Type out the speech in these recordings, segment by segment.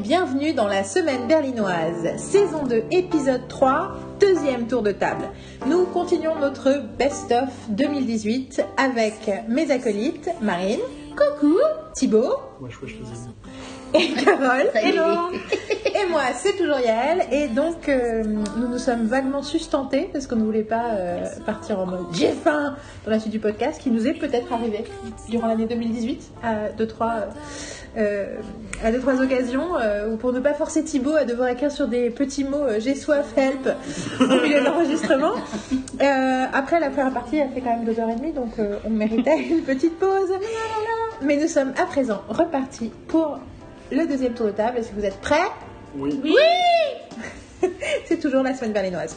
bienvenue dans la semaine berlinoise, saison 2, épisode 3, deuxième tour de table. Nous continuons notre best-of 2018 avec mes acolytes, Marine, coucou, Thibaut, je et Carole, hello. Et moi, c'est toujours Yael. Et donc, euh, nous nous sommes vaguement sustentés parce qu'on ne voulait pas euh, partir en mode j'ai faim dans la suite du podcast, qui nous est peut-être arrivé durant l'année 2018 à deux trois, euh, à deux trois occasions, où pour ne pas forcer Thibaut à devoir écrire sur des petits mots j'ai soif, help au milieu de l'enregistrement. Après, la première partie, elle fait quand même deux heures et demie, donc on méritait une petite pause. Mais nous sommes à présent repartis pour le deuxième tour de table. Est-ce que vous êtes prêts? Oui. C'est toujours la semaine berlinoise.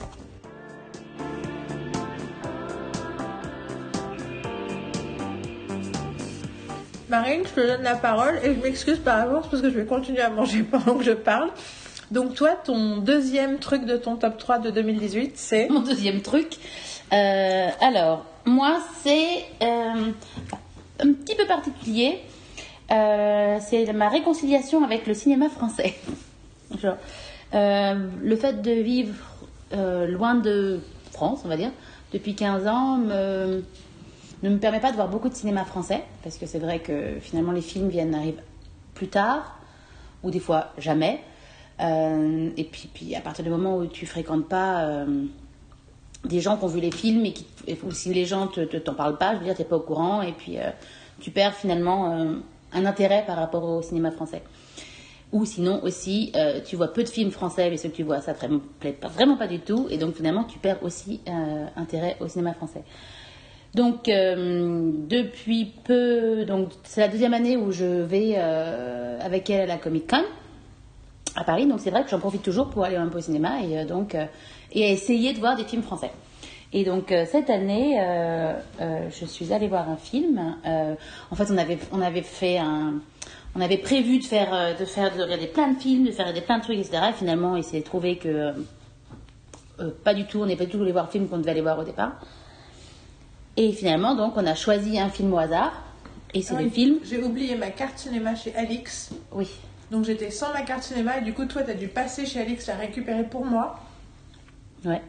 Marine, je te donne la parole et je m'excuse par avance parce que je vais continuer à manger pendant que je parle. Donc toi, ton deuxième truc de ton top 3 de 2018, c'est... Mon deuxième truc. Euh, alors, moi, c'est euh, un petit peu particulier. Euh, c'est ma réconciliation avec le cinéma français. Euh, le fait de vivre euh, loin de France, on va dire, depuis 15 ans, ne me permet pas de voir beaucoup de cinéma français, parce que c'est vrai que finalement les films viennent arrivent plus tard, ou des fois jamais. Euh, et puis, à partir du moment où tu fréquentes pas des gens qui ont vu les films et qui, ou si les gens te- t'en parlent pas, je veux dire, t'es pas au courant et puis tu perds finalement un intérêt par rapport au cinéma français. Ou sinon aussi, euh, tu vois peu de films français, mais ceux que tu vois, ça vraiment- plaît vraiment pas du tout, et donc finalement tu perds aussi euh, intérêt au cinéma français. Donc euh, depuis peu, c'est la deuxième année où je vais avec elle à la Comic Con à Paris, donc c'est vrai que j'en profite toujours pour aller un peu au cinéma et donc et essayer de voir des films français. Et donc cette année, je suis allée voir un film. En fait, on avait on avait fait un on avait prévu de faire euh, de faire de regarder plein de films, de faire des plein de trucs, etc. Et finalement, il s'est trouvé que euh, euh, pas du tout, on n'est pas du tout allé voir le film qu'on devait aller voir au départ. Et finalement, donc, on a choisi un film au hasard. Et c'est le film. J'ai oublié ma carte cinéma chez Alix. Oui. Donc j'étais sans ma carte cinéma et du coup toi t'as dû passer chez Alix la récupérer pour moi. Ouais.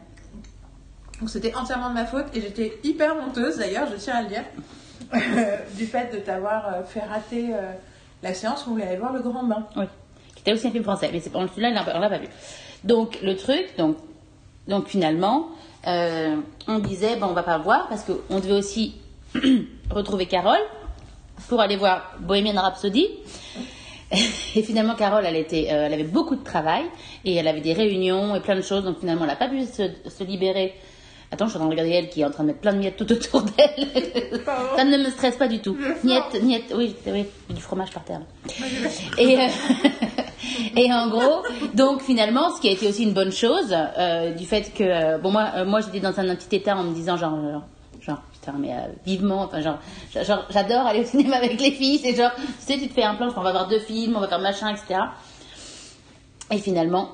Donc c'était entièrement de ma faute et j'étais hyper honteuse d'ailleurs, je tiens à le dire, du fait de t'avoir fait rater euh, la séance où on voulait aller voir le grand bain. Oui, qui était aussi un film français, mais on on l'a pas vu. Donc le truc, donc, donc finalement, euh, on disait bon, on va pas le voir parce qu'on devait aussi retrouver Carole pour aller voir Bohemian Rhapsody. Et finalement, Carole, elle, était, euh, elle avait beaucoup de travail et elle avait des réunions et plein de choses, donc finalement, elle n'a pas pu se, se libérer. Attends, je suis en train de regarder elle qui est en train de mettre plein de miettes tout autour d'elle. Ça ne me stresse pas du tout. Miettes, miettes, oui, oui, du fromage par terre. Et, euh, et en gros, donc finalement, ce qui a été aussi une bonne chose, euh, du fait que, euh, bon, moi, euh, moi j'étais dans un, un petit état en me disant, genre, genre, genre, putain, mais euh, vivement, enfin, genre, genre, j'adore aller au cinéma avec les filles, c'est genre, tu sais, tu te fais un plan, on va voir deux films, on va faire machin, etc. Et finalement,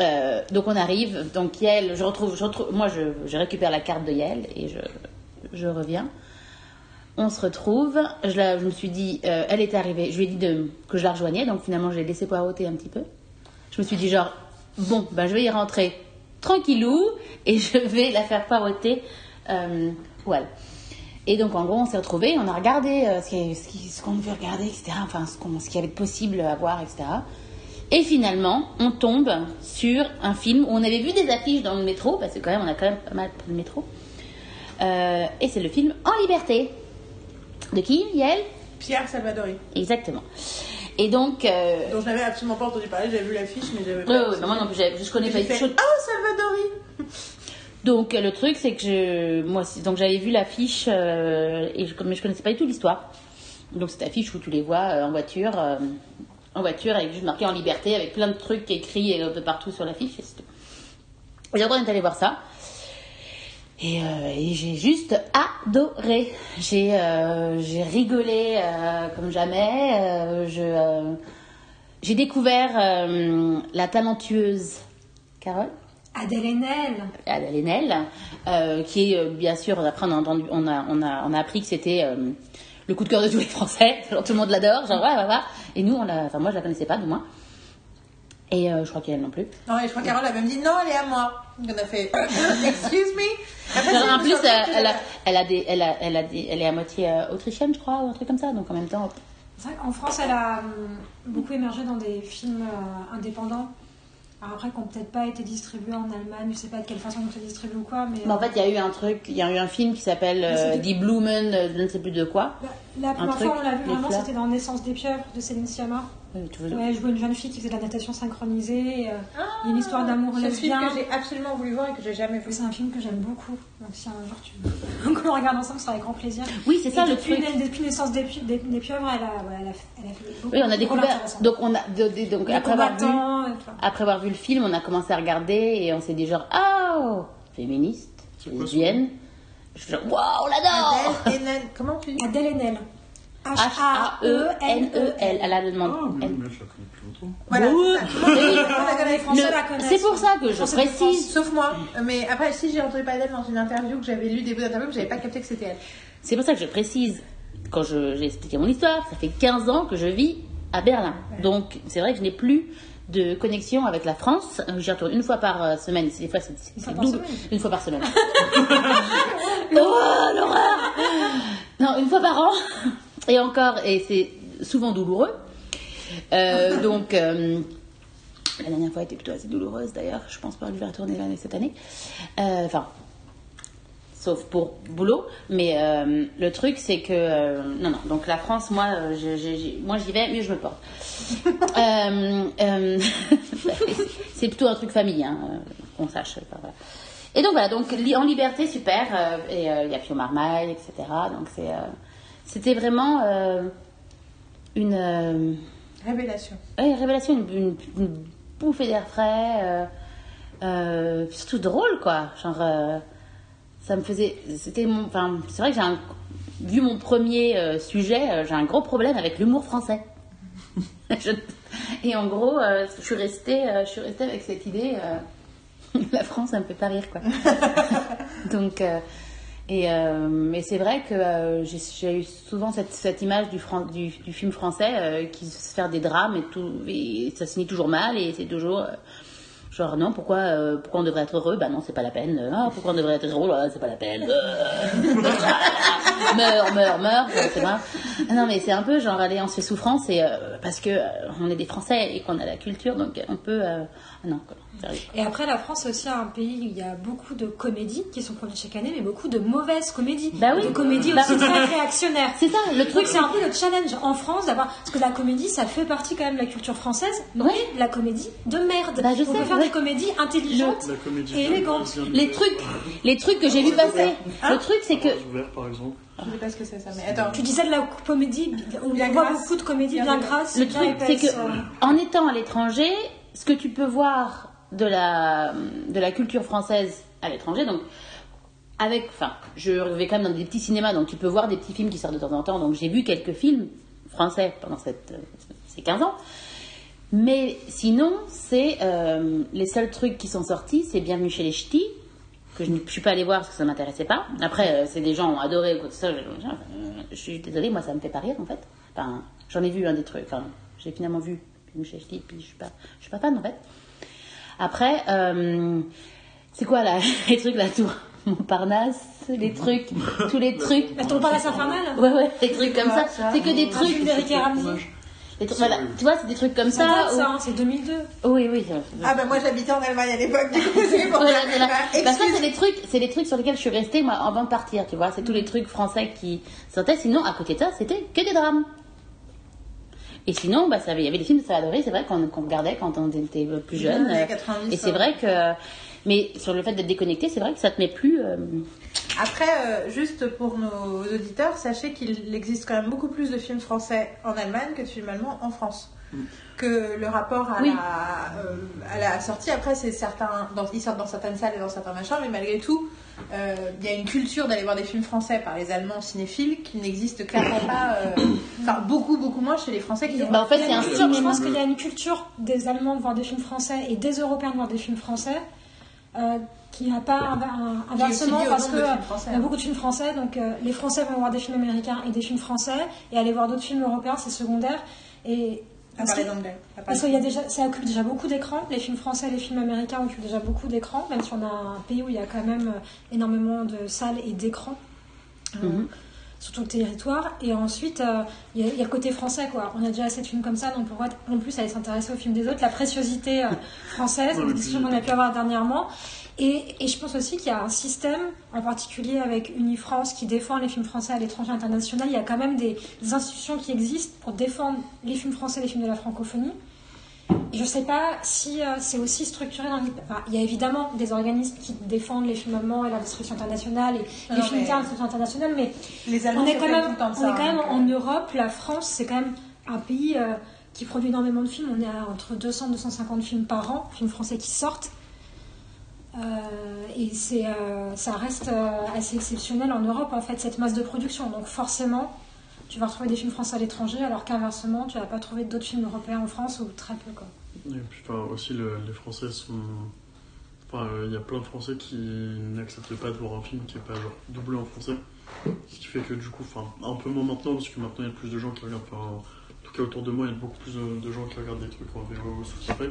euh, donc on arrive, donc Yael, je retrouve, je retrouve moi je, récupère la carte de Yael et je, je reviens. On se retrouve, je, la- je me suis dit, euh, elle était arrivée, je lui ai dit de, que je la rejoignais, donc finalement je l'ai laissé poireauter un petit peu. Je me suis dit genre, bon, ben je vais y rentrer tranquillou et je vais la faire poireauter euh. Et donc en gros on s'est retrouvés, on a regardé euh, ce qu'on devait regarder, etc. Enfin ce qu'il y avait de possible à voir, etc. Et finalement, on tombe sur un film où on avait vu des affiches dans le métro, parce que quand même, on a quand même pas mal pris le métro. Euh, et c'est le film En liberté. De qui, Yael? Pierre Salvadori, Exactement. Et donc, euh, dont je n'avais absolument pas entendu parler, j'avais vu l'affiche mais j'avais pas... ouais, bah moi non plus, je connais pas du tout. Oh Salvadori Donc le truc c'est que je, moi, donc j'avais vu l'affiche euh, et je, mais je connaissais pas du tout l'histoire. Donc cette affiche où tu les vois euh, en voiture, en voiture avec juste marqué en liberté, avec plein de trucs écrits euh, un peu partout sur l'affiche. Et tout. Et donc on est allé voir ça. Et, euh, et j'ai juste adoré. J'ai euh, rigolé euh, comme jamais. J'ai découvert la talentueuse Carole. Adèle Haenel. Adèle Haenel, qui est bien sûr, après on a, entendu, on a, on a, on a appris que c'était le coup de cœur de tous les Français, genre tout le monde l'adore, genre ouais, ouais, ouais. Et nous, on l'a, enfin moi je la connaissais pas du moins. Et euh, je crois qu'elle non plus. Non, et je crois que Carole a même dit non, elle est à moi. Donc on a fait excuse me. Après, Alors, en plus, elle, que elle a, la- elle, a des, elle, a, elle, a des, elle est à moitié euh, autrichienne, je crois, ou un truc comme ça. Donc en même temps, C'est vrai qu'en France, elle a hum, beaucoup émergé dans des films euh, indépendants. Alors après, qui n'ont peut-être pas été distribués en Allemagne, je sais pas de quelle façon ils ont été distribués ou quoi, mais. Mais en fait, il y a eu un truc, il y a eu un film qui s'appelle euh, Die Blumen, euh, je ne sais plus de quoi. La, première fois, on l'a vu vraiment, c'était dans Naissance des pieuvres de Céline Sciamma. Euh, tu veux- Ouais, elle jouait une jeune fille qui faisait de la natation synchronisée. et, euh, il y a une histoire d'amour C'est un film lesbien. que j'ai absolument voulu voir et que j'ai jamais vu. C'est un film que j'aime beaucoup. Donc si un jour tu veux qu'on le regarde ensemble, ce sera avec grand plaisir. Oui, c'est ça le depuis, truc. depuis naissance des, des, des pieuvres, elle a, ouais, elle a, elle a fait beaucoup Oui, on a découvert. Donc, on a, de- de- donc après, avoir vu, tout. après avoir vu le film, on a commencé à regarder et on s'est dit genre, oh, féministe, lesbienne. Je suis genre, waouh, on l'adore Adèle Haenel, comment tu dis Adèle Haenel. H-A-E-N-E-L, à la demande. Ah, mais je la connais plus longtemps. Voilà, Oui. c'est le- pour ça que je précise. Sauf moi. Mais après, si j'ai entendu parler d'elle dans une interview, que j'avais lu des bouts d'interview, que j'avais pas capté que c'était elle. C'est pour ça que je précise, quand je- j'ai expliqué mon histoire, ça fait 15 ans que je vis à Berlin. Donc, c'est vrai que je n'ai plus de connexion avec la France. Euh, J'y retourne une fois par euh, semaine. Des fois, c'est c'est- Une c'est fois par double. semaine Une fois par semaine. oh, l'horreur Non, une fois par an. Et encore, et c'est souvent douloureux. Euh, donc, euh, la dernière fois était plutôt assez douloureuse d'ailleurs. Je pense pas vais retourner l'année cette année. Euh, Enfin, sauf pour boulot. Mais euh, le truc, c'est que euh, non, non. Donc la France, moi, euh, je- je- moi j'y vais, mieux je me porte. C'est plutôt un truc famille, hein, qu'on sache. voilà. Et donc voilà, donc en liberté, super. et il y a Pio Marmaille, etc. Donc c'est, c'était vraiment euh, une euh, Révélation. Ouais, révélation, une, une- une bouffée d'air frais, euh, euh, surtout drôle quoi. Genre, ça me faisait, c'était mon, enfin, c'est vrai que j'ai un, vu mon premier sujet, j'ai un gros problème avec l'humour français. Je- et en gros, je suis restée, je suis restée avec cette idée. la France, ça me fait pas rire quoi. Donc, et euh, mais c'est vrai que euh, j'ai eu souvent cette, cette image du, fran- du, du film français euh, qui se fait des drames et tout, et ça se finit toujours mal et c'est toujours genre non pourquoi euh, pourquoi on devrait être heureux? Bah non c'est pas la peine ah pourquoi on devrait être drôle Ah, c'est pas la peine meurs meurs meurs c'est Ah non mais c'est un peu genre allez on se fait souffrance et euh, parce que euh, on est des Français et qu'on a la culture donc on peut ah non quoi. Et après, la France, c'est aussi un pays où il y a beaucoup de comédies qui sont produites chaque année, mais beaucoup de mauvaises comédies. Bah oui. De comédies Bah aussi très réactionnaires. c'est ça le Donc truc c'est un peu le challenge en France d'avoir parce que la comédie ça fait partie quand même de la culture française mais Ouais. la comédie de merde. Bah, je on sais, peut faire ouais. des comédies intelligentes La comédie et élégantes. les trucs les trucs que j'ai vu passer le truc c'est que par exemple. Je sais pas ce que c'est ça, mais attends. Tu disais de la comédie, on Bien voit beaucoup de comédies Bien bien grasse. grasses, Le bien truc, c'est que euh. en étant à l'étranger, ce que tu peux voir de la, de la culture française à l'étranger, donc avec, enfin, je vais quand même dans des petits cinémas, donc tu peux voir des petits films qui sortent de temps en temps. Donc j'ai vu quelques films français pendant cette, ces 15 ans. Mais sinon, c'est euh, les seuls trucs qui sont sortis, c'est Bienvenue chez les Ch'tis, que je ne suis pas allée voir parce que ça m'intéressait pas. Après, euh, c'est des gens ont adoré ou quoi soit. Je, suis désolée, moi ça me fait pas rire en fait. J'en ai vu un des trucs. Enfin, j'ai finalement vu Bienvenue chez les Ch'tis, puis je suis pas, suis pas fan en fait. Après, euh, c'est quoi là les trucs la tour Montparnasse, les trucs, tous les trucs. La tour Palace infernale Ouais, ouais, des trucs comme ça. ça C'est que des trucs. des trucs- voilà, tu vois, c'est des trucs comme Ça date, où- ça, hein, c'est 2002. Oui, oui. Ah bah moi j'habitais en Allemagne à l'époque, du coup c'est pour Voilà, ça. voilà. Bah, ça, c'est des trucs, c'est des trucs sur lesquels je suis restée moi avant de partir, tu vois. C'est tous les trucs français qui sortaient. Sinon, à côté de ça, c'était que des drames. Et sinon, bah, ça il y avait des films de Salvador, c'est vrai qu'on regardait quand on était plus jeune. les années euh, 90, Et c'est vrai que, mais sur le fait d'être déconnecté, c'est vrai que ça te met plus. euh, Après, euh, juste pour nos auditeurs, sachez qu'il existe quand même beaucoup plus de films français en Allemagne que de films allemands en France. Que le rapport à, Oui. la, euh, à la sortie, après, c'est certains, dans, ils sortent dans certaines salles et dans certains machins, mais malgré tout, euh, il y a une culture d'aller voir des films français par les Allemands cinéphiles qui n'existe clairement pas, euh, enfin beaucoup, beaucoup moins chez les Français qui Bah, en fait, c'est un culture- Je pense qu'il y a une culture des Allemands de voir des films français et des Européens de voir des films français euh, qui n'a pas inversement parce que français. il y a beaucoup de films français, donc euh, les Français vont voir des films américains et des films français et aller voir d'autres films européens c'est secondaire et Parce qu'il y a déjà, ça occupe déjà beaucoup d'écrans. Les films français et les films américains occupent déjà beaucoup d'écrans, même si on a un pays où il y a quand même euh, énormément de salles et d'écrans euh, Mhm. Sur tout le territoire. Et ensuite, euh, il y, y a le côté français, quoi. On a déjà assez de films comme ça, donc pourquoi en plus aller s'intéresser aux films des autres La préciosité euh, française, discussions puis- qu'on a pu avoir dernièrement. Et, et je pense aussi qu'il y a un système, en particulier avec Unifrance, qui défend les films français à l'étranger international. Il y a quand même des, des institutions qui existent pour défendre les films français les films de la francophonie. Je ne sais pas si euh, c'est aussi structuré dans les... enfin, il y a évidemment des organismes qui défendent les films allemands et la distribution internationale et Non, les films mais- distribution internationale, mais Les Allemands on est quand même, on ça, est quand même hein, en donc, Europe, la France, c'est quand même un pays euh, qui produit énormément de films. On est à entre 200 et 250 films par an, films français qui sortent. Euh, et c'est, euh, ça reste euh, assez exceptionnel en Europe, en fait, cette masse de production. Donc forcément, tu vas retrouver des films français à l'étranger, alors qu'inversement, tu vas pas trouver d'autres films européens en France ou très peu. Quoi. Et puis enfin, aussi le- les Français sont. Enfin, euh, il y a plein de Français qui n'acceptent pas de voir un film qui est pas genre doublé en français. Ce qui fait que du coup, enfin, un peu moins maintenant, parce que maintenant il y a plus de gens qui regardent. Enfin, en tout cas autour de moi, il y a beaucoup plus de, gens qui regardent des trucs en VO sous-titré.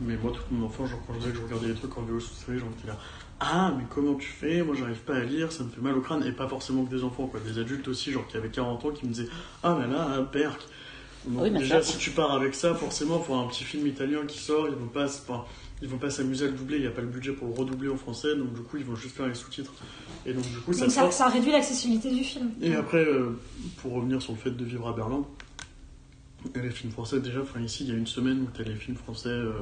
Mais moi, toute mon enfance, genre quand je disais que je regardais des trucs en VO sous-titré, j'en étais là. Ah, mais comment tu fais? Moi, j'arrive pas à lire, ça me fait mal au crâne. Et pas forcément que des enfants, quoi. Des adultes aussi, genre qui avaient 40 ans, qui me disaient Ah là là, Oui, mais déjà, si tu pars avec ça, forcément, il faut un petit film italien qui sort. Ils vont pas, enfin, ils vont pas s'amuser à le doubler. Il n'y a pas le budget pour le redoubler en français. Donc, du coup, ils vont juste faire les sous-titres. Et donc, du coup, ça Donc ça, réduit l'accessibilité du film. Et après, euh, pour revenir sur le fait de vivre à Berlin, et les films français, déjà, enfin, ici, il y a une semaine où tu as les films français, euh,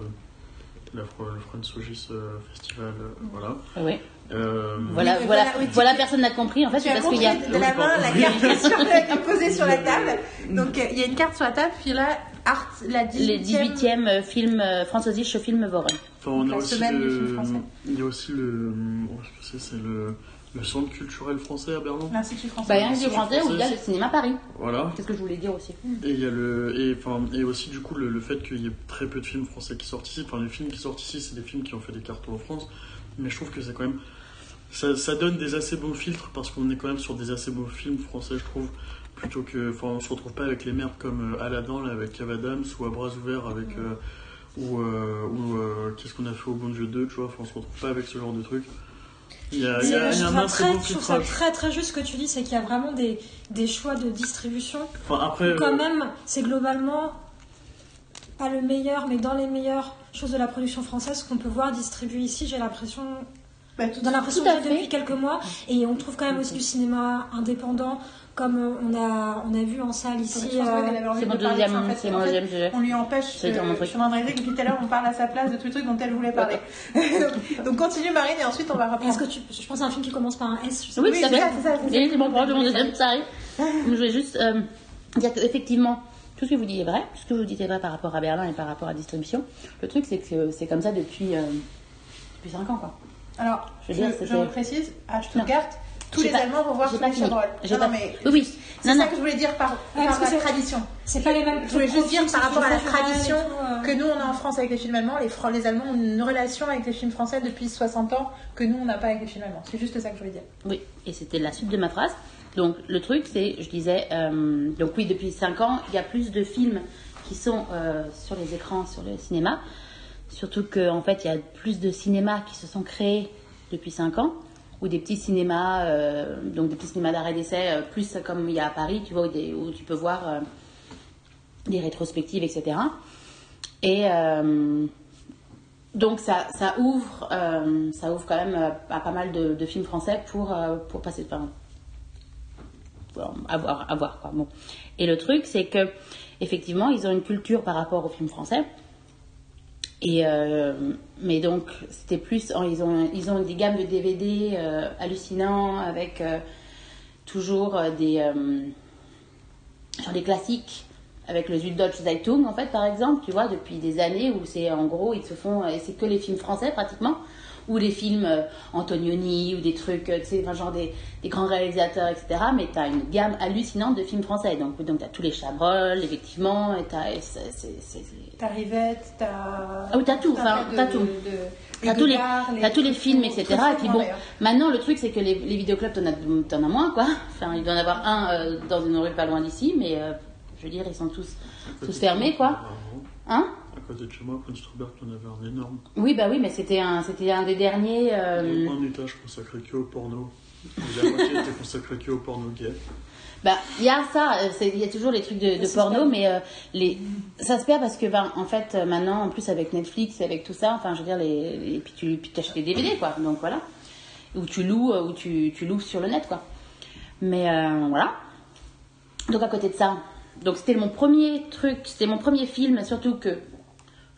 la, le Franz Sogis euh, Festival, euh, voilà. Oui. Euh, Voilà, mais voilà, voilà, oui, tu- voilà, personne n'a compris. En fait, Tu c'est as parce qu'il y a. de la main la Oui. carte sur- qui est posée sur la table. Donc euh, il y a une carte sur la table, puis là, Art, la 18e. Les 18e euh, film euh, film Voren. Enfin, on Donc, a la aussi semaine du le, film français. il y a aussi le, oh, je sais, c'est le, le centre culturel français à Berlin. L'Institut français. Bah, il y a un c'est livre français où il y a le cinéma Paris. Voilà. Qu'est-ce que je voulais dire aussi Et il y a le, et enfin, et aussi du coup le, le fait qu'il y ait très peu de films français qui sortent ici. Enfin, les films qui sortent ici, c'est des films qui ont fait des cartons en France. Mais je trouve que c'est quand même, ça, ça donne des assez bons filtres parce qu'on est quand même sur des assez beaux films français, je trouve. Plutôt que, enfin, on se retrouve pas avec les merdes comme euh, Aladdin là, avec Kev Adams ou à bras ouverts avec, euh, ou, euh, ou euh, qu'est-ce qu'on a fait au bon Dieu 2, tu vois? Enfin, on se retrouve pas avec ce genre de truc. Il y a, il y a, C'est- il y a je, un très, je trouve ça très très juste ce que tu dis, c'est qu'il y a vraiment des, des choix de distribution. Enfin, après, Quand euh, même, c'est globalement pas le meilleur, mais dans les meilleures choses de la production française qu'on peut voir distribuer ici, j'ai l'impression, Bah, tout dans l'impression que depuis quelques mois, et on trouve quand même aussi du cinéma indépendant, comme euh, on a, on a vu en salle ici. Euh, C'est mon parler de ça, en deuxième, fait. c'est En mon fait, deuxième sujet. On lui empêche. C'est dire mon euh, truc. Je suis en train de depuis tout à l'heure, on parle à sa place de tous les trucs dont elle voulait parler. donc, donc continue Marine et ensuite on va reprendre. Est-ce que tu, je pense à un film qui commence par un S, je sais Oui, pas. tout à c'est ça, c'est ça, c'est ça. Et c'est mon problème, mon deuxième, ça arrive. Je voulais juste euh, dire qu'effectivement, tout ce que vous dites est vrai. Tout ce que vous dites est vrai par rapport à Berlin et par rapport à distribution. Le truc, c'est que c'est comme ça depuis, euh, depuis 5 ans, quoi. Alors, Je je, veux dire, je, précise, à Stuttgart, tous les pas- Allemands vont voir j'ai tous pas les fini. Chabrol. J'ai Non, non, mais Oui, c'est ça que je voulais dire par, Ouais, par la tradition. C'est pas les mêmes. Je voulais juste dire par rapport à la tradition tout, euh. que nous on a en France avec les films allemands, les, Fran- les Allemands ont une relation avec les films français depuis 60 ans que nous on n'a pas avec les films allemands. C'est juste ça que je voulais dire. Oui, et c'était la suite de ma phrase. Donc le truc, c'est, je disais, euh, donc oui, depuis 5 ans, il y a plus de films qui sont euh, sur les écrans, sur le cinéma. Surtout qu'en fait, il y a plus de cinémas qui se sont créés depuis 5 ans, ou des petits cinémas, euh, donc des petits cinémas d'arrêt d'essai, euh, plus comme il y a à Paris, tu vois, où, tu peux voir euh, des rétrospectives, etc. Et donc ça, ça ouvre, ça ouvre quand même à pas mal de, films français pour, pour passer, enfin, avoir, avoir quoi. Bon. Et le truc, c'est que effectivement, ils ont une culture par rapport aux films français. Et euh, mais donc c'était plus, oh, ils ont, ils ont des gammes de DVD euh, hallucinants avec euh, toujours euh, des, euh, genre des classiques avec le Süddeutsche Zeitung en fait par exemple tu vois depuis des années où c'est en gros ils se font et c'est que les films français pratiquement ou les films euh, Antonioni ou des trucs euh, tu sais genre des, des grands réalisateurs etc mais t'as une gamme hallucinante de films français. Donc donc t'as tous les Chabrol effectivement et c'est- T'as Rivette, t'as. Ah oui, t'as tout, enfin, tas tout. de- T'as tous les, tous les films, etc. Et puis bon, maintenant le truc c'est que les, les vidéoclubs, t'en as, t'en as moins quoi. Enfin, il doit y en avoir un euh, dans une rue pas loin d'ici, mais euh, je veux dire, ils sont tous. Tous fermés, quoi. Hein À côté de chez moi, Prince Robert, il y en avait un énorme. Oui, bah oui, mais c'était un, c'était un des derniers. euh, Un étage consacré que au porno. Et la moitié était consacrée que au porno gay. Bah, il y a ça, euh, il y a toujours les trucs de, porno, mais euh, les, ça se perd parce que, ben, en fait, euh, maintenant, en plus avec Netflix, avec tout ça, enfin, je veux dire, les, les- puis tu puis achètes des DVD, quoi. Donc voilà. Ou tu loues, ou tu, tu loues sur le net, quoi. Mais euh, voilà. Donc à côté de ça, donc c'était mon premier truc, c'était mon premier film, surtout que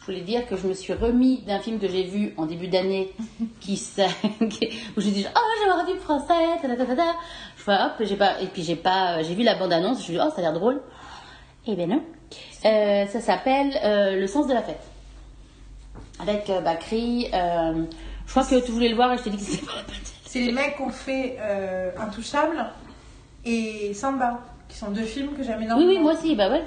je voulais dire que je me suis remis d'un film que j'ai vu en début d'année, qui, où j'ai dit oh j'ai un film français, ta, ta, ta, ta, ta. Je fais hop, j'ai pas, et puis j'ai pas, j'ai vu la bande annonce, je me suis dit oh ça a l'air drôle. Eh ben non. Euh, ça s'appelle euh, Le sens de la fête. Avec euh, Bakri. euh, je crois que tu voulais le voir et je t'ai dit que c'était pas la peine. C'est les mecs qui ont fait euh, Intouchable et Samba, qui sont deux films que j'aime Oui, énormément. oui, moi aussi, bah ouais.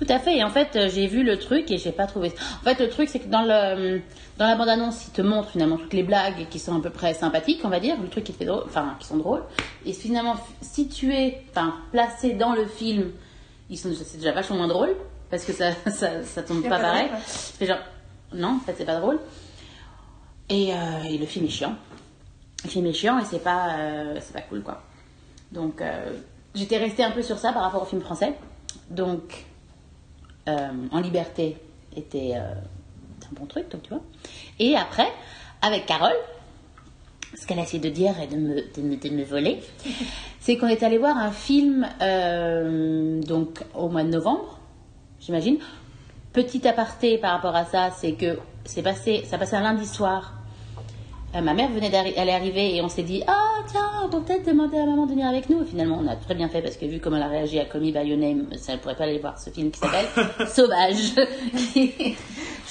Tout à fait. Et en fait, euh, j'ai vu le truc et j'ai pas trouvé. En fait, le truc, c'est que dans le dans la bande-annonce, il te montre finalement toutes les blagues qui sont à peu près sympathiques, on va dire, le truc qui te fait drôle, enfin, qui sont drôles. Et finalement, situé, enfin, placé dans le film, ils sont, c'est déjà vachement moins drôle parce que ça, ça, ça tombe pas pareil. drôle. C'est genre, non, en fait, c'est pas drôle. Et, euh, et le film est chiant. Le film est chiant et c'est pas, euh, c'est pas cool, quoi. Donc, euh, j'étais restée un peu sur ça par rapport au film français. Donc, En Liberté était euh, un bon truc, donc tu vois. Et après, avec Carole, ce qu'elle a essayé de dire et de me, de me, de me voler, c'est qu'on est allé voir un film euh, donc au mois de novembre, j'imagine. Petit aparté par rapport à ça, c'est que c'est passé, ça passait un lundi soir. Euh, ma mère venait d'arriver, elle est arrivée et on s'est dit ah tiens on peut peut-être demander à maman de venir avec nous. Et finalement on a très bien fait parce que vu comment elle a réagi à Call Me by Your Name, ça ne pourrait pas aller voir ce film qui s'appelle Sauvage.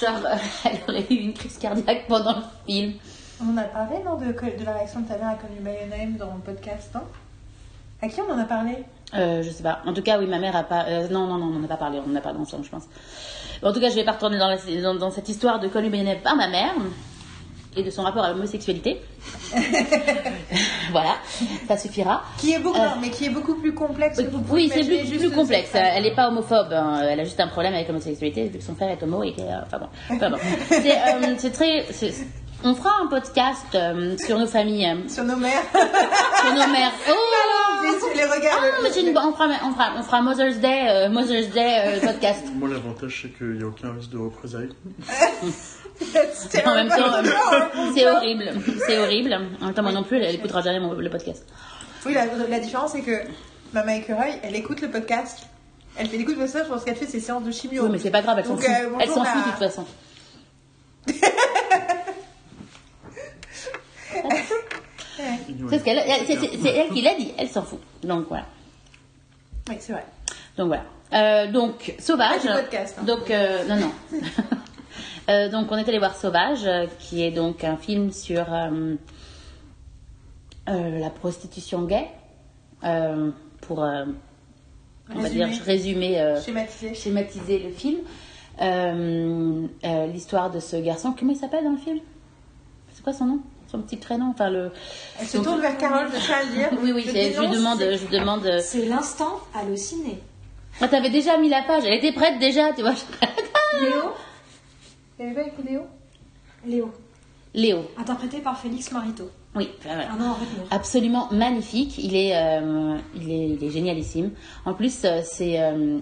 Genre euh, elle aurait eu une crise cardiaque pendant le film. On en a parlé, non, de, de la réaction de ta mère à Connu by Your Name dans le podcast, non? À qui on en a parlé? Euh, je sais pas. En tout cas, oui, ma mère a pas. euh, non, non, non, on n'en a pas parlé. On n'en a pas ensemble, je pense. En tout cas, je vais pas retourner dans, la- dans, dans cette histoire de Colin Bennett par ma mère et de son rapport à l'homosexualité. voilà, ça suffira. Qui est beaucoup, Euh, non, mais qui est beaucoup plus complexe. que vous pouvez Oui, c'est plus, complexe. Elle n'est pas homophobe. hein. Elle a juste un problème avec l'homosexualité vu que son frère est homo et que. euh, Enfin bon. Enfin bon. C'est euh, c'est très. On fera un podcast euh, sur nos familles, Sur nos mères. sur nos mères. Oh les, les regards. Ah, mais une- on, fera, on, fera, on fera Mother's Day, euh, Mother's Day euh, podcast. Moi, l'avantage, c'est qu'il n'y a aucun risque de représailles. En même temps, c'est horrible. C'est horrible. En même temps, moi non plus, elle, écoutera jamais mon- le podcast. Oui, la, la différence, c'est que Maman Écureuil, elle écoute le podcast. Elle fait écoute ça, je pense qu'elle fait ses séances de chimio. Oui, mais c'est pas grave, elle s'en fout. euh, elle s'en fout de toute façon. C'est ce qu'elle, elle- c'est- elle qui l'a dit, elle s'en fout. Donc voilà. Oui, c'est vrai. Donc voilà. Euh, donc Sauvage. Podcast, hein. Donc euh, non non. Euh, donc on est allé voir Sauvage, euh, qui est donc un film sur euh, euh, la prostitution gay. Euh, pour euh, on va Résumer. dire résumer. euh, Schématisé. schématiser le film. Euh, euh, L'histoire de ce garçon, comment il s'appelle dans le film? C'est quoi son nom? Son petit prénom? Enfin, le... Elle se Donc- tourne vers Carole, je tiens à le dire. Oui, oui, Je lui demande. c'est- Je demande C'est l'instant halluciné. Ah, t'avais déjà mis la page, elle était prête déjà, tu vois. Léo Il y avait pas écrit Léo? Léo, Léo, interprété par Félix Marito. oui, retenir. absolument magnifique. Il est, euh, il est, il est génialissime. En plus, euh, c'est euh,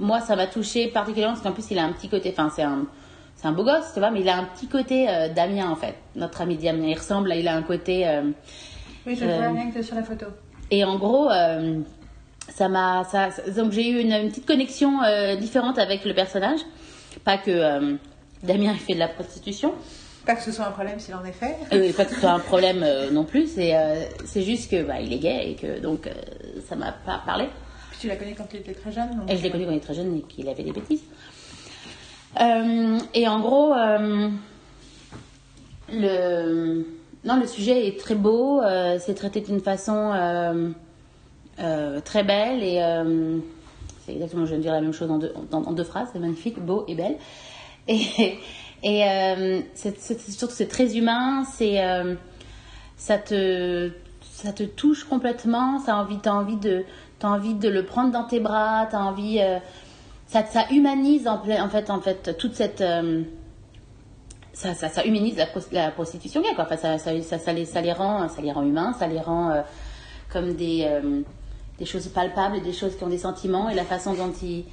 moi, ça m'a touché particulièrement parce qu'en plus, il a un petit côté. Enfin, c'est un, c'est un beau gosse, tu vois, mais il a un petit côté euh, Damien en fait. Notre ami Damien, il ressemble. Il a un côté. Oui, je vois rien que sur la photo. Et en gros, ça m'a, ça, donc j'ai eu une, une petite connexion différente avec le personnage. Pas que euh, Damien ait fait de la prostitution, Pas que ce soit un problème s'il en est fait. euh, pas que ce soit un problème euh, non plus. C'est, juste que bah, il est gay et que donc ça m'a pas parlé. Puis tu l'as connu quand il était très jeune. donc- Et je l'ai connu quand il était très jeune et qu'il avait des bêtises. Et en gros, le, non, le sujet est très beau. c'est traité d'une façon très belle et c'est exactement, je viens de dire la même chose en deux, deux phrases. C'est magnifique, beau et belle. Et, et euh, c'est, c'est- surtout c'est très humain. C'est euh, ça te ça te touche complètement, ça envie, t'as envie de, t'as envie de le prendre dans tes bras, t'as envie, euh, ça, ça humanise en, en fait, en fait, toute cette, euh, ça, ça, ça humanise la, la prostitution gay, quoi. Enfin, ça, ça, ça, ça les, ça les rend, ça les rend humains, ça les rend euh, comme des, euh, des choses palpables, des choses qui ont des sentiments et la façon dont ils,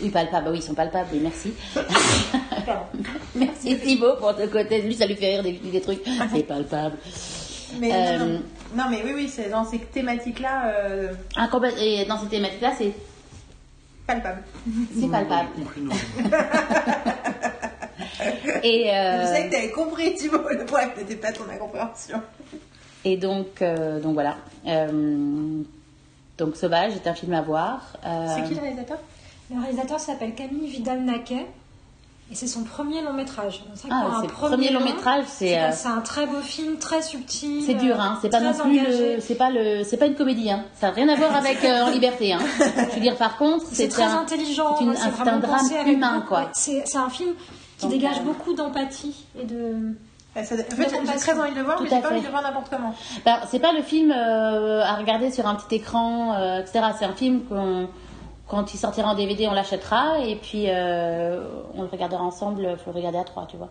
oui, palpables, oui, ils sont palpables, oui, merci. merci Thibaut pour ce côté, lui, ça lui fait rire des, des trucs, c'est palpable. Mais Euh, non, non. Non, mais oui, oui, c'est dans ces thématiques-là euh, Ah, et dans cette thématique-là, c'est palpables. c'est palpable. Non. Et, euh, Je sais que t'avais compris, Thibaut. Le problème n'était pas ton incompréhension. et donc, euh, donc voilà. Euh, donc Sauvage est un film à voir. Euh, C'est qui le réalisateur? Le réalisateur s'appelle Camille Vidal-Naquet et c'est son premier long métrage. Donc, Ah, c'est premier long métrage, c'est, c'est euh, c'est un très beau film, très subtil. c'est dur, hein. C'est pas non plus engagé. le, c'est pas le, c'est pas une comédie, hein. Ça n'a rien à voir avec euh, En Liberté, hein. Je veux dire, par contre, C'est très un, intelligent. c'est une- un- drame humain, quoi. C'est c'est un film qui Donc, dégage euh, beaucoup d'empathie et de. Ça- En fait, j'ai très envie de le voir, Tout mais j'ai pas envie de le voir n'importe comment. Ben, c'est pas le film euh, à regarder sur un petit écran, euh, etc. C'est un film qu'on, quand il sortira en DVD, on l'achètera et puis euh, on le regardera ensemble. Il faut le regarder à trois, tu vois.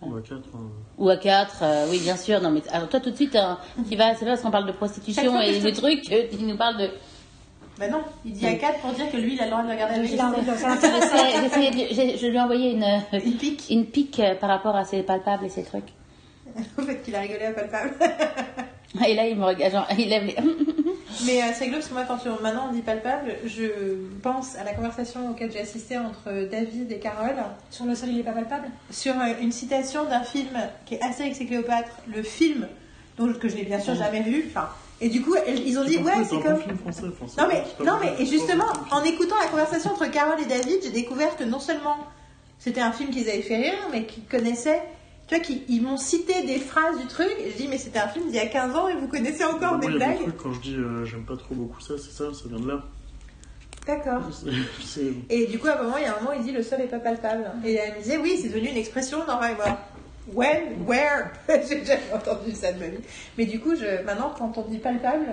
Ou à 4. hein. Ou à quatre, euh, oui, bien sûr. Non, mais alors toi, tout de suite, hein, tu vas, c'est pas parce qu'on parle de prostitution et des trucs tu nous parles de. Bah non, il dit à 4 pour dire que lui, il a le droit de regarder avec les le je lui ai envoyé une, Il pique. une pique euh, par rapport à ses palpables et ses trucs. Au fait qu'il a rigolé à palpable. Et là, il me regarde, genre, il lève les. Mais euh, c'est rigolo parce que moi, quand tu- maintenant on dit palpable, je pense à la conversation auquel j'ai assisté entre David et Carole Sur le sol, il est pas palpable? sur euh, une citation d'un film qui est Astérix et Cléopâtre, le film donc, que je n'ai bien sûr jamais vu. Enfin, et du coup, ils ont dit ouais, c'est comme. Non mais, non mais, et justement, en écoutant la conversation entre Carole et David, j'ai découvert que non seulement c'était un film qu'ils avaient fait rire, mais qu'ils connaissaient, tu vois, qu'ils ils m'ont cité des phrases du truc, et je dis, mais c'était un film d'il y a 15 ans et vous connaissez encore Moi, des des blagues. trucs, quand je dis euh, j'aime pas trop beaucoup ça, c'est ça, ça vient de là. D'accord. Et du coup, à un moment, il y a un moment, il dit, le sol est pas palpable. Et elle me disait, oui, c'est devenu une expression dans moi. When, where J'ai jamais entendu ça de ma vie. Mais du coup, je, maintenant, quand on dit palpable,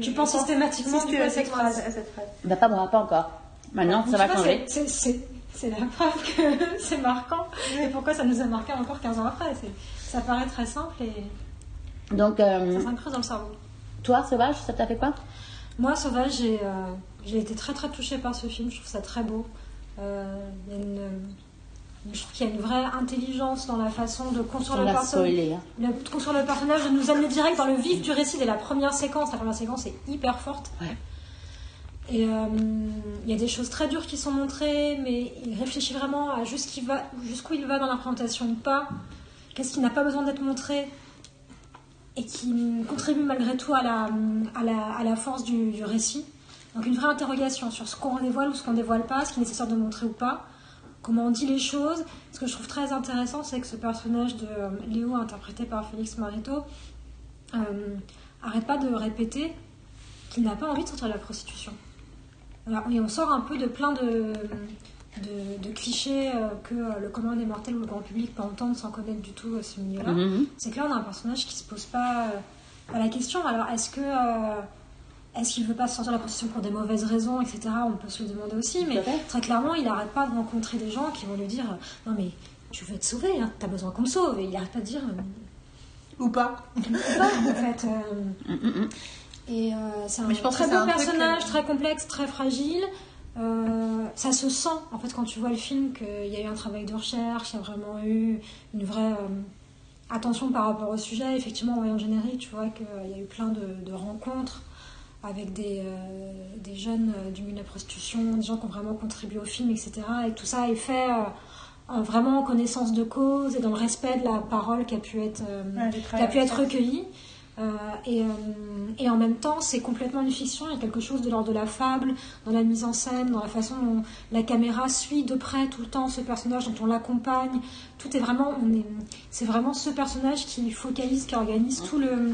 Tu penses pense systématiquement du coup à cette systématiquement à phrase. cette phrase. Bah, pas moi, pas encore. Maintenant, Donc, ça va changer. c'est- la preuve que c'est marquant. Et pourquoi ça nous a marqué encore 15 ans après? Ça paraît très simple et Donc, euh, ça s'incruse dans le cerveau. toi, Sauvage, ça t'a fait quoi? Moi, Sauvage, j'ai euh, j'ai été très très touchée par ce film. Je trouve ça très beau. Euh, il y a une- je trouve qu'il y a une vraie intelligence dans la façon de construire le. Hein. Le, construire le personnage, de nous amener direct dans le vif du récit dès la première séquence. La première séquence est hyper forte. Ouais. Et euh, il y a des choses très dures qui sont montrées, mais il réfléchit vraiment à jusqu'où il va, jusqu'où il va dans la présentation ou pas. Qu'est-ce qui n'a pas besoin d'être montré et qui contribue malgré tout à la, à la, à la force du, du récit. Donc une vraie interrogation sur ce qu'on dévoile ou ce qu'on dévoile pas, ce qui est nécessaire de montrer ou pas, comment on dit les choses. Ce que je trouve très intéressant, c'est que ce personnage de euh, Léo, interprété par Félix Marito, euh, arrête pas de répéter qu'il n'a pas envie de sortir de la prostitution. Alors, et on sort un peu de plein de, de, de clichés euh, que euh, le commun des mortels ou le grand public peut entendre sans connaître du tout ce milieu-là. Mhm. C'est que là, on a un personnage qui se pose pas, la question. Alors, est-ce que est-ce qu'il veut pas sortir de la prostitution pour des mauvaises raisons, etc. On peut se le demander aussi, mais très clairement, il n'arrête pas de rencontrer des gens qui vont lui dire non mais tu veux te sauver, hein, t'as besoin qu'on te sauve, et il n'arrête pas de dire Ou pas. pas, en fait. euh, Mm, et euh, c'est un Mais je pense très beau personnage, très complexe, très fragile. Euh, ça se sent, en fait, quand tu vois le film, qu'il y a eu un travail de recherche, il y a vraiment eu une vraie attention par rapport au sujet. Effectivement, en voyant le générique, tu vois qu'il y a eu plein de, de rencontres avec des, euh, des jeunes euh, du milieu de la prostitution, des gens qui ont vraiment contribué au film, etc. Et tout ça est fait euh, en vraiment en connaissance de cause et dans le respect de la parole qui a pu être, Ouais, qui a pu être recueillie. Et, et en même temps, c'est complètement une fiction. Il y a quelque chose de l'ordre de la fable, dans la mise en scène, dans la façon dont la caméra suit de près tout le temps ce personnage, dont on l'accompagne. Tout est vraiment, c'est vraiment ce personnage qui focalise, qui organise tout le,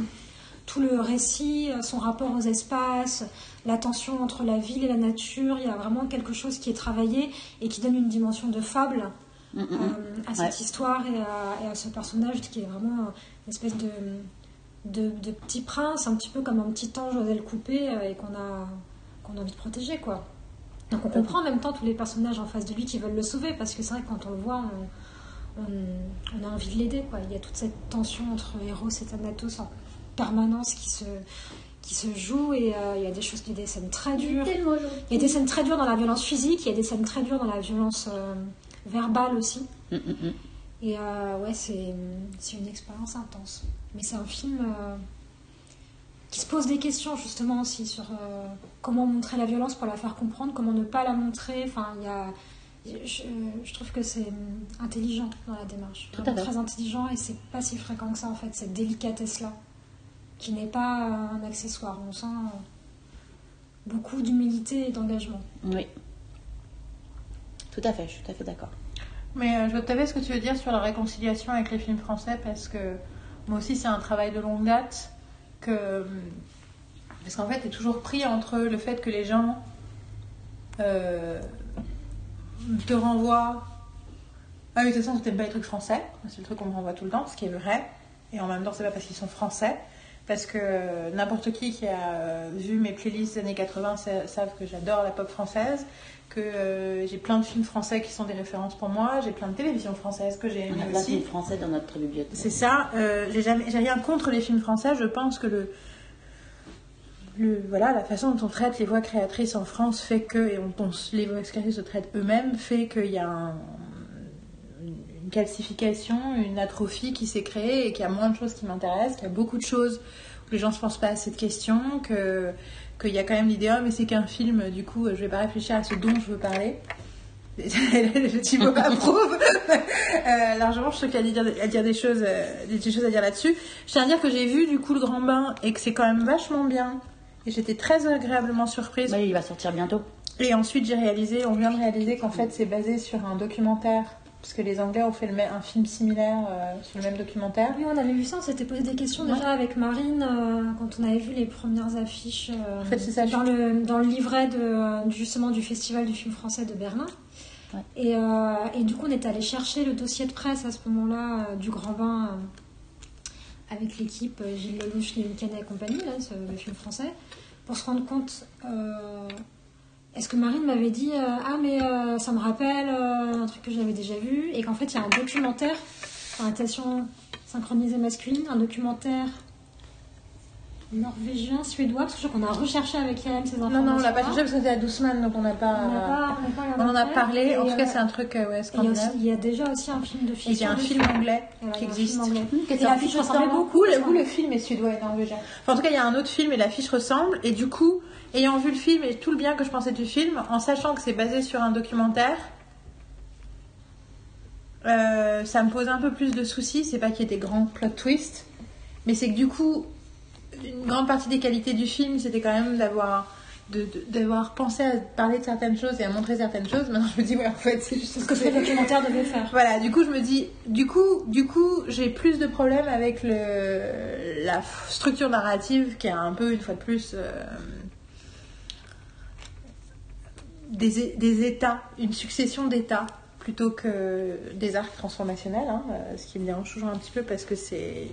tout le récit, euh, son rapport aux espaces, la tension entre la ville et la nature. Il y a vraiment quelque chose qui est travaillé et qui donne une dimension de fable Mm, mm, euh, mm. à cette Ouais. histoire et à, et à ce personnage qui est vraiment une espèce de, de, de petit prince, un petit peu comme un petit ange José le coupé euh, et qu'on a, qu'on a envie de protéger, quoi. Donc on comprend en même temps tous les personnages en face de lui qui veulent le sauver, parce que c'est vrai que quand on le voit, on, on- on a envie de l'aider, quoi. Il y a toute cette tension entre Eros et Thanatos en permanence qui se, qui se joue, et euh, il y a des choses, il y a des scènes très dures. Il y a des scènes très dures dans la violence physique, il y a des scènes très dures dans la violence euh, verbale aussi. Mm, mm, mm. Et euh, ouais, c'est c'est une expérience intense. Mais c'est un film euh, qui se pose des questions justement aussi sur euh, comment montrer la violence pour la faire comprendre, comment ne pas la montrer. Enfin, il y a, je, je trouve que c'est intelligent dans la démarche. Tout à Vraiment fait. très intelligent et c'est pas si fréquent que ça en fait, cette délicatesse-là, qui n'est pas euh, un accessoire. On sent euh, beaucoup d'humilité et d'engagement. Oui. Tout à fait, je suis tout à fait d'accord. Mais euh, je veux tout à fait ce que tu veux dire sur la réconciliation avec les films français parce que moi aussi c'est un travail de longue date que parce qu'en fait t'es toujours pris entre le fait que les gens euh, te renvoient ah oui de toute façon t'aimes pas les trucs français c'est le truc qu'on me renvoie tout le temps ce qui est vrai et en même temps c'est pas parce qu'ils sont français parce que euh, n'importe qui qui a euh, vu mes playlists des années 80 sa- savent que j'adore la pop française que euh, j'ai plein de films français qui sont des références pour moi, j'ai plein de télévisions françaises que j'ai On aimées a plein de aussi. films français dans notre bibliothèque. C'est ça, euh, j'ai jamais, j'ai rien contre les films français, je pense que le, le, voilà, la façon dont on traite les voix créatrices en France fait que, et on, on les voix créatrices se traitent eux-mêmes, fait qu'il y a un- une calcification, une atrophie qui s'est créée et qu'il y a moins de choses qui m'intéressent, qu'il y a beaucoup de choses où les gens se posent pas assez de questions, que qu'il y a quand même l'idée, oh, mais c'est qu'un film, du coup, je vais pas réfléchir à ce dont je veux parler. Le Thibaut approuve euh, largement. Je trouve qu'il y a à dire, à dire des choses, euh, des choses à dire là-dessus. Je tiens à dire que j'ai vu du coup le Grand Bain et que c'est quand même vachement bien. Et j'étais très agréablement surprise. Ouais, il va sortir bientôt. Et ensuite, j'ai réalisé, on vient de réaliser qu'en fait, c'est basé sur un documentaire. Parce que les Anglais ont fait le même- un film similaire euh, sur le même documentaire. Oui, on avait vu ça, on s'était posé des questions déjà avec Marine euh, quand on avait vu les premières affiches euh, En fait, c'est ça, dans, le, dans le livret de, justement du Festival du film français de Berlin. Ouais. Et, et du coup, on est allé chercher le dossier de presse à ce moment-là du Grand Bain avec l'équipe Gilles Lelouch, Canet et compagnie, là, ce- le film français, pour se rendre compte. Est-ce que Marine m'avait dit euh, Ah, mais euh, ça me rappelle euh, un truc que j'avais déjà vu Et qu'en fait, il y a un documentaire, enfin, attention synchronisée masculine, un documentaire norvégien, suédois, parce que je crois qu'on a recherché avec Yann ces Non, informations. non, on l'a pas cherché parce que c'était à Douceman, donc on n'a pas. On en a parlé. Et, En tout cas, c'est un truc ouais, et il y, a scandinave. il y a déjà aussi un film de Et fiction. il y a un film anglais Voilà, qui y a un existe. film anglais. Mmh, Et l'affiche ressemblait beaucoup. Le, vous, le film est suédois et norvégien. Enfin, en tout cas, il y a un autre film et l'affiche ressemble. Et du coup, ayant vu le film et tout le bien que je pensais du film, en sachant que c'est basé sur un documentaire, euh, ça me pose un peu plus de soucis. C'est pas qu'il y ait des grands plot twists, mais c'est que du coup, une grande partie des qualités du film, c'était quand même d'avoir d'avoir pensé à parler de certaines choses et à montrer certaines choses. Maintenant, je me dis, ouais, en fait, c'est juste ce que ce documentaire devait faire. voilà, du coup, je me dis, du coup, du coup, j'ai plus de problèmes avec le, la structure narrative qui est un peu, une fois de plus, euh, des, états, une succession d'états plutôt que des arcs transformationnels, hein, euh, ce qui me dérange toujours un petit peu parce que c'est.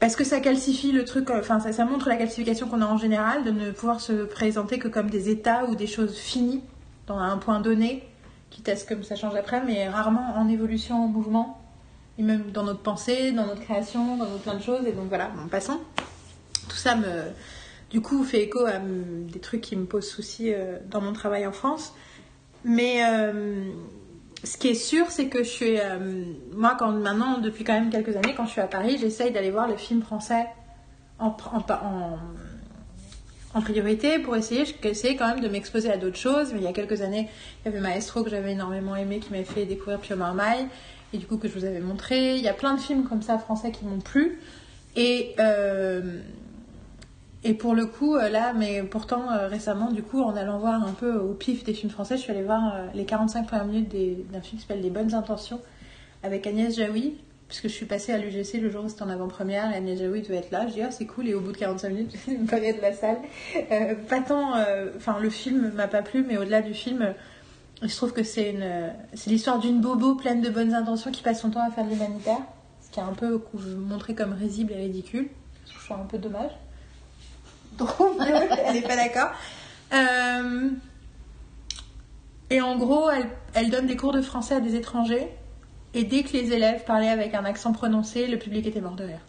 Parce que ça calcifie le truc, euh, enfin ça, montre la calcification qu'on a en général, de ne pouvoir se présenter que comme des états ou des choses finies dans un point donné, quitte à ce que ça change après, mais rarement en évolution, en mouvement, et même dans notre pensée, dans notre création, dans plein de choses, et donc voilà, en passant. Tout ça me, du coup, fait écho à mm, des trucs qui me posent souci euh, dans mon travail en France. Mais euh, ce qui est sûr, c'est que je suis. euh, moi, quand, maintenant, depuis quand même quelques années, quand je suis à Paris, j'essaye d'aller voir le film français en, priorité pour essayer, quand même de m'exposer à d'autres choses. Mais il y a quelques années, il y avait Maestro que j'avais énormément aimé, qui m'avait fait découvrir Pio Marmaille, et du coup que je vous avais montré. Il y a plein de films comme ça français qui m'ont plu. Et. Et pour le coup, euh, là, mais pourtant euh, récemment, du coup, en allant voir un peu au pif des films français, je suis allée voir euh, les 45 premières minutes d'un film qui s'appelle Les Bonnes Intentions avec Agnès Jaoui, puisque je suis passée à l'UGC le jour où c'était en avant-première et Agnès Jaoui devait être là. Je dis, ah, c'est cool, et au bout de 45 minutes, je me parlais de la salle. Pas tant, enfin, le film m'a pas plu, mais au-delà du film, je trouve que c'est une, c'est l'histoire d'une bobo pleine de bonnes intentions qui passe son temps à faire de l'humanitaire, ce qui est un peu montrée comme risible et ridicule. Je trouve un peu dommage. Drôle, elle n'est pas d'accord. Euh, et en gros, elle, elle donne des cours de français à des étrangers. Et dès que les élèves parlaient avec un accent prononcé, le public était mort de rire.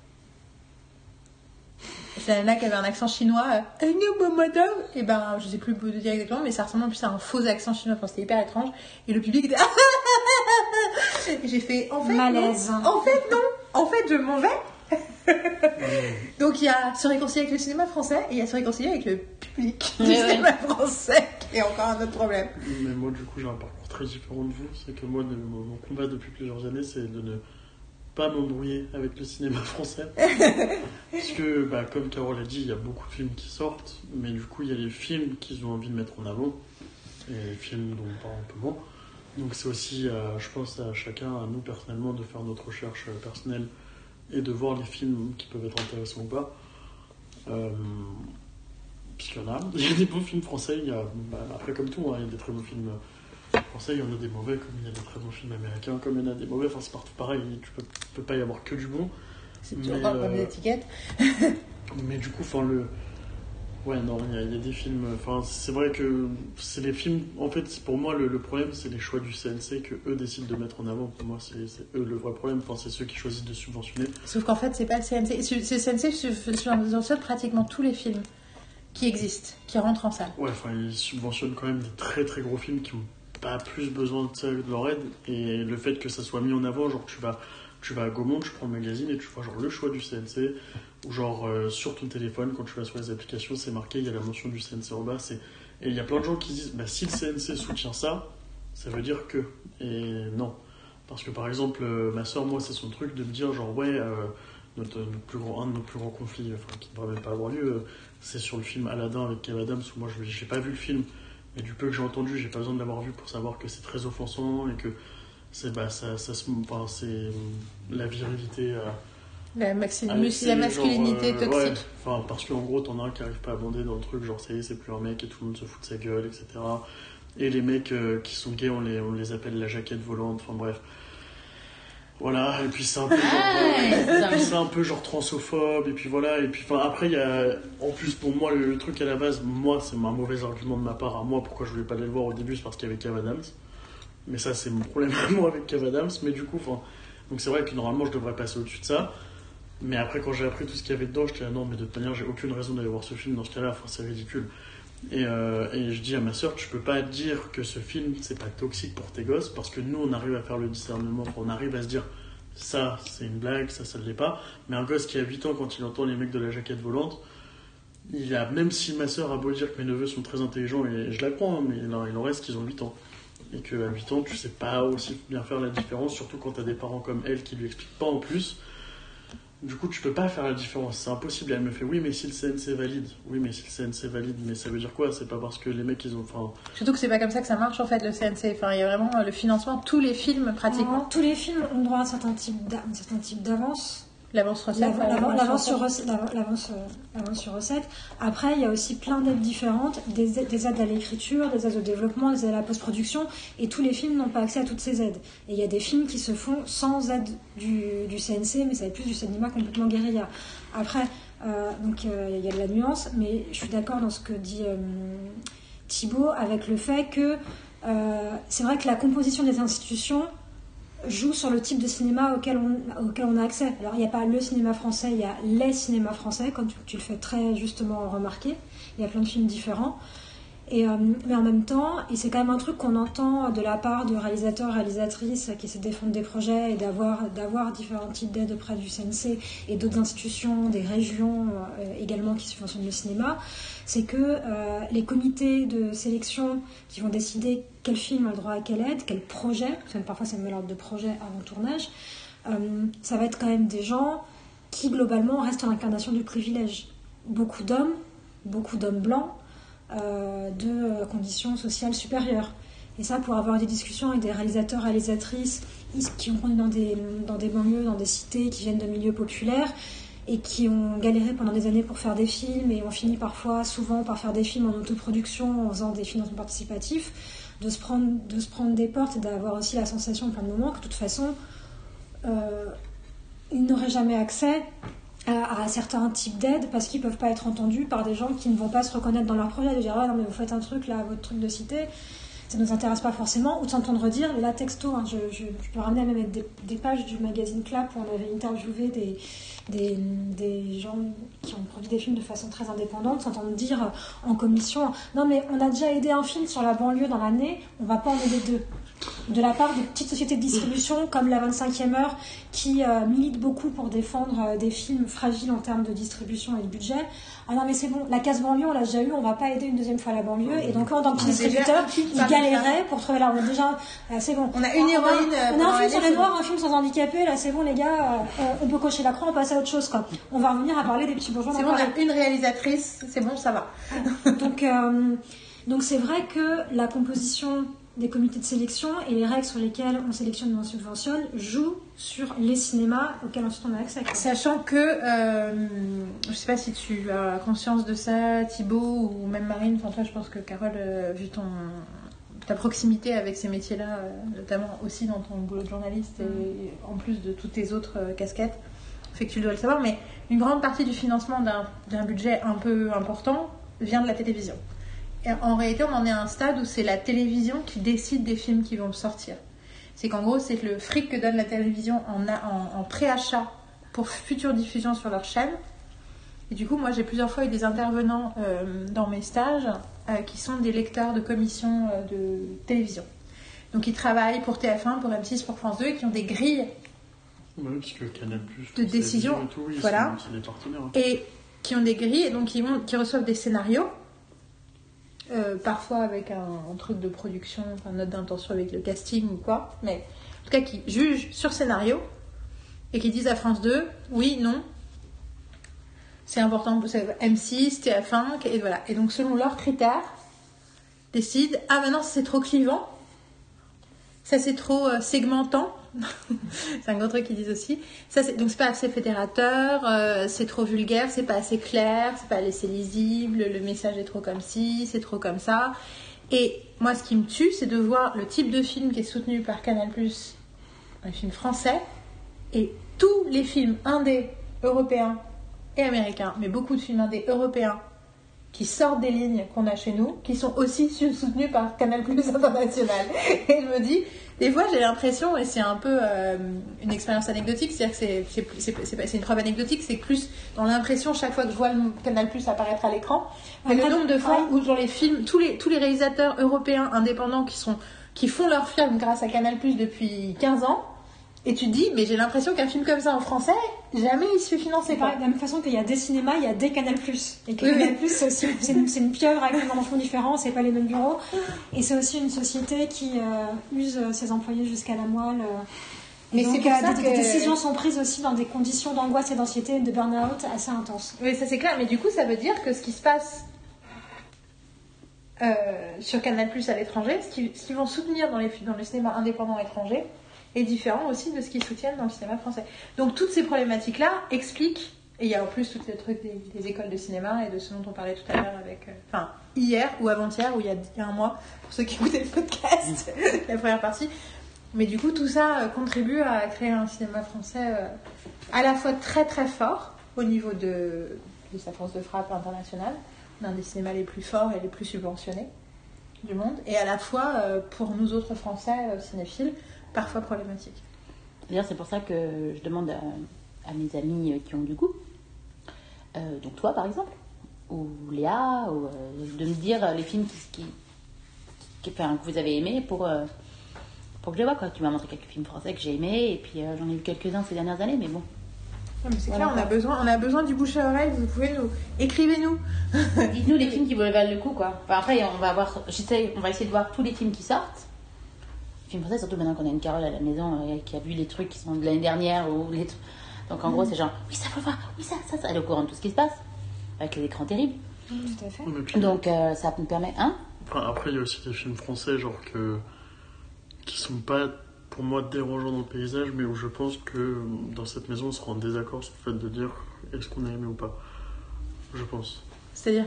C'est la qui avait un accent chinois. Euh, madame Et ben, je sais plus de dire exactement, mais ça ressemble en plus à un faux accent chinois. Enfin, c'était hyper étrange. Et le public était. J'ai fait. En fait, Malaise. non. En fait, non. En fait, je m'en vais. Donc, il y a se réconcilier avec le cinéma français et il y a se réconcilier avec le public du Ouais, ouais. cinéma français, qui est encore un autre problème. Mais moi, du coup, j'ai un parcours très différent de vous. C'est que moi, de- mon, mon combat depuis plusieurs années, c'est de ne pas m'embrouiller avec le cinéma français. Parce que, bah, comme Carole a dit, il y a beaucoup de films qui sortent, mais du coup, il y a les films qu'ils ont envie de mettre en avant, et les films dont on parle un peu moins. Donc, c'est aussi, euh, je pense, à chacun, à nous personnellement, de faire notre recherche euh, personnelle et de voir les films qui peuvent être intéressants ou pas. Euh, Puisqu'il y en a. Il y a des bons films français, il y a, bah, après comme tout, hein, il y a des très bons films français, il y en a des mauvais, comme il y a des très bons films américains, comme il y en a des mauvais, enfin c'est partout pareil, tu peux, peut pas y avoir que du bon. C'est toujours pas comme euh, les étiquettes. Mais du coup, enfin le... Ouais, non, il y, a- il y a des films... Enfin, c'est vrai que c'est les films... En fait, pour moi, le, le problème, c'est les choix du CNC que eux décident de mettre en avant. Pour moi, c'est eux le vrai problème. Enfin, c'est ceux qui choisissent de subventionner. Sauf qu'en fait, c'est pas le CNC. C'est le CNC subventionne pratiquement tous les films qui existent, qui rentrent en salle. Ouais, enfin, ils subventionnent quand même des très très gros films qui ont pas plus besoin de ça, de leur aide. Et le fait que ça soit mis en avant, genre tu vas, tu vas à Gaumont, tu prends le magazine et tu vois genre le choix du CNC, ou genre euh, sur ton téléphone, quand tu vas sur les applications, c'est marqué, il y a la mention du CNC en bas. Et il y a plein de gens qui disent, bah, si le CNC soutient ça, ça veut dire que. Et non. Parce que par exemple, euh, ma soeur, moi, c'est son truc de me dire, genre, ouais, euh, notre, plus grand, un de nos plus grands conflits, enfin, qui ne devrait même pas avoir lieu, c'est sur le film Aladdin avec Kev Adams, où moi, je n'ai pas vu le film, mais du peu que j'ai entendu, j'ai pas besoin de l'avoir vu pour savoir que c'est très offensant et que c'est bah, ça, ça se- enfin, c'est euh, la virilité. euh, La, maxi- masculinité genre, euh, toxique. ouais, enfin, parce qu'en gros, t'en as un qui arrive pas à bander dans le truc, genre ça y est, c'est plus un mec et tout le monde se fout de sa gueule, etc. Et les mecs euh, qui sont gays, on les, on les appelle la jaquette volante, enfin bref. Voilà, et puis c'est un peu genre, Ah, c'est un peu genre transophobe, et puis voilà, et puis enfin après il y a, en plus pour moi le, le truc à la base, moi c'est un mauvais argument de ma part à moi, pourquoi je voulais pas aller le voir au début, c'est parce qu'il y avait Kev Adams. Mais ça c'est mon problème moi avec Kev Adams, mais du coup, enfin, donc c'est vrai que normalement je devrais passer au-dessus de ça. Mais après, quand j'ai appris tout ce qu'il y avait dedans, j'étais là, non, mais de toute manière, j'ai aucune raison d'aller voir ce film dans ce cas-là, c'est ridicule. Et, euh, et je dis à ma soeur, tu peux pas dire que ce film, c'est pas toxique pour tes gosses, parce que nous, on arrive à faire le discernement, on arrive à se dire, ça, c'est une blague, ça, ça ne l'est pas. Mais un gosse qui a 8 ans, quand il entend les mecs de la jaquette volante, il a, même si ma soeur a beau dire que mes neveux sont très intelligents, et je la crois, hein, mais il en, il en reste qu'ils ont 8 ans. Et qu'à 8 ans, tu sais pas aussi bien faire la différence, surtout quand t'as des parents comme elle qui lui expliquent pas en plus. Du coup, tu peux pas faire la différence, c'est impossible. Et elle me fait oui, mais si le CNC valide, oui, mais si le CNC valide, mais ça veut dire quoi? C'est pas parce que les mecs ils ont. Enfin, Surtout que c'est pas comme ça que ça marche en fait le CNC. Enfin, il y a vraiment euh, le financement, tous les films pratiquement. Tous les films ont droit à un certain type d'a- un certain type d'avance. L'avance recette. L'avance sur, recette. sur. Après, il y a aussi plein d'aides différentes, des, aides- des aides à l'écriture, des aides au développement, des aides à la post-production, et tous les films n'ont pas accès à toutes ces aides. Et il y a des films qui se font sans aide du, du CNC, mais ça va être plus du cinéma complètement guérilla. Après, euh, donc euh, il y a de la nuance, mais je suis d'accord dans ce que dit euh, Thibaut avec le fait que euh, c'est vrai que la composition des institutions joue sur le type de cinéma auquel on, auquel on a accès. Alors, il n'y a pas le cinéma français, il y a les cinémas français, comme tu, tu le fais très justement remarquer. Il y a plein de films différents. Euh, mais en même temps, et c'est quand même un truc qu'on entend de la part de réalisateurs, réalisatrices qui essaient de défendre des projets et d'avoir, différents types d'aides auprès du CNC et d'autres institutions, des régions euh, également qui subventionnent le cinéma, c'est que euh, les comités de sélection qui vont décider quel film a le droit à quelle aide, quel projet, parce que parfois c'est un mélange de projet avant tournage, ça va être quand même des gens qui globalement restent en incarnation du privilège. Beaucoup d'hommes, beaucoup d'hommes blancs, euh, de conditions sociales supérieures. Et ça, pour avoir des discussions avec des réalisateurs, réalisatrices qui ont grandi dans des, dans des banlieues, dans des cités, qui viennent de milieux populaires et qui ont galéré pendant des années pour faire des films et ont fini parfois, souvent, par faire des films en autoproduction, en faisant des financements participatifs, de se prendre, de se prendre des portes et d'avoir aussi la sensation, en plein de moments, que de toute façon, euh, ils n'auraient jamais accès à, certains types d'aides parce qu'ils peuvent pas être entendus par des gens qui ne vont pas se reconnaître dans leur projet, de dire ah non mais vous faites un truc là, votre truc de cité, ça nous intéresse pas forcément, ou de s'entendre dire, là texto, hein, je, peux ramener même des, des pages du magazine Clap où on avait interviewé des, des, des gens qui ont produit des films de façon très indépendante, s'entendre dire en commission non mais on a déjà aidé un film sur la banlieue dans l'année, on va pas en aider deux de la part de petites sociétés de distribution comme la 25e heure qui euh, milite beaucoup pour défendre euh, des films fragiles en termes de distribution et de budget. Ah non mais c'est bon, la case banlieue on l'a déjà eu, on va pas aider une deuxième fois la banlieue et donc en tant que petit On a distributeur ils galéraient pour trouver l'argent. Déjà euh, c'est bon. On a une Ah, héroïne, On euh, a, on a pendant un film sur les noirs, un film sans handicapés, là c'est bon les gars, euh, on- on peut cocher la croix, on passe à autre chose quoi. On va revenir à parler des petits bourgeois C'est bon, on a une réalisatrice, c'est bon, ça va. Donc, euh, donc c'est vrai que la composition des comités de sélection et les règles sur lesquelles on sélectionne ou on subventionne jouent sur les cinémas auxquels ensuite on a accès. Sachant que, euh, je sais pas si tu as conscience de ça, Thibaut, ou même Marine, enfin toi je pense que Carole, euh, vu ton, ta proximité avec ces métiers-là, euh, notamment aussi dans ton boulot de journaliste et en plus de toutes tes autres euh, casquettes, fait que tu dois le savoir, mais une grande partie du financement d'un budget un peu important vient de la télévision. En réalité, on en est à un stade où c'est la télévision qui décide des films qui vont sortir. C'est qu'en gros, c'est le fric que donne la télévision en, a- en, en préachat pour future diffusion sur leur chaîne. Et du coup, moi, j'ai plusieurs fois eu des intervenants euh, dans mes stages euh, qui sont des lecteurs de commissions euh, de télévision. Donc, ils travaillent pour TF1, pour M6, pour France 2 et qui ont des grilles Canal De décision, et tout, voilà. sont- c'est des partenaires. hein. et qui ont des grilles et donc qui, vont, qui reçoivent des scénarios, euh, parfois avec un, truc de production, enfin note d'intention avec le casting ou quoi, mais en tout cas qui jugent sur scénario et qui disent à France 2 oui, non, c'est important, c'est M6, TF1, et voilà. Et donc selon leurs critères, décident ah maintenant c'est trop clivant, ça c'est trop euh, segmentant. c'est un gros truc qu'ils disent aussi. Ça, donc c'est pas assez fédérateur, euh, c'est trop vulgaire, c'est pas assez clair, c'est pas assez lisible, le message est trop comme ci, c'est trop comme ça. Et moi, ce qui me tue, c'est de voir le type de film qui est soutenu par Canal+, un film français, et tous les films indés européens et américains, mais beaucoup de films indés européens qui sortent des lignes qu'on a chez nous, qui sont aussi soutenus par Canal Plus International. Et je me dis, des fois j'ai l'impression, et c'est un peu euh, une expérience anecdotique, c'est-à-dire que c'est, une preuve anecdotique, c'est plus dans l'impression chaque fois que je vois le Canal Plus apparaître à l'écran, mais le nombre de fois où dans les films, tous les, tous les réalisateurs européens indépendants qui, sont, qui font leurs films grâce à Canal Plus depuis 15 ans, et tu te dis, mais j'ai l'impression qu'un film comme ça en français, jamais il se fait financer. Quoi. de la même façon qu'il y a des cinémas, il y a des Canal+. Et que Oui, Canal+, oui. c'est aussi une, une pieuvre avec des enfants différents, c'est pas les mêmes bureaux. Et c'est aussi une société qui euh, use ses employés jusqu'à la moelle. euh. Mais c'est pour euh, ça des, que- des décisions sont prises aussi dans des conditions d'angoisse et d'anxiété de burn-out assez intenses. Oui, ça c'est clair, mais du coup, ça veut dire que ce qui se passe euh, sur Canal Plus à l'étranger, ce qu'ils qu'ils vont soutenir dans les, dans les cinémas indépendants étrangers, est différent aussi de ce qu'ils soutiennent dans le cinéma français. Donc, toutes ces problématiques-là expliquent, et il y a en plus tout le truc des, des écoles de cinéma et de ce dont on parlait tout à l'heure avec. euh, Enfin, hier ou avant-hier, ou il y, a, il y a un mois, pour ceux qui écoutaient le podcast, la première partie. Mais du coup, tout ça euh, contribue à créer un cinéma français euh, à la fois très très fort au niveau de, de sa force de frappe internationale, l'un des cinémas les plus forts et les plus subventionnés du monde, et à la fois pour nous autres Français cinéphiles, parfois problématique. D'ailleurs, c'est pour ça que je demande à, à mes amis euh, qui ont du goût, euh, donc toi par exemple, ou Léa, ou, euh, de me dire les films qui, qui, qui- enfin, que vous avez aimés pour, euh, pour que je les vois. Quoi. Tu m'as montré quelques films français que j'ai aimés, et puis j'en ai vu quelques-uns ces dernières années, mais bon. Non, mais c'est Voilà. clair, on a, besoin, on a besoin du bouche à oreille, vous pouvez nous... Écrivez-nous Dites-nous les films qui vous valent le coup, quoi. Enfin, après, on va on va essayer de voir tous les films qui sortent. Les films français, surtout maintenant qu'on a une Carole à la maison euh, qui a vu les trucs qui sont de l'année dernière ou les trucs. Donc en gros, c'est genre, oui, ça faut le voir, oui, ça, ça, ça. Elle est au courant de tout ce qui se passe avec les écrans terribles. Tout à fait. Puis- Donc euh, ça me permet, hein? Enfin, après, il y a aussi des films français, genre que. qui sont pas, pour moi, dérangeants dans le paysage, mais où je pense que dans cette maison, on sera en désaccord sur le fait de dire est-ce qu'on a aimé ou pas. Je pense. C'est-à-dire?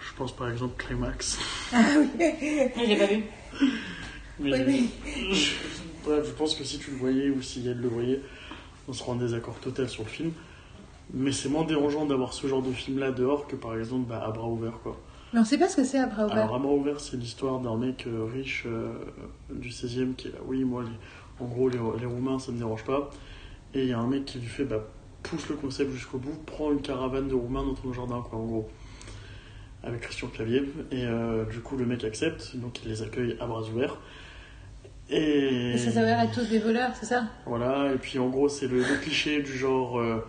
Je pense par exemple Climax. Je l'ai pas vu. Mais Oui, je- Bref, je pense que si tu le voyais ou si elle le voyait, on sera en désaccord total sur le film. Mais c'est moins dérangeant d'avoir ce genre de film-là dehors que par exemple bah, à bras ouverts. Quoi. Mais on sait pas ce que c'est à bras ouverts. Alors, à bras ouverts, c'est l'histoire d'un mec euh, riche euh, du 16e qui est là. Oui, moi, les- en gros, les, les Roumains, ça me dérange pas. Et il y a un mec qui lui fait bah, pousse le concept jusqu'au bout, prend une caravane de Roumains dans ton jardin, quoi, en gros. Avec Christian Clavier. Et euh, du coup, le mec accepte, donc il les accueille à bras ouverts. Et. Et ça s'avère être tous des voleurs, c'est ça Voilà, et puis en gros, c'est le, le cliché du genre. euh,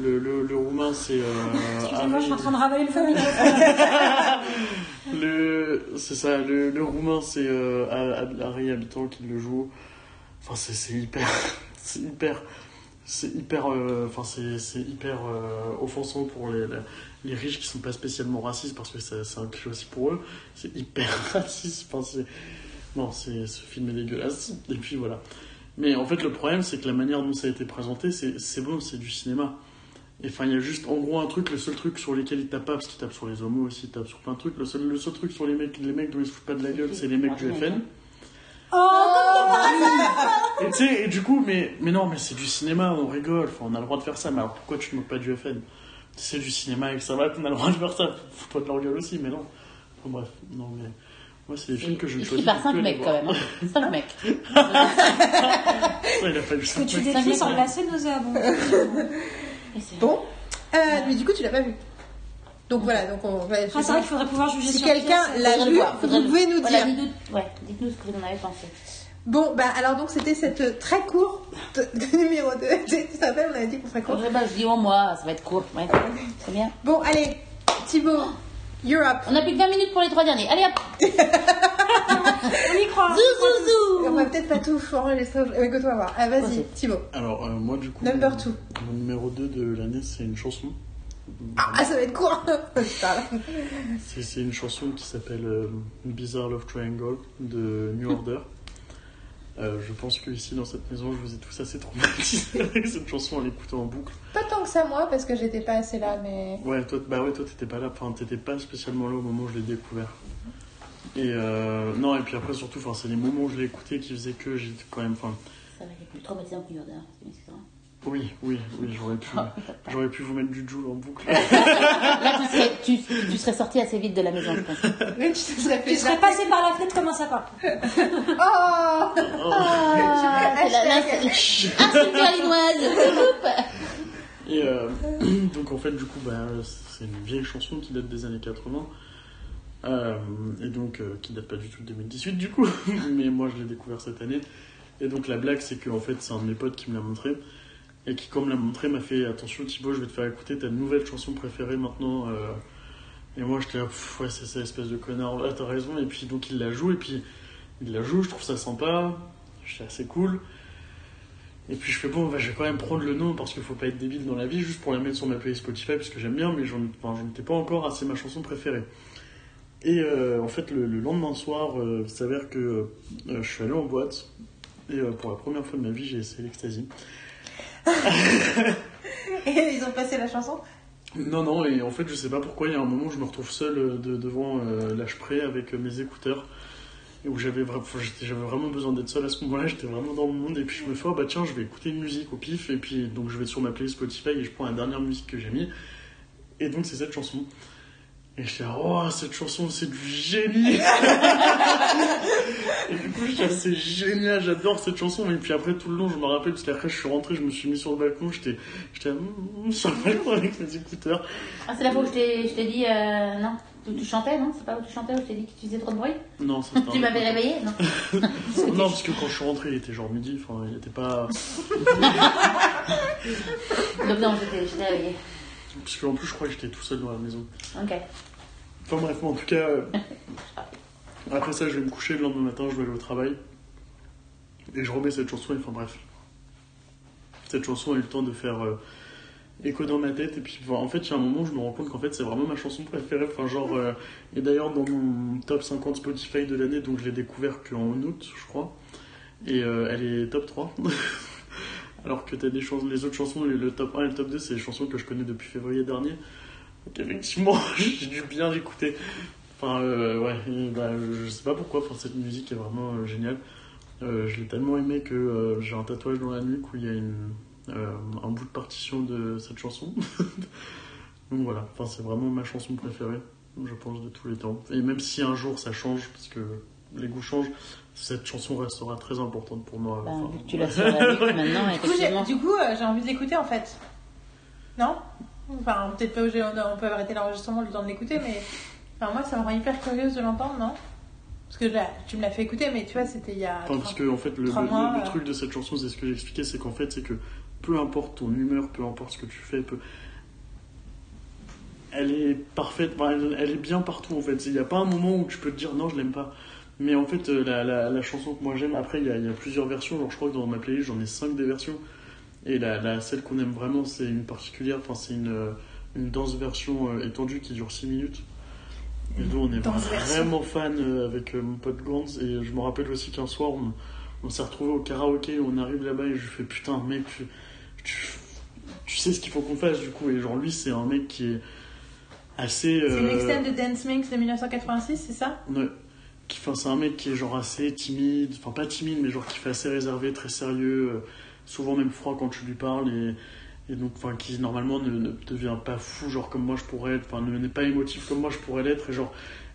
le, le, le roumain, c'est. euh, Excusez-moi, je suis en train de ravaler le famille. le, c'est ça, le, le roumain, c'est euh, Harry Habitant qui le joue. Enfin, c'est, c'est hyper. C'est hyper. C'est hyper. euh, Enfin, c'est, c'est hyper euh, offensant pour les, les, les riches qui sont pas spécialement racistes parce que ça- c'est un cliché aussi pour eux. C'est hyper raciste. Enfin, c'est. Non, c'est, ce film est dégueulasse. Et puis voilà. Mais en fait, le problème, c'est que la manière dont ça a été présenté, c'est, c'est bon, c'est du cinéma. Et enfin, il y a juste en gros un truc, le seul truc sur lesquels il tape pas, parce qu'il tape sur les homos aussi, il tape sur plein de trucs. Le seul, le seul truc sur les mecs, les mecs dont ils se foutent pas de la gueule, c'est les mecs du FN. Oh, Et tu sais, et du coup, mais, mais non, mais c'est du cinéma, on rigole, enfin, on a le droit de faire ça, mais alors pourquoi tu te moques pas du FN C'est du cinéma et que ça va, on a le droit de faire ça, faut pas de leur gueule aussi, mais non. Enfin, bref, non, mais. Moi, c'est des films que je ne Écrit choisis par 5 plus à mecs quand même. hein. 5 mecs. Ouais, il a fallu Ce que cinq tu mecs. décris semble assez nauséabond. Bon. Euh, mais du coup, tu l'as pas vu. Donc voilà, donc on va. Ah, c'est vrai qu'il faudrait pouvoir juger Si sur quelqu'un l'a faudrait vous pouvez nous Voilà, dire. dites-nous ouais, dites-nous ce que vous en avez pensé. Bon, bah alors donc c'était cette très courte numéro 2. Tu te rappelles, on avait dit qu'on ferait court. je, bah, je dis au mois, ça va être court. Ouais, c'est bien. Bon, allez, Thibaut, up. On a plus que 20 minutes pour les trois derniers. Allez hop On y croit. Zou, On zou, va peut-être pas tout enregistrer. Écoute, on va voir. Ah, vas-y. Thibaut. Alors, euh, moi, du coup. Number mon- two. Mon numéro 2 de l'année, c'est une chanson. Ah, ça va être court. C'est une chanson qui s'appelle euh, Bizarre Love Triangle de New Order. Euh, je pense que ici dans cette maison, je vous ai tous assez traumatisés avec cette chanson en l'écoutant en boucle. Pas tant que ça, moi, parce que j'étais pas assez là, mais. Ouais, toi, bah ouais, toi, t'étais pas là, enfin, t'étais pas spécialement là au moment où je l'ai découvert. Et euh, non, et puis après, surtout, enfin, c'est les moments où je l'ai écouté qui faisaient que j'étais quand même, enfin, Ça va, il est plus traumatisant que New Order. c'est. Oui, oui, oui, j'aurais pu, j'aurais pu vous mettre du Joule en boucle. Là, tu serais, tu, tu serais sorti assez vite de la maison, je pense. Mais tu serais fait Tu serais passé par la fenêtre comme un sapin. Oh Ah, c'est la- la-. Ah, malinoise Et euh, donc en fait du coup bah, c'est une vieille chanson qui date des années 80 euh, et donc euh, qui date pas du tout de 2018 du coup mais moi je l'ai découvert cette année et donc la blague c'est que en fait c'est un de mes potes qui me l'a montré et qui comme me l'a montré m'a fait attention Thibaut je vais te faire écouter ta nouvelle chanson préférée maintenant euh. et moi j'étais là Pff, ouais c'est ça espèce de connard là t'as raison et puis donc il la joue et puis il la joue je trouve ça sympa c'est assez cool et puis je fais bon, bah, je vais quand même prendre le nom parce qu'il faut pas être débile dans la vie, juste pour la mettre sur ma playlist Spotify parce que j'aime bien, mais j'en enfin, étais pas encore, ah, c'est ma chanson préférée. Et euh, en fait, le, le lendemain soir, euh, il s'avère que je suis allé en boîte et pour la première fois de ma vie, j'ai essayé l'ecstasy. Et ils ont passé la chanson? Non, non, et en fait, je sais pas pourquoi, il y a un moment où je me retrouve seul euh, de- devant euh, l'H-Pré avec euh, mes écouteurs. Et où j'avais vraiment besoin d'être seul à ce moment-là, j'étais vraiment dans le monde. Et puis je me fais, oh bah tiens, je vais écouter une musique au pif. Et puis donc je vais sur ma playlist Spotify et je prends la dernière musique que j'ai mis. Et donc c'est cette chanson. Et j'étais là, oh, cette chanson, c'est du génie! et du coup, j'étais là, c'est génial, j'adore cette chanson. Et puis après, tout le long, je me rappelle, parce qu'après, je suis rentré, je me suis mis sur le balcon, j'étais, j'étais là, mm, mm, sur le balcon avec mes écouteurs. Ah, c'est la fois où je t'ai je t'ai dit, euh, non, où tu chantais, non? C'est pas où tu chantais, où je t'ai dit que tu faisais trop de bruit? Non, ça, c'était Tu m'avais réveillé, non? Non, parce que quand je suis rentré, il était genre midi, enfin, il était pas. Donc non, j'étais j'étais réveillée. Parce qu'en plus, je crois que j'étais tout seul dans la maison. Ok. Enfin bref, mais en tout cas, euh, après ça, je vais me coucher le lendemain matin, je vais aller au travail. Et je remets cette chanson, et enfin bref. Cette chanson a eu le temps de faire euh, écho dans ma tête. Et puis, enfin, en fait, il y a un moment où je me rends compte qu'en fait, c'est vraiment ma chanson préférée. Enfin, genre, euh, et d'ailleurs, dans mon top 50 Spotify de l'année, donc je l'ai découvert qu'en août, je crois. Et euh, elle est top 3. Alors que t'as des les autres chansons, le, top 1 et le top 2, c'est des chansons que je connais depuis février dernier. Donc effectivement, j'ai dû bien l'écouter. Enfin, euh, ouais, bah, je sais pas pourquoi, enfin, cette musique est vraiment euh, géniale. Euh, je l'ai tellement aimé que j'ai un tatouage dans la nuque où il y a un bout de partition de cette chanson. Donc voilà, enfin, c'est vraiment ma chanson préférée, je pense, de tous les temps. Et même si un jour ça change, parce que les goûts changent, cette chanson restera très importante pour moi. Bah, Enfin, vu que tu l'as sur la liste maintenant, Du coup, j'ai, effectivement. du coup, euh, j'ai envie de l'écouter en fait. Non? Enfin, peut-être pas, obligé- on peut arrêter l'enregistrement le temps de l'écouter, mais. Enfin, moi, ça me rend hyper curieuse de l'entendre, non? Parce que là, tu me l'as fait écouter, mais tu vois, c'était il y a. Enfin, parce que en fait, le, Trois le- mois, le euh. truc de cette chanson, c'est ce que j'ai expliqué, c'est qu'en fait, c'est que peu importe ton humeur, peu importe ce que tu fais, peu... elle est parfaite, elle est bien partout en fait. Il n'y a pas un moment où tu peux te dire non, je l'aime pas. Mais en fait, euh, la, la, la chanson que moi j'aime, après, il y, a, il y a plusieurs versions. Genre, je crois que dans ma playlist, j'en ai 5 des versions. Et la, la, celle qu'on aime vraiment, c'est une particulière, enfin, c'est une, euh, une danse version euh, étendue qui dure 6 minutes. Et nous, on est Danse version. vraiment fan avec mon pote Gantz. Et je me rappelle aussi qu'un soir, on, on s'est retrouvé au karaoké, on arrive là-bas et je lui fais putain, mec, tu, tu, tu sais ce qu'il faut qu'on fasse du coup. Et genre, lui, c'est un mec qui est assez. C'est une euh, extended dance mix de 1986, c'est ça? Ouais. Qui- Enfin, c'est un mec qui est genre assez timide, enfin pas timide, mais genre qui fait assez réservé, très sérieux, euh, souvent même froid quand tu lui parles, et, et donc enfin qui normalement ne, ne devient pas fou, genre comme moi je pourrais être, enfin ne- n'est pas émotif comme moi je pourrais l'être, et genre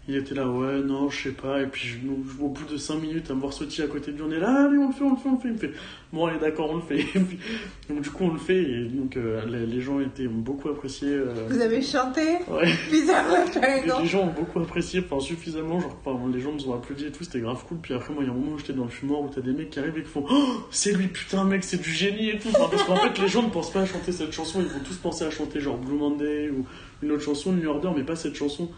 il était là, ouais, non, je sais pas, et puis je- au bout de 5 minutes à me voir sauter à côté de lui, on est là, allez, on le fait, on le fait, on le fait, il me fait, bon, allez, d'accord, on le fait, puis, donc du coup on le fait, et donc euh, les, les gens étaient, ont beaucoup apprécié. euh, Vous avez chanté ouais. Les gens ont beaucoup apprécié, enfin suffisamment, genre enfin, les gens nous ont applaudi et tout, c'était grave cool. Puis après, moi, il y a un moment où j'étais dans le fumoir où t'as des mecs qui arrivent et qui font Oh, c'est lui, putain, mec, c'est du génie et tout. Enfin, parce qu'en fait, les gens ne pensent pas à chanter cette chanson, ils vont tous penser à chanter genre Blue Monday ou une autre chanson, New Order, mais pas cette chanson.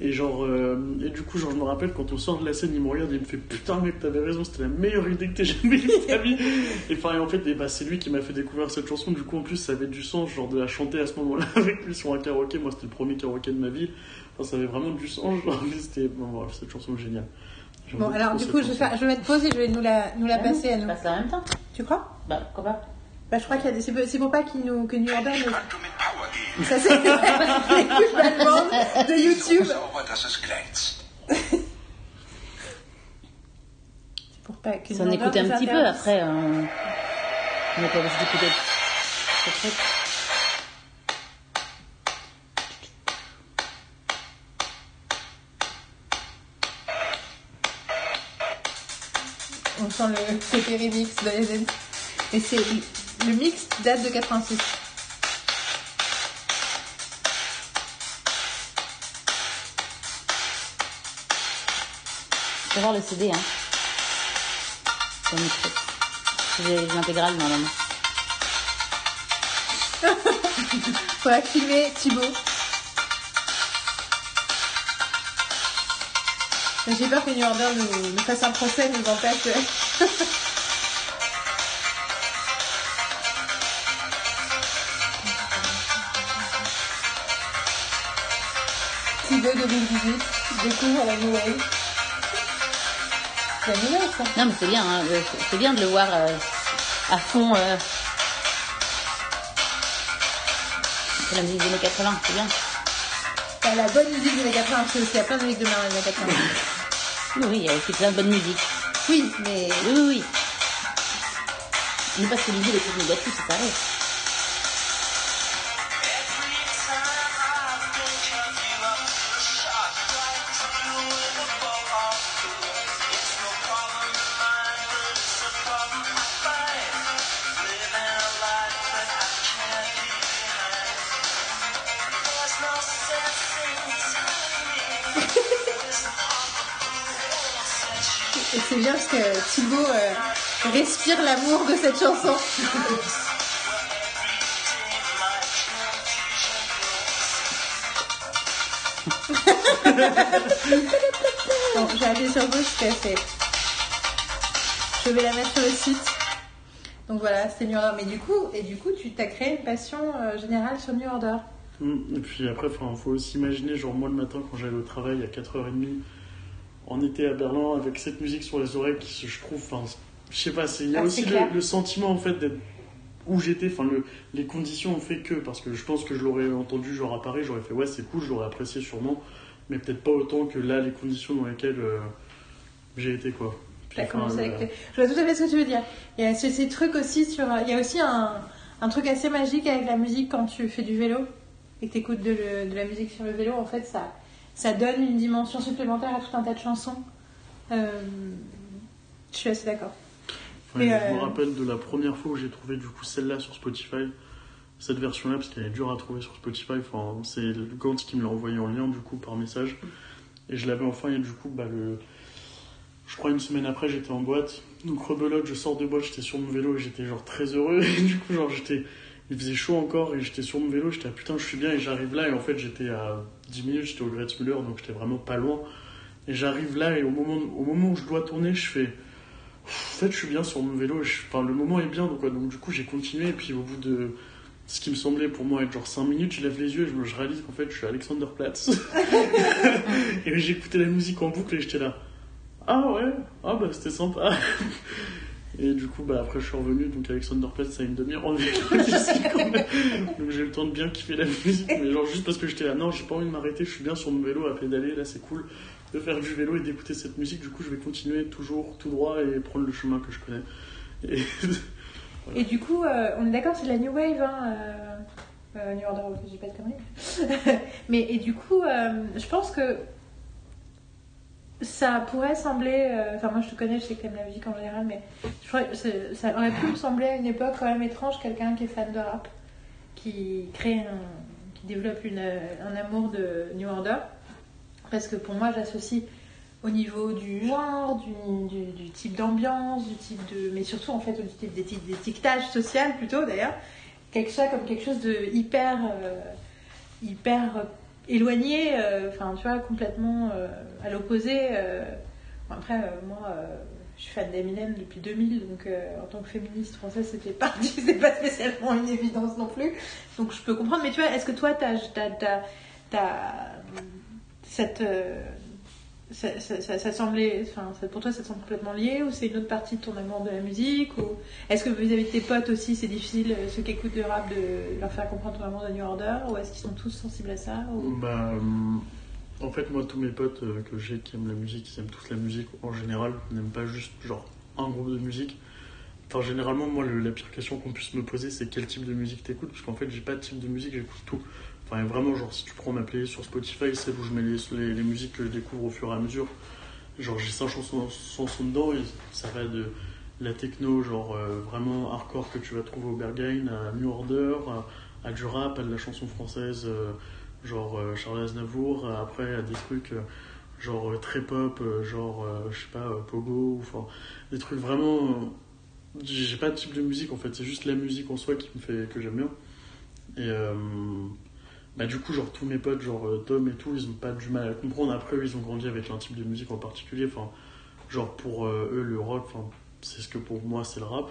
Et genre, euh, et du coup, genre, je me rappelle quand on sort de la scène, il me regarde et il me fait putain, mec, t'avais raison, c'était la meilleure idée que t'aies jamais eue de ta vie. Et enfin, en fait, et bah, c'est lui qui m'a fait découvrir cette chanson. Du coup, en plus, ça avait du sens, genre de la chanter à ce moment-là avec lui sur un karaoké. Moi, c'était le premier karaoké de ma vie. Enfin, ça avait vraiment du sens. Genre, c'était, bon, voilà, cette chanson est géniale. Bon, alors du coup, je vais, faire, je vais mettre pause et je vais nous la, nous la Ah passer à On nous. passe en même temps. Tu crois? Bah, pourquoi pas Bah, je crois qu'il y a des. C'est pour- c'est pour pas qu'ils nous, que New Order nous. Ça, c'est les pubs allemandes de YouTube. C'est pour pas que en Order écoute un petit peu, après, on on n'est pas obligé d'écouter. On sent le côté remix de les Et c'est le mix date de 86. Tu vas voir le CD, hein. J'ai l'intégrale, normalement. Faudra filmer Thibaut. J'ai peur que New Order nous, nous fasse un procès, nous empêche. de- Thibaut 2018 découvre la Wave. C'est la Wave, ça. Non, mais c'est bien, hein, euh, c'est- bien de le voir euh, à fond. euh. C'est la musique des années 80, c'est bien. T'as la bonne musique des années 80, parce qu'il y a plein de musiques de Marin des années 80. Oui, il y a aussi plein de bonne musique. Oui, mais Oui, oui, oui. Ne pas souligner les trucs négatifs, c'est pareil. L'amour de cette chanson. bon, j'ai appuyé sur gauche c'est. Je vais la mettre sur le site. Donc voilà, c'est New Order. Mais du coup, et du coup, tu t'as créé une passion euh, générale sur New Order. Mm, Et puis après, il faut aussi imaginer, genre moi le matin quand j'allais au travail à 4h30, en été à Berlin, avec cette musique sur les oreilles qui, se- je trouve, je sais pas, c'est- il y a Ah, aussi le, sentiment en fait d'être où j'étais, enfin le, les conditions ont fait que, parce que je pense que je l'aurais entendu genre à Paris, j'aurais fait ouais c'est cool, je l'aurais apprécié sûrement, mais peut-être pas autant que là les conditions dans lesquelles euh, j'ai été quoi. Puis, commencé avec Je vois tout à fait ce que tu veux dire. Il y a ces, ces trucs aussi sur. Il y a aussi un, un truc assez magique avec la musique quand tu fais du vélo et que tu écoutes de, le- de la musique sur le vélo. En fait, ça, ça donne une dimension supplémentaire à tout un tas de chansons. Euh, je suis assez d'accord. Mais, Je euh, me rappelle de la première fois où j'ai trouvé du coup celle-là sur Spotify, cette version-là, parce qu'elle est dure à trouver sur Spotify. Enfin, c'est le Gant qui me l'a envoyé en lien du coup par message. Et je l'avais enfin, et du coup, bah, le... je crois une semaine après, j'étais en boîte. Donc, rebelote, je sors de boîte, j'étais sur mon vélo et j'étais genre très heureux. Et du coup, genre, j'étais. Il faisait chaud encore et j'étais sur mon vélo, j'étais ah putain, je suis bien et j'arrive là. Et en fait, j'étais à 10 minutes, j'étais au Gretzmüller, donc j'étais vraiment pas loin. Et j'arrive là et au moment, au moment où je dois tourner, je fais. En fait, je suis bien sur mon vélo, je- enfin, le moment est bien, donc, quoi. donc du coup, j'ai continué, et puis au bout de ce qui me semblait pour moi être genre 5 minutes, je lève les yeux et je, je réalise qu'en fait, je suis à Alexanderplatz. et j'écoutais la musique en boucle et j'étais là. Ah ouais, ah bah c'était sympa. Et du coup, bah après, je suis revenu, donc Alexanderplatz, ça a une demi-heure en vélo quand même. Donc j'ai eu le temps de bien kiffer la musique, mais genre juste parce que j'étais là, non, j'ai pas envie de m'arrêter, je suis bien sur mon vélo à pédaler, là c'est cool de faire du vélo et d'écouter cette musique. Du coup, je vais continuer toujours tout droit et prendre le chemin que je connais. Et du coup, euh, on est d'accord, c'est de la New Wave, hein, euh, euh, New Order, j'ai pas de conneries. Mais et du coup, je pense que ça pourrait sembler. Enfin, moi je te connais, je sais que t'aimes la musique en général, mais ça aurait pu me sembler à une époque quand même étrange quelqu'un qui est fan de rap, qui crée un. qui développe un amour de New Order. Parce que pour moi, j'associe au niveau du genre, du, du- du type d'ambiance, du type de. mais surtout en fait au type d'éti- d'étiquetage social plutôt d'ailleurs, quelque chose comme quelque chose de hyper. euh, hyper euh, éloigné, euh, enfin tu vois, complètement à l'opposé. après, moi. je suis fan d'Eminem depuis 2000, donc en tant que féministe française, c'était pas, c'était pas spécialement une évidence non plus. Donc je peux comprendre, mais tu vois, est-ce que toi, t'as, t'as cette, euh, ça, ça, ça- ça semblait, enfin, pour toi, ça te semble complètement lié ou c'est une autre partie de ton amour de la musique ou est-ce que vis-à-vis de tes potes aussi, c'est difficile, euh, ceux qui écoutent de rap, de leur faire comprendre ton amour de New Order ou est-ce qu'ils sont tous sensibles à ça ou... Bah, euh, en fait, moi, tous mes potes que j'ai qui aiment la musique, qui aiment tous la musique en général, n'aiment pas juste genre un groupe de musique. Enfin, généralement, moi, le- la pire question qu'on puisse me poser, c'est quel type de musique t'écoutes, parce qu'en fait, j'ai pas de type de musique, j'écoute tout. Enfin, vraiment, genre, si tu prends ma playlist sur Spotify, c'est où je mets les, les, musiques que je découvre au fur et à mesure. Genre, j'ai 5 chansons, chansons dedans, et ça va de la techno, genre euh, vraiment hardcore que tu vas trouver au Berghain, à New Order, à, du rap, à de la chanson française, euh, genre euh, Charles Aznavour, après à des trucs genre très pop, genre je sais pas, Pogo, enfin des trucs vraiment. j'ai pas de type de musique en fait, c'est juste la musique en soi qui me fait que j'aime bien. Et bah du coup, genre tous mes potes, genre euh, Tom et tout, ils ont pas du mal à comprendre. Après, eux, ils ont grandi avec un type de musique en particulier. Enfin, genre pour euh, eux, le rock, c'est ce que pour moi c'est le rap.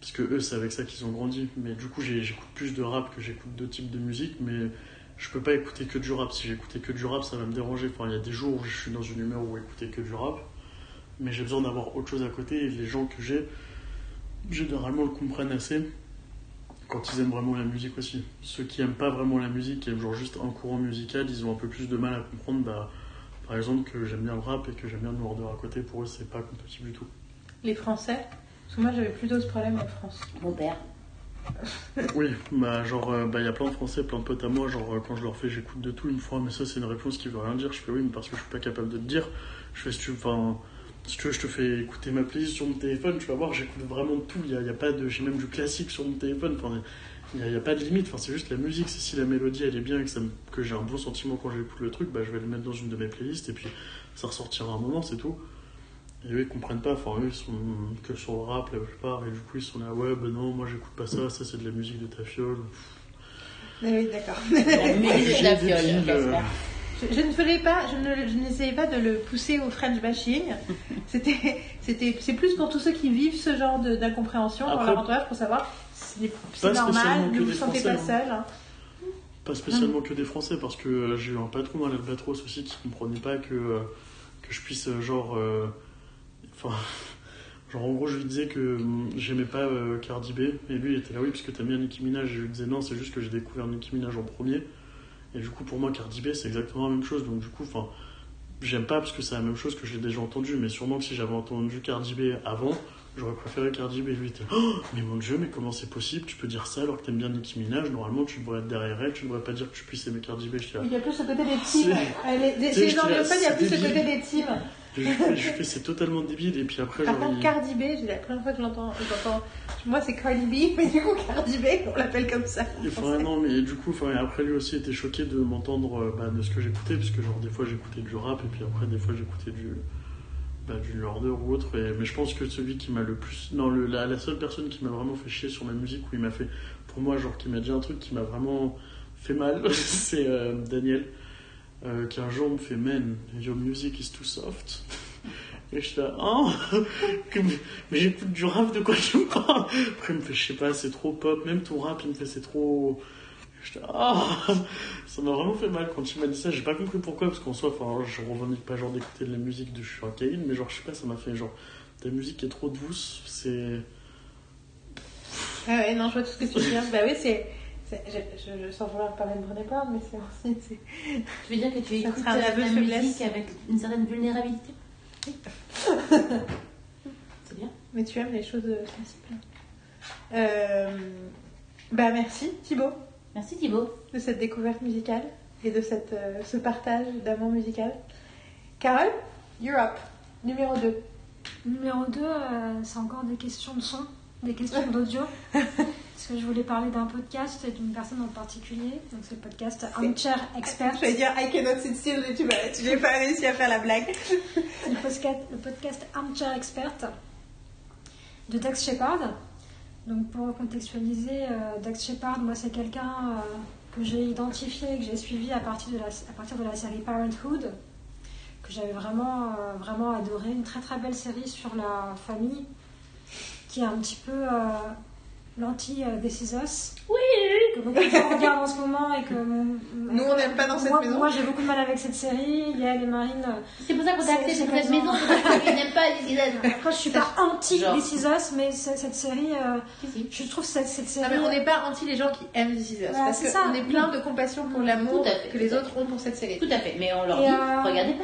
Parce que eux, c'est avec ça qu'ils ont grandi. Mais du coup, j'écoute plus de rap que j'écoute d'autres types de musique. Mais je peux pas écouter que du rap. Si j'écoutais que du rap, ça va me déranger. Enfin, il y a des jours où je suis dans une humeur où écouter que du rap. Mais j'ai besoin d'avoir autre chose à côté. Et les gens que j'ai, généralement, le comprennent assez. Quand ils aiment vraiment la musique aussi. Ceux qui aiment pas vraiment la musique, qui aiment genre juste un courant musical, ils ont un peu plus de mal à comprendre, bah, par exemple, que j'aime bien le rap et que j'aime bien le Order à côté. Pour eux, c'est pas compatible du tout. Les Français? Parce que moi, j'avais plutôt ce problème en France. Robert. Oui, bah genre, euh, bah il y a plein de Français, plein de potes à moi, genre euh, quand je leur fais j'écoute de tout une fois, mais ça c'est une réponse qui veut rien dire. Je fais oui, mais parce que je suis pas capable de te dire. Je fais si tu, enfin, si tu veux, je te fais écouter ma playlist sur mon téléphone, tu vas voir, j'écoute vraiment de tout. Il y a, il y a pas de, j'ai même du classique sur mon téléphone. Enfin, il y a, pas de limite. Enfin, c'est juste la musique. Si la mélodie elle est bien et que, que j'ai un bon sentiment quand j'écoute le truc, bah je vais le mettre dans une de mes playlists et puis ça ressortira un moment, c'est tout. Et eux ils comprennent pas, enfin eux ils sont que sur le rap la plupart, et du coup ils sont là, ouais, bah non, moi j'écoute pas ça, ça c'est de la musique de ta fiole. Ah Oui, d'accord. La musique de des fiole, euh. Je, je ne ferai pas, je ne- je n'essayais pas de le pousser au French bashing. C'était, c'était, c'est plus pour tous ceux qui vivent ce genre de- d'incompréhension dans leur entourage pour savoir si c'est normal, ne vous sentez Français, pas seul. hein. Pas spécialement que des Français, parce que euh, j'ai eu un patron dans l'Albatros aussi qui comprenait pas que, euh, que je puisse, euh, genre. euh, Enfin. genre, en gros, je lui disais que hum, j'aimais pas euh, Cardi B, et lui il était là, oui, parce que t'aimes bien Nicki Minaj. Et je lui disais, non, c'est juste que j'ai découvert Nicki Minaj en premier. Et du coup, pour moi, Cardi B, c'est exactement la même chose. Donc, du coup, enfin. J'aime pas parce que c'est la même chose que je l'ai déjà entendu, mais sûrement que si j'avais entendu Cardi B avant, J'aurais préféré Cardi B. Lui, était, oh, mais mon dieu, mais comment c'est possible? Tu peux dire ça alors que t'aimes bien Nicki Minaj Normalement, tu devrais être derrière elle, tu devrais pas dire que tu puisses aimer Cardi B. Il y a plus ce côté des teams. C'est- il y a plus ce côté des teams. Je je fais, c'est totalement débile. Et puis après, Par genre, contre, il- Cardi B, c'est la première fois que je l'entends. je l'entends- Moi, c'est Cardi B, mais du coup, Cardi B, on l'appelle comme ça. Et Enfin, non, mais du coup, enfin, après lui aussi était choqué de m'entendre euh, bah, de ce que j'écoutais, parce que genre des fois j'écoutais du rap, et puis après des fois j'écoutais du, bah, du Lorder ou autre. Et, mais je pense que celui qui m'a le plus. Non, le, la, la seule personne qui m'a vraiment fait chier sur ma musique, où il m'a fait. Pour moi, genre, qui m'a dit un truc qui m'a vraiment fait mal, c'est euh, Daniel, euh, qui un jour me fait Man, your music is too soft. Et je suis là, oh, mais j'écoute du rap, de quoi tu me parles? Après, il me fait, je sais pas, c'est trop pop, même ton rap, il me fait, c'est trop. Là, oh, ça m'a vraiment fait mal quand il m'a dit ça. J'ai pas compris pourquoi, parce qu'en soi, je revendique pas genre d'écouter de la musique de je suis mais genre, je sais pas, ça m'a fait genre, ta musique est trop douce, c'est. Ah ouais, non, je vois tout ce que tu veux dire. bah oui, c'est. Je, je, sans vouloir parler de Brené Brown, mais c'est aussi. c'est- Tu veux dire que tu Ça écoutes un aveu la musique avec une certaine vulnérabilité C'est bien. Mais tu aimes les choses euh, sensibles. Euh, Bah merci, Thibaut, Merci Thibaut. de cette découverte musicale et de cette, euh, ce partage d'amour musical. Carole, you're up. Numéro 2. Numéro 2, c'est encore des questions de son, des questions d'audio. Parce que je voulais parler d'un podcast et d'une personne en particulier. Donc c'est le podcast Armchair Expert. Je vais dire I cannot sit still, mais tu n'as pas réussi à faire la blague. C'est le podcast, le podcast Armchair Expert de Dax Shepard. Donc pour contextualiser, euh, Dax Shepard, moi c'est quelqu'un euh, que j'ai identifié, que j'ai suivi à partir, de la, à partir de la série Parenthood, que j'avais vraiment, euh, vraiment adoré. Une très très belle série sur la famille, qui est un petit peu euh, l'anti-This Is Us. Oui, Que beaucoup de gens regardent en ce moment et que... Nous, on n'aime pas dans cette moi, maison. Moi j'ai beaucoup de mal avec cette série. Yael et Marine... euh, C'est pour ça qu'on t'a acté sur cette maison, parce qu'ils n'aiment pas les Zidane. Après, je suis pas anti. This Is Us, mais cette série, euh, je trouve cette, cette Non, série. mais on n'est pas anti les gens qui aiment This Is Us. Parce c'est ça. qu'on est plein de compassion pour l'amour que les autres ont pour cette série. Tout à fait, mais on leur Et, dit, euh, regardez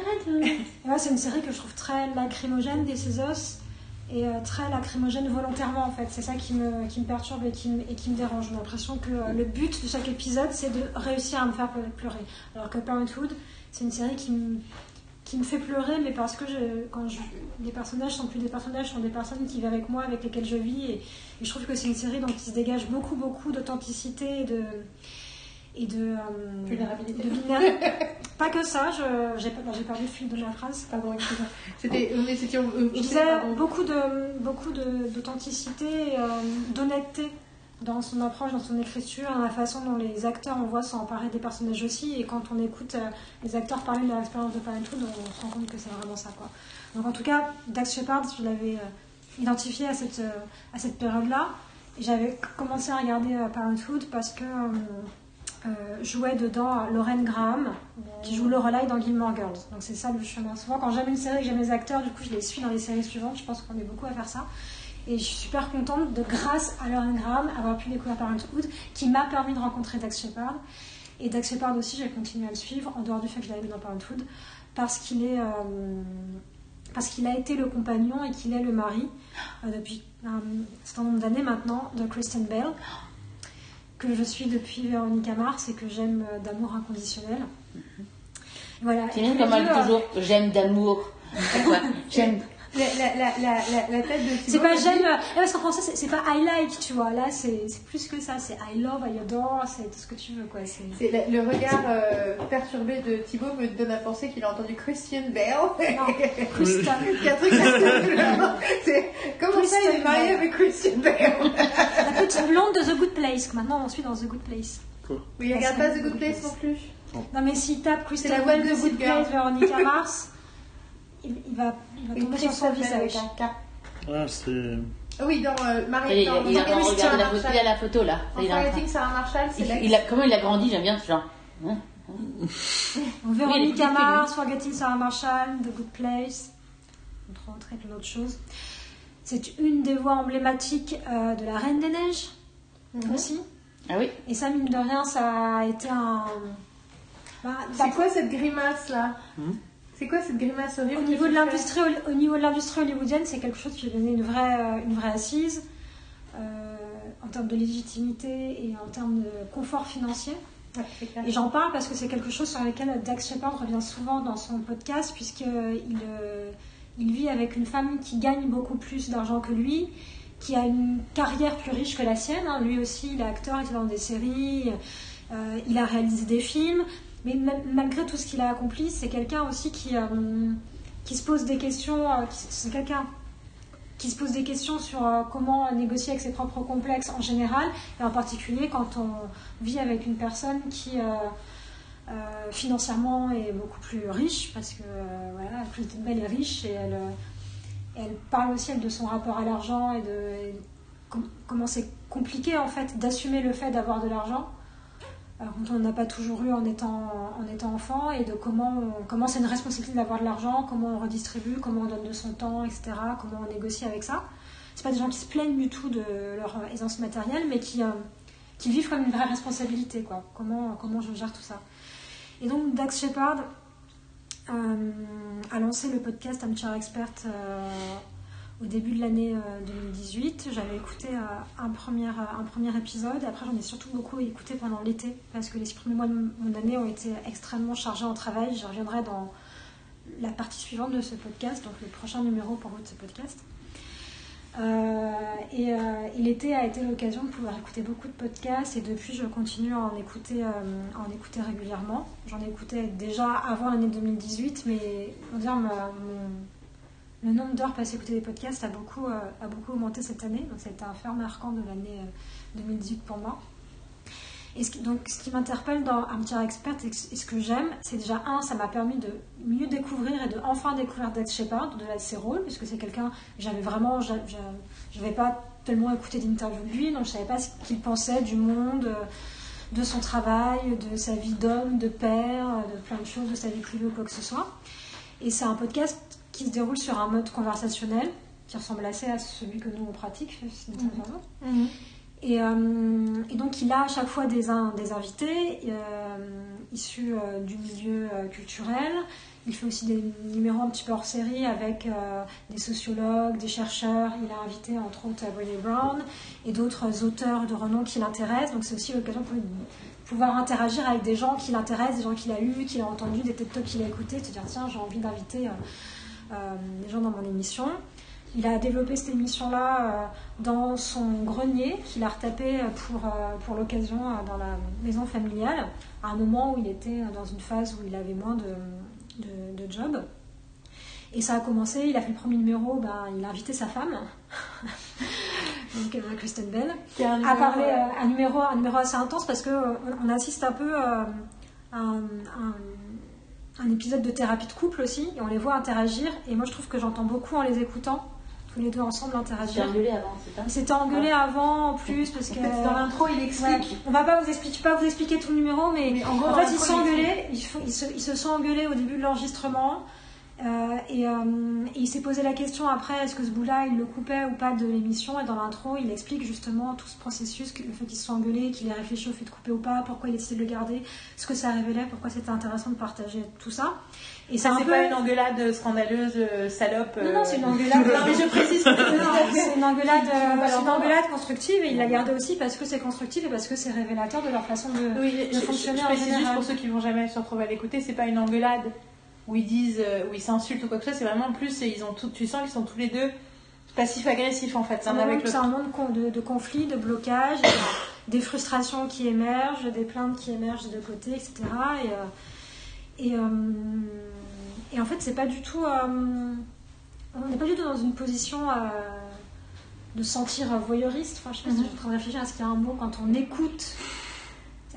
ouais, c'est une série que je trouve très lacrymogène, This Is Us, et euh, très lacrymogène volontairement en fait. C'est ça qui me, qui me perturbe et qui me, et qui me dérange. J'ai l'impression que euh, le but de chaque épisode, c'est de réussir à me faire pleurer. Alors que Parenthood, c'est une série qui me, qui me fait pleurer, mais parce que quand je, les personnages sont plus des personnages, sont des personnes qui vivent avec moi, avec lesquelles je vis, et, je trouve que c'est une série dont il se dégage beaucoup, beaucoup d'authenticité et de et de euh, Vulnérabilité. de pas que ça, j'ai perdu le fil de la phrase. Pardon, excuse-moi. C'était. Euh, Je on- disais pardon. beaucoup de beaucoup d'authenticité, et, euh, d'honnêteté dans son approche, dans son écriture, dans la façon dont les acteurs, on voit, s'emparer des personnages aussi. Et quand on écoute euh, les acteurs parler de leur expérience de Parenthood, on se rend compte que c'est vraiment ça. Quoi. Donc en tout cas, Dax Shepard, je l'avais euh, identifié à cette, euh, à cette période-là. Et j'avais commencé à regarder euh, Parenthood parce que euh, jouait dedans Lorraine Graham, qui joue Lorelai dans Gilmore Girls. Donc c'est ça le chemin. Souvent, quand j'aime une série que j'aime les acteurs, du coup, je les suis dans les séries suivantes. Je pense qu'on est beaucoup à faire ça. Et je suis super contente de, grâce à Lorraine Graham, avoir pu découvrir Parenthood, qui m'a permis de rencontrer Dax Shepard. Et Dax Shepard aussi, j'ai continué à le suivre, en dehors du fait l'avais mis dans Parenthood, parce qu'il est... euh, parce qu'il a été le compagnon et qu'il est le mari euh, depuis un certain nombre d'années maintenant de Kristen Bell, que je suis depuis Véronica Mars et que j'aime euh, d'amour inconditionnel. Voilà. C'est bien comme elle dit euh, toujours, j'aime d'amour. C'est J'aime. La, la, la, la, la, la tête de Thibaut. C'est pas j'aime. euh, Parce qu'en français, c'est- pas I like, tu vois. Là, c'est c'est plus que ça. C'est I love, I adore, c'est tout ce que tu veux, quoi. C'est. Le, regard euh, perturbé de Thibaut me donne à penser qu'il a entendu Christian Bale. Non, Kristen. Il y a un truc Christian C'est comment ça il est marié Bale. avec Christian Bale? La petite blonde de The Good Place. que Maintenant, on suit dans The Good Place. Mais il regarde pas The Good Place non plus. Non, mais s'il tape web de Gossip Good. Place, Véronica Mars, il, il va, il va tomber sur son visage. avec un K. Ah, c'est. Ah Oui, dans euh, Il, Marie. il, dans il, la photo, il a Marshall. la photo là. En Il Forgetting Sarah Marshall, c'est il- il a- comment il a grandi, j'aime bien ce genre. Hein Donc, Oui, Véronica il est plus Mars, Forgetting Sarah Marshall, The Good Place, entre autres et plein d'autres choses. C'est une des voix emblématiques euh, de La Reine des Neiges Mhm. aussi. Ah oui Et ça, mine de rien, ça a été un. Bah, C'est quoi cette grimace là? C'est quoi cette grimace horrible Au niveau, de l'industrie, au niveau de l'industrie hollywoodienne, c'est quelque chose qui a donné une vraie, euh, une vraie assise euh, en termes de légitimité et en termes de confort financier. Ouais. Et j'en parle parce que c'est quelque chose sur lequel Dax Shepard revient souvent dans son podcast, puisqu'il euh, il vit avec une femme qui gagne beaucoup plus d'argent que lui, qui a une carrière plus riche que la sienne. hein. Lui aussi, il est acteur, il est dans des séries, euh, il a réalisé des films. Mais ma- malgré tout ce qu'il a accompli, c'est quelqu'un aussi qui, euh, qui se pose des questions. euh, c'est quelqu'un qui se pose des questions sur euh, comment négocier avec ses propres complexes en général, et en particulier quand on vit avec une personne qui financièrement est beaucoup plus riche, parce que est riche et elle, elle parle aussi de son rapport à l'argent et de comment c'est compliqué en fait d'assumer le fait d'avoir de l'argent. Quand on n'a pas toujours eu en étant, en étant enfant, et de comment, comment c'est une responsabilité d'avoir de l'argent, comment on redistribue, comment on donne de son temps, etc., comment on négocie avec ça. C'est pas des gens qui se plaignent du tout de leur aisance matérielle, mais qui, euh, qui vivent comme une vraie responsabilité, quoi. Comment, comment je gère tout ça. Et donc, Dax Shepard euh, a lancé le podcast Armchair Expert euh, au début de l'année euh, 2018. J'avais écouté euh, un, premier, euh, un premier épisode. Après, j'en ai surtout beaucoup écouté pendant l'été parce que les six premiers mois de mon année ont été extrêmement chargés en travail. J'y reviendrai dans la partie suivante de ce podcast, donc le prochain numéro pour vous de ce podcast. Euh, et, euh, l'été a été l'occasion de pouvoir écouter beaucoup de podcasts et depuis je continue à en écouter, euh, à en écouter régulièrement. J'en écoutais déjà avant l'année 2018, mais on dire ma- mon- le nombre d'heures passées à écouter des podcasts a beaucoup, euh, a beaucoup augmenté cette année, donc c'était un fait marquant de l'année euh, 2018 pour moi. Et ce qui, donc, ce qui m'interpelle dans Armchair Expert et ce que j'aime, c'est déjà un, ça m'a permis de mieux découvrir et de enfin découvrir Dax Shepard, de ses rôles, puisque c'est quelqu'un, j'avais vraiment, je n'avais pas tellement écouté d'interviews de lui, donc je savais pas ce qu'il pensait du monde, euh, de son travail, de sa vie d'homme, de père, euh, de plein de choses, de sa vie privée ou quoi que ce soit. Et c'est un podcast qui se déroule sur un mode conversationnel, qui ressemble assez à celui que nous on pratique. Mhm. Et, euh, et donc il a à chaque fois des, in- des invités euh, issus euh, du milieu culturel. Il fait aussi des numéros un petit peu hors série avec des sociologues, des chercheurs. Il a invité entre autres Brené Brown et d'autres auteurs de renom qui l'intéressent. Donc c'est aussi l'occasion pour lui de pouvoir interagir avec des gens qui l'intéressent, des gens qu'il a eus, qu'il a entendus, des TED Talks qu'il a écoutés, se dire tiens j'ai envie d'inviter euh, des gens dans mon émission. Il a développé cette émission-là euh, dans son grenier qu'il a retapé euh, pour, pour l'occasion dans la maison familiale, à un moment où il était dans une phase où il avait moins de, de, de job. Et ça a commencé, il a fait le premier numéro, ben, il a invité sa femme, donc Kristen Bell, à parler un numéro, un numéro assez intense parce euh, on, assiste un peu à un, un- un épisode de thérapie de couple aussi, et on les voit interagir. Et moi, je trouve que j'entends beaucoup en les écoutant, tous les deux ensemble interagir. engueulé avant, c'est ça? S'étaient engueulés avant en plus parce que. Dans l'intro, il Ouais, explique. on va pas vous expliquer, je vais pas vous expliquer tout le numéro, mais, Mais en gros, en fait, ils se sont il engueulés, ils, font- ils se, ils se sont engueulés au début de l'enregistrement. Euh, et, euh, et il s'est posé la question après, est-ce que ce bout-là, il le coupait ou pas de l'émission? Et dans l'intro, il explique justement tout ce processus, le fait qu'ils se sont engueulés, qu'il ait réfléchi au fait de couper ou pas, pourquoi il a décidé de le garder, ce que ça révélait, pourquoi c'était intéressant de partager tout ça. Et c'est Ça, un c'est peu... pas une engueulade scandaleuse, euh, salope. Non, non, c'est une engueulade. non, mais je précise. C'est une engueulade, c'est une constructive et il l'a gardé aussi parce que c'est constructif et parce que c'est révélateur de leur façon de, Oui, je, de je- fonctionner je en précise juste pour ceux qui vont jamais se retrouver à l'écouter, c'est pas une engueulade où ils disent, euh, où ils s'insultent ou quoi que ce soit, c'est vraiment plus, et ils ont tout, tu sens qu'ils sont tous les deux passifs-agressifs en fait, C'est un avec monde, c'est l'autre. un monde de, de conflits, de blocages, des frustrations qui émergent, des plaintes qui émergent des deux côtés, etc. Et, euh, et, euh, et en fait, c'est pas du tout. on n'est pas du tout dans une position de sentir voyeuriste. Enfin, je sais pas si je suis en train de réfléchir à ce qu'il y a un mot quand on écoute.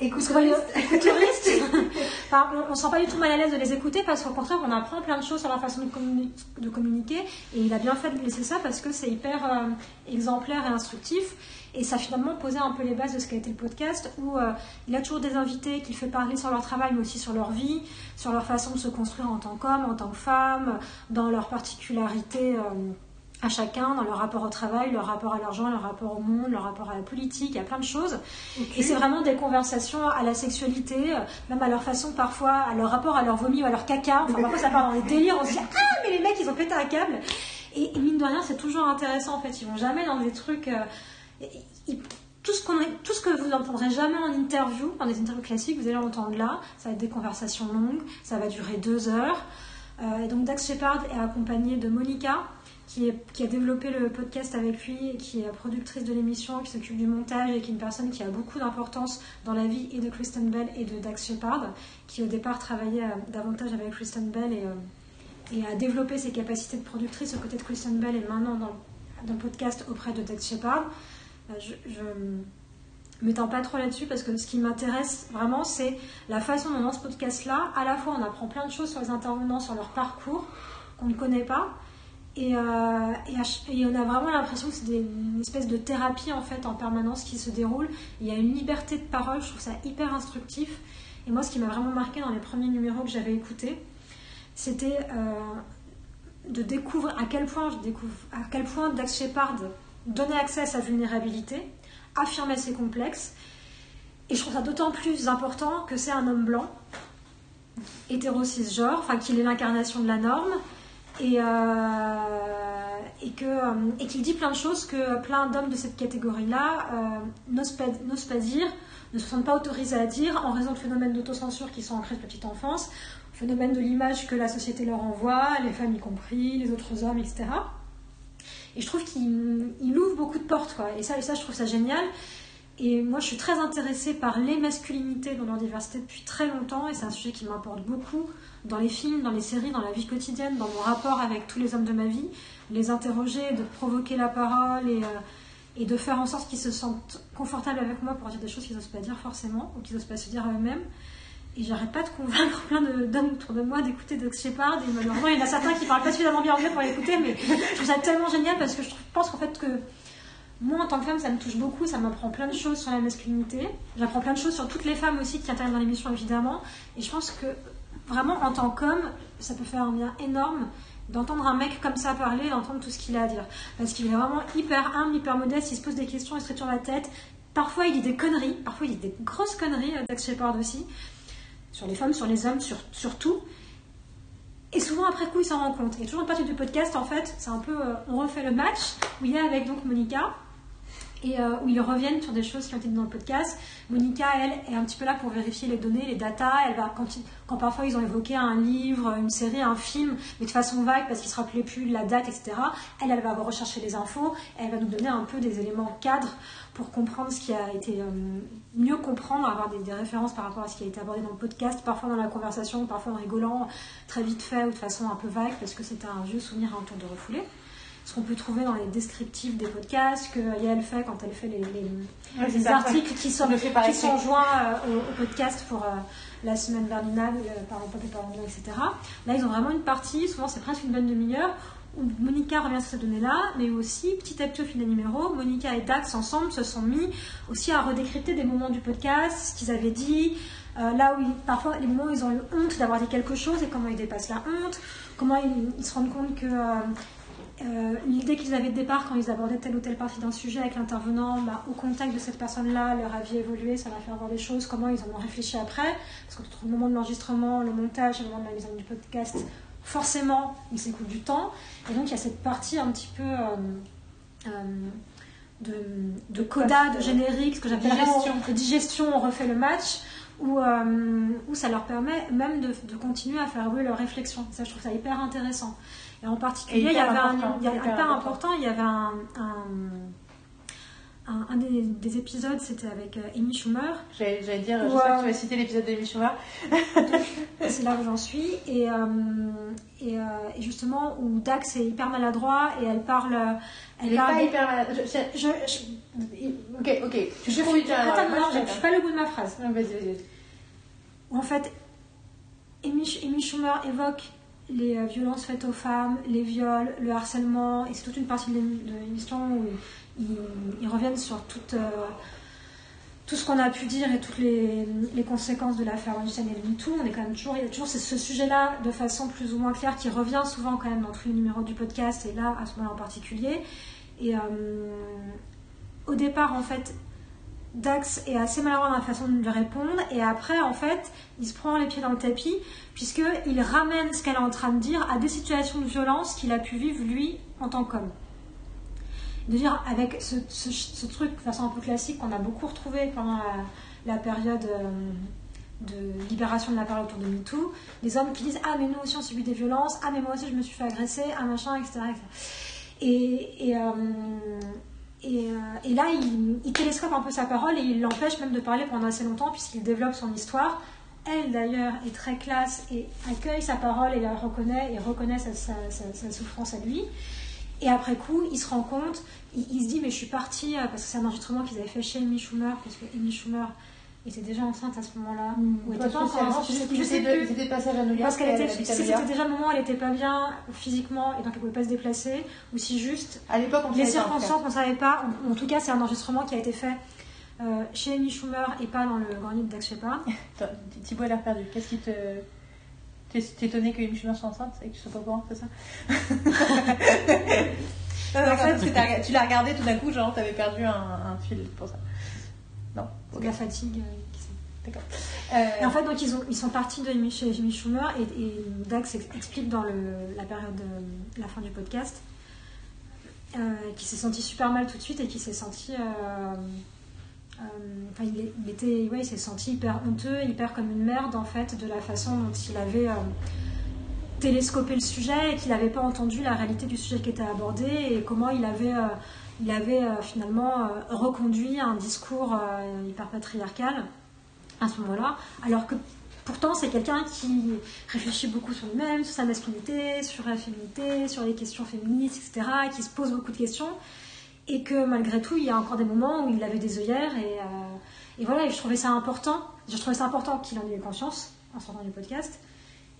Écoute, enfin, on, se sent pas du tout mal à l'aise de les écouter parce qu'au contraire, on apprend plein de choses sur leur façon de, communi- de communiquer. Et il a bien fait de laisser ça parce que c'est hyper euh, exemplaire et instructif. Et ça a finalement posé un peu les bases de ce qu'a été le podcast où euh, il a toujours des invités qu'il fait parler sur leur travail, mais aussi sur leur vie, sur leur façon de se construire en tant qu'homme, en tant que femme, dans leurs particularités. euh, à chacun dans leur rapport au travail, leur rapport à l'argent, leur rapport au monde, leur rapport à la politique, à plein de choses. Et c'est vraiment des conversations à la sexualité, même à leur façon parfois, à leur rapport à leur vomi ou à leur caca. Enfin, parfois ça part dans des délires, on se dit Ah, mais les mecs, ils ont pété un câble Et, et mine de rien, c'est toujours intéressant en fait. Ils vont jamais dans des trucs. euh, ils- tout ce, qu'on, tout ce que vous n'entendrez jamais en interview, dans des interviews classiques, vous allez l'entendre là. Ça va être des conversations longues, ça va durer deux heures. Euh, et donc Dax Shepard est accompagné de Monica, qui, a développé le podcast avec lui, qui est productrice de l'émission, qui s'occupe du montage et qui est une personne qui a beaucoup d'importance dans la vie et de Kristen Bell et de Dax Shepard, qui au départ travaillait euh, davantage avec Kristen Bell et, euh, et a développé ses capacités de productrice aux côtés de Kristen Bell et maintenant dans, dans le podcast auprès de Dax Shepard. Euh, Je, je m'étends pas trop là-dessus parce que ce qui m'intéresse vraiment, c'est la façon dont dans ce podcast-là, à la fois on apprend plein de choses sur les intervenants, sur leur parcours qu'on ne connaît pas. Et, euh, et, on a vraiment l'impression que c'est une espèce de thérapie en fait en permanence qui se déroule. Il y a une liberté de parole, je trouve ça hyper instructif. Et moi, ce qui m'a vraiment marqué dans les premiers numéros que j'avais écoutés, c'était euh, de découvrir à quel point à quel point Dax Shepard donnait accès à sa vulnérabilité, affirmait ses complexes. Et je trouve ça d'autant plus important que c'est un homme blanc, hétéro cisgenre, enfin qu'il est l'incarnation de la norme, et, euh, euh, et qu'il dit plein de choses que plein d'hommes de cette catégorie-là euh, n'osent pas, dire, ne se sentent pas autorisés à dire en raison de phénomènes d'autocensure qui sont ancrés de petite enfance, phénomène de l'image que la société leur envoie, les femmes y compris, les autres hommes, etc. Et je trouve qu'il il ouvre beaucoup de portes, quoi. Et ça, et ça, je trouve ça génial. Et moi, je suis très intéressée par les masculinités dans leur diversité depuis très longtemps, et c'est un sujet qui m'importe beaucoup dans les films, dans les séries, dans la vie quotidienne, dans mon rapport avec tous les hommes de ma vie, les interroger, de provoquer la parole et, euh, de faire en sorte qu'ils se sentent confortables avec moi pour dire des choses qu'ils n'osent pas dire forcément, ou qu'ils n'osent pas se dire à eux-mêmes. Et j'arrête pas de convaincre plein d'hommes autour de moi d'écouter Doug Shepard. Et malheureusement, il y en a certains qui parlent pas suffisamment bien anglais pour l'écouter, mais je trouve ça tellement génial parce que je pense qu'en fait que moi, en tant que femme, ça me touche beaucoup, ça m'apprend plein de choses sur la masculinité. J'apprends plein de choses sur toutes les femmes aussi qui interviennent dans l'émission, évidemment. Et je pense que vraiment, en tant qu'homme, ça peut faire un bien énorme d'entendre un mec comme ça parler, d'entendre tout ce qu'il a à dire. Parce qu'il est vraiment hyper humble, hyper modeste, il se pose des questions, il se sur la tête. Parfois, il dit des conneries, parfois, il dit des grosses conneries, euh, Dax Shepard aussi. Sur les femmes, sur les hommes, sur, tout. Et souvent, après coup, il s'en rend compte. A toujours une partie du podcast, en fait, c'est un peu. euh, on refait le match, où il est avec donc Monica, et euh, où ils reviennent sur des choses qui ont été dites dans le podcast. Monica, elle, est un petit peu là pour vérifier les données, les datas. Elle va, quand, parfois ils ont évoqué un livre, une série, un film, mais de façon vague parce qu'ils se rappelaient plus de la date, etc. Elle, elle va rechercher les infos. Elle va nous donner un peu des éléments cadres pour comprendre ce qui a été euh, mieux comprendre, avoir des, références par rapport à ce qui a été abordé dans le podcast, parfois dans la conversation, parfois en rigolant, très vite fait ou de façon un peu vague parce que c'était un vieux souvenir un tour de refoulé ce qu'on peut trouver dans les descriptifs des podcasts, que Yael fait quand elle fait les, les- Ouais, articles qui sont, qui écrit. sont joints euh, au, au podcast pour euh, la semaine berlinale, euh, par pop et par anglais, etc. Là, ils ont vraiment une partie, souvent c'est presque une bonne demi-heure, où Monica revient sur ces données-là, mais aussi, petit à petit au fil des numéros, Monica et Dax ensemble se sont mis aussi à redécrypter des moments du podcast, ce qu'ils avaient dit, euh, là où ils- parfois les moments où ils ont eu honte d'avoir dit quelque chose et comment ils dépassent la honte, comment ils, ils se rendent compte que euh, euh, l'idée qu'ils avaient de départ quand ils abordaient telle ou telle partie d'un sujet avec l'intervenant, bah, au contact de cette personne-là, leur avis évolué, ça va faire voir des choses, comment ils en ont réfléchi après, parce que entre le moment de l'enregistrement, le montage et le moment de la mise en ligne du podcast, forcément, il s'écoule du temps, et donc il y a cette partie un petit peu euh, euh, de, de coda, de générique, ce que j'appelle Digestion. digestion, on refait le match, où, euh, où ça leur permet même de, de continuer à faire évoluer leur réflexion. Ça, je trouve ça hyper intéressant. Et en particulier, il y avait un, hyper important. important, il y avait un, un, un- un des, des épisodes, c'était avec euh, Amy Schumer. J'allais dire, je sais que tu vas citer l'épisode d'émission là. C'est là où j'en suis. Et, euh, et, euh, et justement, où Dax est hyper maladroit et elle parle. Elle Elle est pas hyper malade. Je- je- Je, je, Ok, ok. Tu je, attends, non, suis pas le bout de ma phrase. Non, Vas-y, en fait, Amy, Amy Schumer évoque les euh, violences faites aux femmes, les viols, le harcèlement, et c'est toute une partie de l'ém- de l'émission où ils, reviennent sur euh, tout ce qu'on a pu dire et toutes les, conséquences de l'affaire Weinstein et de MeToo, on est quand même toujours, il y a toujours ce sujet-là de façon plus ou moins claire qui revient souvent quand même dans tous les numéros du podcast et là, à ce moment-là en particulier. Et euh, au départ, en fait, Dax est assez maladroit dans la façon de lui répondre et après, en fait, il se prend les pieds dans le tapis puisqu'il ramène ce qu'elle est en train de dire à des situations de violence qu'il a pu vivre lui en tant qu'homme de dire avec ce, truc de façon un peu classique qu'on a beaucoup retrouvé pendant la, période euh, de libération de la parole autour de MeToo, des hommes qui disent Ah, mais nous aussi on subit des violences, ah, mais moi aussi je me suis fait agresser, ah, machin, etc. etc. Et, et, euh, et, euh, et là, il, il télescope un peu sa parole et il l'empêche même de parler pendant assez longtemps puisqu'il développe son histoire. Elle d'ailleurs est très classe et accueille sa parole et la reconnaît et reconnaît sa souffrance à lui. Et après coup, il se rend compte, il, il se dit mais je suis partie euh, parce que c'est un enregistrement qu'ils avaient fait chez Amy Schumer parce que Amy Schumer était déjà enceinte à ce moment-là. ou était pas encore enceinte, je sais- je sais plus. C'était passage à New York. Parce qu'elle était, si c'était déjà le moment où elle était pas bien physiquement et donc elle pouvait pas se déplacer, ou si juste À l'époque, on les circonstances qu'on savait pas. En, en tout cas, c'est un enregistrement qui a été fait euh, chez Amy Schumer et pas dans le grand livre d'Ax Shepard. Thibaut a l'air perdu. Qu'est-ce qui te. T'es t'es étonné qu'une Schumer soit enceinte et que tu sois pas au courant, c'est ça? Non, non, que tu l'as regardé tout d'un coup, genre t'avais perdu un, un fil pour ça. Non, la fatigue. euh, d'accord. Et Euh, en fait, donc ils, ont, ils sont partis de chez Amy Schumer et, et Dax ex- explique dans le, la période, euh, la fin du podcast, euh, qu'il s'est senti super mal tout de suite et qu'il s'est senti. euh, Enfin, il, était, ouais, il s'est senti hyper honteux, hyper comme une merde en fait, de la façon dont il avait télescopé le sujet et qu'il n'avait pas entendu la réalité du sujet qui était abordé et comment il avait, il avait euh, finalement euh, reconduit un discours euh, hyper patriarcal à ce moment-là, alors que pourtant c'est quelqu'un qui réfléchit beaucoup sur lui-même, sur sa masculinité, sur la féminité, sur les questions féministes, etc., qui se pose beaucoup de questions, et que malgré tout, il y a encore des moments où il avait des œillères, et, et voilà, et je trouvais ça important, je trouvais ça important qu'il en ait eu conscience en sortant du podcast,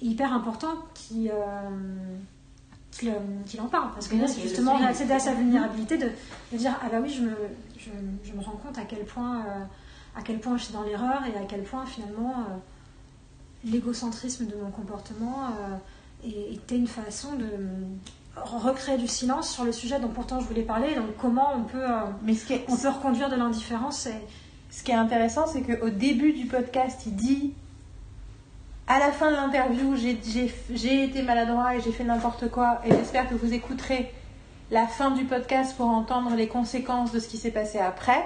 et hyper important qu'il qu'il, euh, qu'il en parle, parce que Oui, là, c'est justement accéder à sa vulnérabilité, de, de dire, ah bah oui, je me, je, je me rends compte à quel point... euh, à quel point je suis dans l'erreur et à quel point finalement euh, l'égocentrisme de mon comportement euh, était une façon de recréer du silence sur le sujet dont pourtant je voulais parler. Donc comment on peut, euh, mais ce qui est, on peut reconduire de l'indifférence et ce qui est intéressant, c'est qu'au début du podcast, il dit à la fin de l'interview, j'ai- été maladroit et j'ai fait n'importe quoi, et j'espère que vous écouterez la fin du podcast pour entendre les conséquences de ce qui s'est passé après.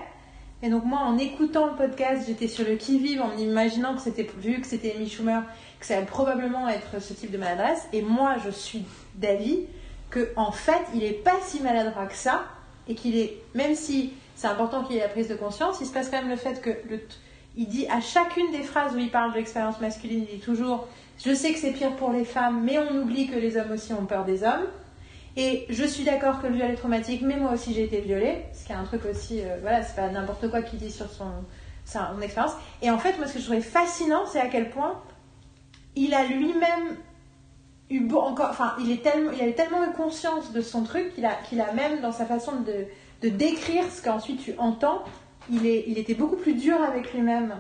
Et donc moi, en écoutant le podcast, j'étais sur le qui-vive en imaginant que c'était vu que c'était Amy Schumer, que ça allait probablement être ce type de maladresse. Et moi, je suis d'avis que en fait, il est pas si maladroit que ça, et qu'il est, même si c'est important qu'il ait la prise de conscience, il se passe quand même le fait que le, il dit à chacune des phrases où il parle de l'expérience masculine, il dit toujours Je sais que c'est pire pour les femmes, mais on oublie que les hommes aussi ont peur des hommes. Et je suis d'accord que le viol est traumatique, mais moi aussi j'ai été violée. Ce qui est un truc aussi, euh, voilà, c'est pas n'importe quoi qu'il dit sur son, son expérience. Et en fait, moi ce que je trouvais fascinant, c'est à quel point il a lui-même eu beau- encore, enfin, il, est tellement, il a eu tellement eu conscience de son truc qu'il a, qu'il a même dans sa façon de, de décrire ce qu'ensuite tu entends, il, était beaucoup plus dur avec lui-même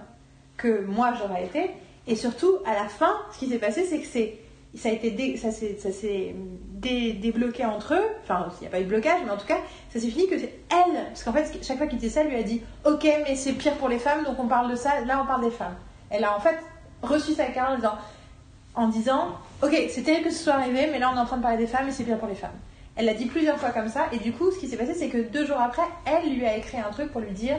que moi j'aurais été. Et surtout, à la fin, ce qui s'est passé, c'est que ça a été s'est, débloqué entre eux. Enfin, il n'y a pas eu de blocage, mais en tout cas, ça s'est fini que c'est elle. Parce qu'en fait, chaque fois qu'il disait ça, lui a dit Ok, mais c'est pire pour les femmes, donc on parle de ça. Là, on parle des femmes. Elle a en fait reçu sa carte en disant, en disant Ok, c'est terrible que ce soit arrivé, mais là, on est en train de parler des femmes et c'est pire pour les femmes. Elle l'a dit plusieurs fois comme ça, et du coup, ce qui s'est passé, c'est que deux jours après, elle lui a écrit un truc pour lui dire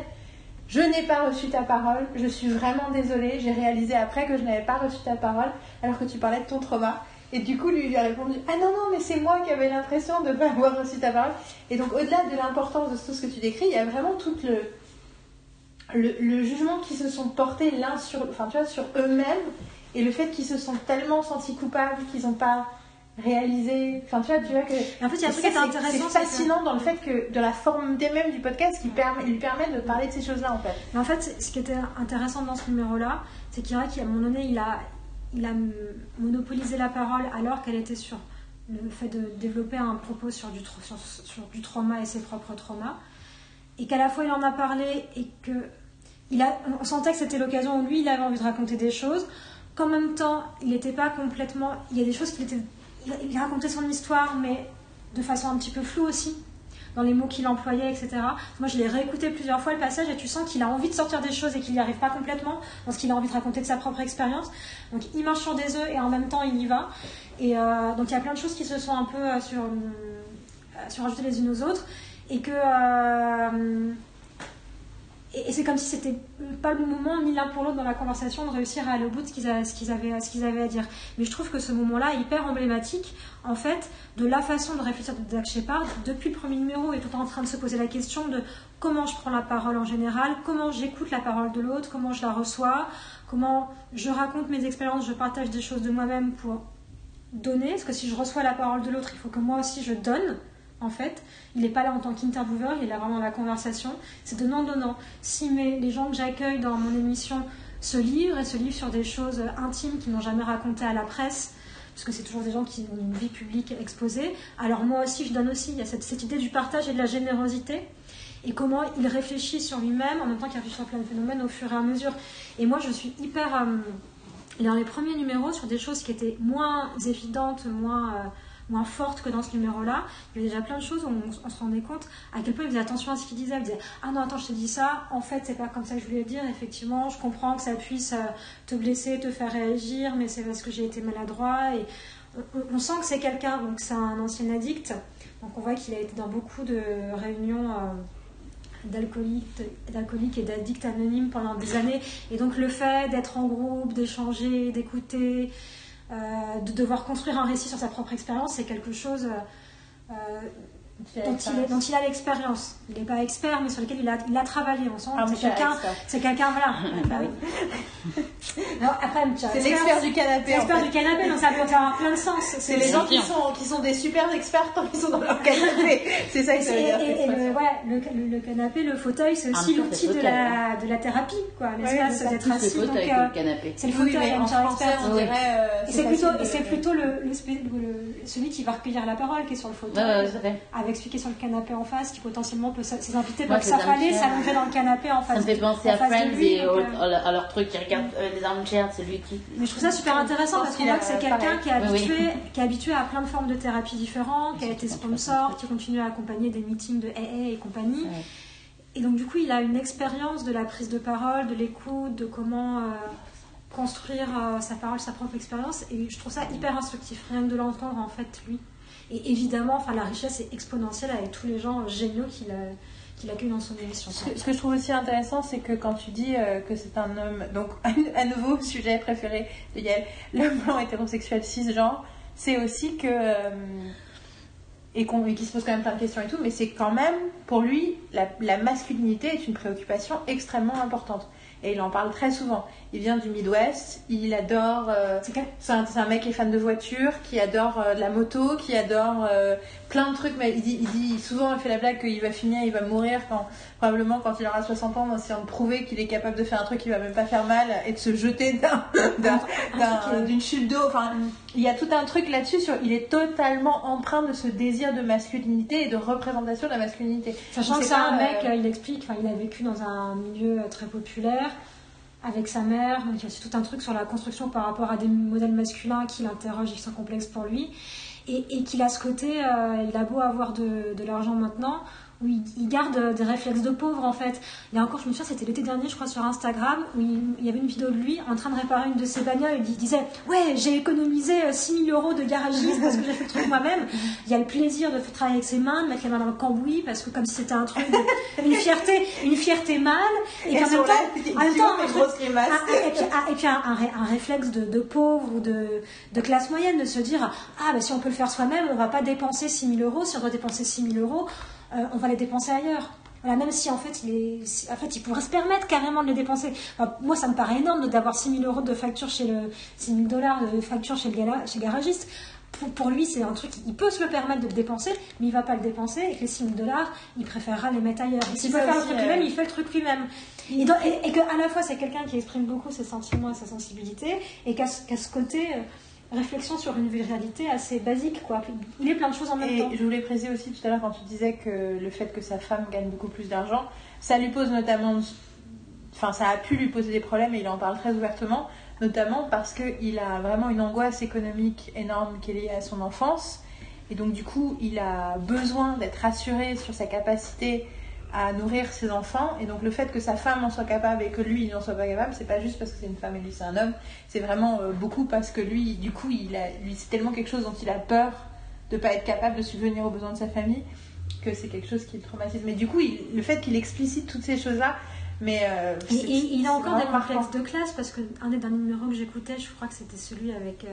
Je n'ai pas reçu ta parole, je suis vraiment désolée, j'ai réalisé après que je n'avais pas reçu ta parole alors que tu parlais de ton trauma. Et du coup, lui, lui a répondu Ah non, non, mais c'est moi qui avais l'impression de ne pas avoir reçu ta parole. Et donc, au-delà de l'importance de tout ce que tu décris, il y a vraiment tout le, le, le jugement qu'ils se sont portés l'un sur, enfin, tu vois, sur eux-mêmes et le fait qu'ils se sont tellement sentis coupables qu'ils n'ont pas réalisé. Enfin, tu vois, tu vois que. Et en fait, il y a un truc qui est intéressant. C'est c'est que- fascinant dans le fait que, de la forme des mêmes du podcast, qui permet, il lui permet de parler de ces choses-là, en fait. Mais en fait, ce qui était intéressant dans ce numéro-là, c'est qu'il y a qu'à un moment donné, il a, il a monopolisé la parole alors qu'elle était sur le fait de développer un propos sur du, sur du trauma et ses propres traumas. Et qu'à la fois il en a parlé et que il a, on sentait que c'était l'occasion où lui, il avait envie de raconter des choses, qu'en même temps, il n'était pas complètement. Il y a des choses qu'il était. Il, racontait son histoire, mais de façon un petit peu floue aussi, dans les mots qu'il employait, etc. Moi, je l'ai réécouté plusieurs fois le passage et tu sens qu'il a envie de sortir des choses et qu'il n'y arrive pas complètement, parce qu'il a envie de raconter de sa propre expérience. Donc, il marche sur des œufs et en même temps, il y va. Et euh, donc, il y a plein de choses qui se sont un peu euh, sur, euh, les unes aux autres et que. Et, et c'est comme si c'était pas le moment ni l'un pour l'autre dans la conversation de réussir à aller au bout de ce qu'ils avaient, à dire. Mais je trouve que ce moment-là est hyper emblématique, en fait, de la façon de réfléchir de Doug Shepard. Depuis le premier numéro, est tout en train de se poser la question de comment je prends la parole en général, comment j'écoute la parole de l'autre, comment je la reçois, comment je raconte mes expériences, je partage des choses de moi-même pour donner. Parce que si je reçois la parole de l'autre, il faut que moi aussi je donne. En fait, il n'est pas là en tant qu'intervieweur, il est là vraiment dans la conversation. C'est donnant-donnant. Si les gens que j'accueille dans mon émission se livrent et se livrent sur des choses intimes qu'ils n'ont jamais racontées à la presse, parce que c'est toujours des gens qui ont une vie publique exposée, alors moi aussi je donne aussi. Il y a cette, cette idée du partage et de la générosité et comment il réfléchit sur lui-même en même temps qu'il réfléchit sur plein de phénomènes au fur et à mesure. Et moi je suis hyper. euh, dans les premiers numéros, sur des choses qui étaient moins évidentes, moins, euh, moins fortes que dans ce numéro-là, il y avait déjà plein de choses où on, se rendait compte à quel point il faisait attention à ce qu'il disait. Il disait Ah non, attends, je te dis ça, en fait, c'est pas comme ça que je voulais dire. Effectivement, je comprends que ça puisse euh, te blesser, te faire réagir, mais c'est parce que j'ai été maladroit. Et on, on- on sent que c'est quelqu'un, donc c'est un ancien addict. Donc on voit qu'il a été dans beaucoup de réunions. euh, d'alcooliques et d'addicts anonymes pendant des années. Et donc le fait d'être en groupe, d'échanger, d'écouter, euh, de devoir construire un récit sur sa propre expérience, c'est quelque chose euh, euh, dont, il est- dont il a l'expérience. Il n'est pas expert, mais sur lequel il a, il a travaillé. On sent Ah, c'est quelqu'un, c'est quelqu'un, voilà. Bah oui. Après, C'est expert, l'expert du canapé. c'est en l'expert fait. du canapé, donc ça peut avoir plein de sens. C'est les gens qui sont, qui sont des super experts quand ils sont dans leur canapé. C'est ça que ça veut dire. et- le, expression. ouais, le, le- le canapé, le fauteuil, c'est aussi l'outil de la, de la thérapie, quoi. C'est le fauteuil euh, le canapé. c'est le fauteuil en français, on dirait. euh, c'est plutôt, c'est plutôt le, celui qui va recueillir la parole qui est sur le fauteuil, avec est sur le canapé en face, qui potentiellement peut s- ses invités Moi, peuvent c'est s'affaler, s'allonger dans le canapé en Ça face. me fait penser en à Friends lui, et donc, au- à leur- truc qui regarde euh, les armchairs, c'est lui qui. Mais je trouve ça super intéressant parce qu'on voit que c'est quelqu'un qui est Oui, oui. habitué, qui est habitué à plein de formes de thérapie différentes, qui a été sponsor, qui continue à accompagner des meetings de AA et compagnie. Ouais. Et donc du coup, il a une expérience de la prise de parole, de l'écoute, de comment euh, construire euh, sa parole, sa propre expérience. Et je trouve ça hyper instructif, rien que de l'entendre en fait lui. Et évidemment, enfin la richesse est exponentielle avec tous les gens géniaux qu'il accueille dans son émission. Ce que, je trouve aussi intéressant, c'est que quand tu dis euh, que c'est un homme, donc à nouveau, sujet préféré de Yael, l'homme blanc hétérosexuel cisgenre, c'est aussi que. euh, et qu'on et qu'il se pose quand même plein de questions et tout, mais c'est quand même, pour lui, la masculinité est une préoccupation extrêmement importante. Et il en parle très souvent. Il vient du Midwest, il adore. euh, C'est quel- c'est un, mec qui est fan de voiture, qui adore euh, de la moto, qui adore euh, plein de trucs. Mais il dit, il dit souvent, il fait la blague qu'il va finir, il va mourir quand, probablement quand il aura 60 ans, en essayant de prouver qu'il est capable de faire un truc qui va même pas faire mal et de se jeter d'un- d'une chute d'eau. Enfin, il y a tout un truc là-dessus. Sur, il est totalement empreint de ce désir de masculinité et de représentation de la masculinité. Sachant que c'est un mec, il explique, il a vécu dans un milieu très populaire avec sa mère, il y a tout un truc sur la construction par rapport à des modèles masculins qui l'interrogent et qui sont complexes pour lui. Et, qu'il a ce côté, euh, il a beau avoir de l'argent maintenant, où il, garde euh, des réflexes de pauvre en fait. Il y a encore, je me souviens, c'était l'été dernier, je crois, sur Instagram, où il, y avait une vidéo de lui en train de réparer une de ses bagnoles. Il disait Ouais, j'ai économisé euh, 6000 euros de garagiste parce que j'ai fait le truc moi-même. Il y a le plaisir de travailler avec ses mains, de mettre les mains dans le cambouis, parce que comme si c'était un truc, de- une fierté, une fierté mâle, et, qu'en même temps, en même temps, un truc- et puis, ah, et puis un, un ré- un réflexe de, de pauvre ou de, de classe moyenne, de se dire Ah, bah, si on peut le faire soi-même, on va pas dépenser 6 000 euros. Si on doit dépenser 6 000 euros, euh, on va les dépenser ailleurs. Voilà, même si en fait, il est, si- en fait, il pourrait se permettre carrément de les dépenser. Enfin, moi, ça me paraît énorme d'avoir 6 000 euros de facture chez le 6 000 dollars de facture chez le, gala- chez le garagiste. Pour, pour lui, c'est un truc, il peut se le permettre de le dépenser, mais il va pas le dépenser et que les 6 000 dollars, il préférera les mettre ailleurs. S'il peut faire le truc euh, lui-même, il fait le truc lui-même. Et, donc- et, et qu'à la fois, c'est quelqu'un qui exprime beaucoup ses sentiments et sa sensibilité, et qu'à ce, qu'à ce côté, euh, réflexion sur une réalité assez basique, quoi. Il est plein de choses en même Et temps. je voulais préciser aussi tout à l'heure quand tu disais que le fait que sa femme gagne beaucoup plus d'argent, ça lui pose notamment enfin, ça a pu lui poser des problèmes et il en parle très ouvertement, notamment parce qu'il a vraiment une angoisse économique énorme qui est liée à son enfance. Et donc, du coup, il a besoin d'être rassuré sur sa capacité à nourrir ses enfants. Et donc, le fait que sa femme en soit capable et que lui, il n'en soit pas capable, c'est pas juste parce que c'est une femme et lui, c'est un homme. C'est vraiment euh, beaucoup parce que lui, du coup, il a, lui, c'est tellement quelque chose dont il a peur de pas être capable de subvenir aux besoins de sa famille que c'est quelque chose qui le traumatise. Mais du coup, il- le fait qu'il explicite toutes ces choses-là, mais euh, Et, c'est- et il a encore des complexes de classe parce que un des derniers numéros que j'écoutais, je crois que c'était celui avec euh,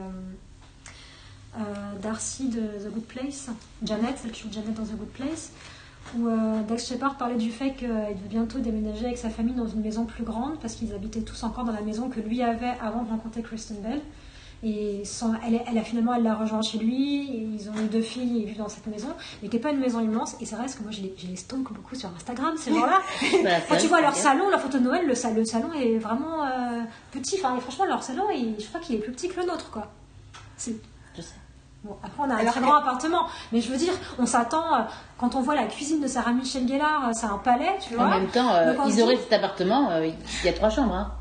euh, Darcy de The Good Place, Janet, celle qui joue Janet dans The Good Place, où euh, Dax Shepard parlait du fait qu'il veut bientôt déménager avec sa famille dans une maison plus grande parce qu'ils habitaient tous encore dans la maison que lui avait avant de rencontrer Kristen Bell. Et sans- elle, elle a finalement, elle l'a rejoint chez lui. et ils ont eu deux filles et ils vivent dans cette maison. Mais qui n'est pas une maison immense. Et c'est vrai parce que moi, je les, je les stalk beaucoup sur Instagram, ces gens-là. Quand tu vois leur salon, leur photo de Noël, le, sa- le salon est vraiment euh, petit. Enfin, franchement, leur salon, il- je crois qu'il est plus petit que le nôtre, quoi. C'est. Bon, après, on a un Alors très grand appartement. Mais je veux dire, on s'attend, euh, quand on voit la cuisine de Sarah Michel Gellar, euh, c'est un palais, tu vois. En même temps, euh, Donc, ils dit- auraient cet appartement, euh, il y a trois chambres. Hein.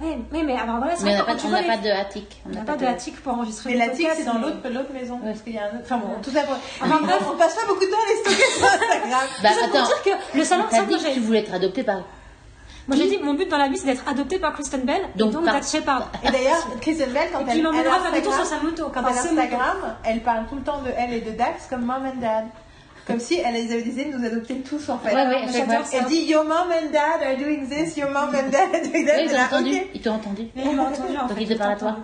Ouais, mais, mais alors voilà, c'est Mais on n'a pas, on les- pas de attic. on n'a pas de attic pour enregistrer Mais l'attic, c'est dans mais- l'autre maison. Ouais. Parce qu'il y a un autre. Enfin bon, tout ça pour. Enfin, bref. on passe pas beaucoup de temps à les stocker sur Instagram. Bah attends, dire que le salon, t'as ça, que tu voulais être adopté par... moi j'ai dit, mon but dans la vie, c'est d'être adopté par Kristen Bell Donc, et donc par- Shepard. Et d'ailleurs, Kristen Bell, quand Et elle, elle m'emmènera a faire des tours sur sa moto. quand elle. Instagram, elle parle tout le temps de elle et de Dax comme mom and dad. Comme si elle les avait décidé de nous adopter tous en fait. Ouais, ouais, J'adore ça. Elle dit Your mom and dad are doing this, your mom and dad are doing that. Oui, a, entendu. ok. Ils t'ont entendu. Il m'a entendu en Donc fait. il te parle à toi.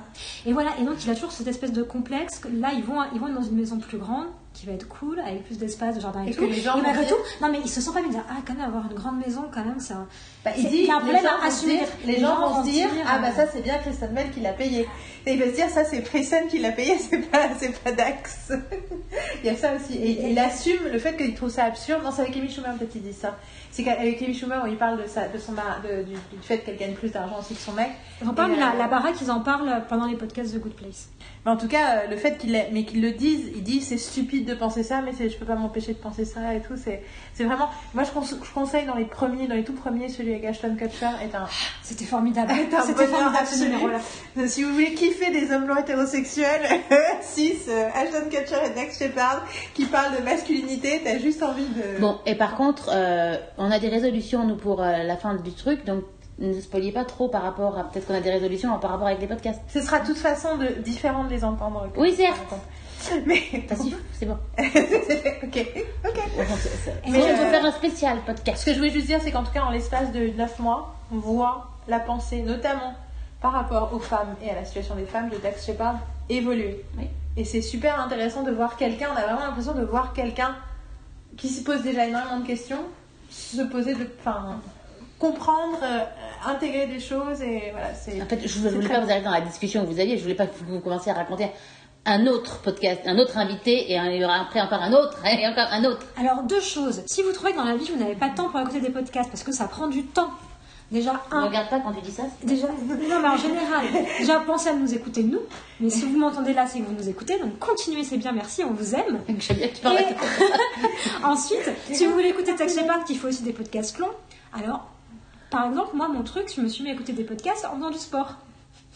Et voilà, et donc il a toujours cette espèce de complexe. que Là, ils vont, ils vont dans une maison plus grande, qui va être cool, avec plus d'espace, de jardin et, Et tout. que les gens et vont malgré dire- tout, non mais ils se sentent pas bien dire, ah, quand même, avoir une grande maison, quand même, c'est un. Bah, il dit, il y a un les problème gens à vont se assumer. dire, les gens vont se dire, ah bah ça c'est bien Kristen Bell qui l'a payé. Et il va se dire, ça c'est Kristen qui l'a payé, c'est pas, pas Dax. il y a ça aussi. Et, et il assume le fait qu'il trouve ça absurde. Non, c'est avec Amy Schumer peut-être qu'il dit ça. C'est qu'avec Amy Schumer, il parle de, sa, de son, mar- de- du, du fait qu'elle gagne plus d'argent aussi que son mec. Ils en parlent, la, euh, la baraque, ils en parlent pendant les podcasts The Good Place. Mais en tout cas, euh, le fait qu'il mais qu'il le dise, il dit c'est stupide de penser ça, mais c'est- je peux pas m'empêcher de penser ça et tout. C'est, c'est vraiment. Moi, je, cons- je conseille dans les premiers, dans les tout premiers, celui avec Ashton Kutcher est un. C'était formidable. Est un C'était formidable ce numéro-là. Si vous voulez kiffer des hommes blancs hétérosexuels, 6, Ashton Kutcher et Dax Shepard qui parlent de masculinité, t'as juste envie de. Bon, et par contre, euh, on a des résolutions, nous, pour euh, la fin du truc, donc ne spoiliez pas trop par rapport à... Peut-être qu'on a des résolutions par rapport avec les podcasts. Ce sera de toute façon de, différent de les entendre. Oui, certes. Mais. Suffit, c'est bon. ok, ok. On Mais, va euh, faire un spécial podcast. Ce que je voulais juste dire, c'est qu'en tout cas, en l'espace de 9 mois, on voit la pensée, notamment par rapport aux femmes et à la situation des femmes de Dax Shepard, évoluer. Oui. Et c'est super intéressant de voir quelqu'un, on a vraiment l'impression de voir quelqu'un qui se pose déjà énormément de questions, se poser de. Enfin, comprendre, euh, intégrer des choses, et voilà, c'est. En fait, je ne voulais pas vous arrêter dans la discussion que vous aviez. Je voulais pas que vous commenciez à raconter un autre podcast, un autre invité, et il y aura après encore un autre, et encore un autre. Alors, deux choses. Si vous trouvez que dans la vie, vous n'avez pas de temps pour écouter des podcasts, parce que ça prend du temps. Déjà, Ne un, regarde pas quand tu dis ça. Déjà, non, mais en général, déjà pensez à nous écouter nous. Mais si vous m'entendez là, c'est que vous nous écoutez. Donc continuez, c'est bien, merci, on vous aime. J'aime bien que tu parles Et ensuite, si vous voulez écouter Tex Shepard, qu'il faut aussi des podcasts longs. Alors, par exemple, moi, mon truc, je me suis mis à écouter des podcasts en faisant du sport.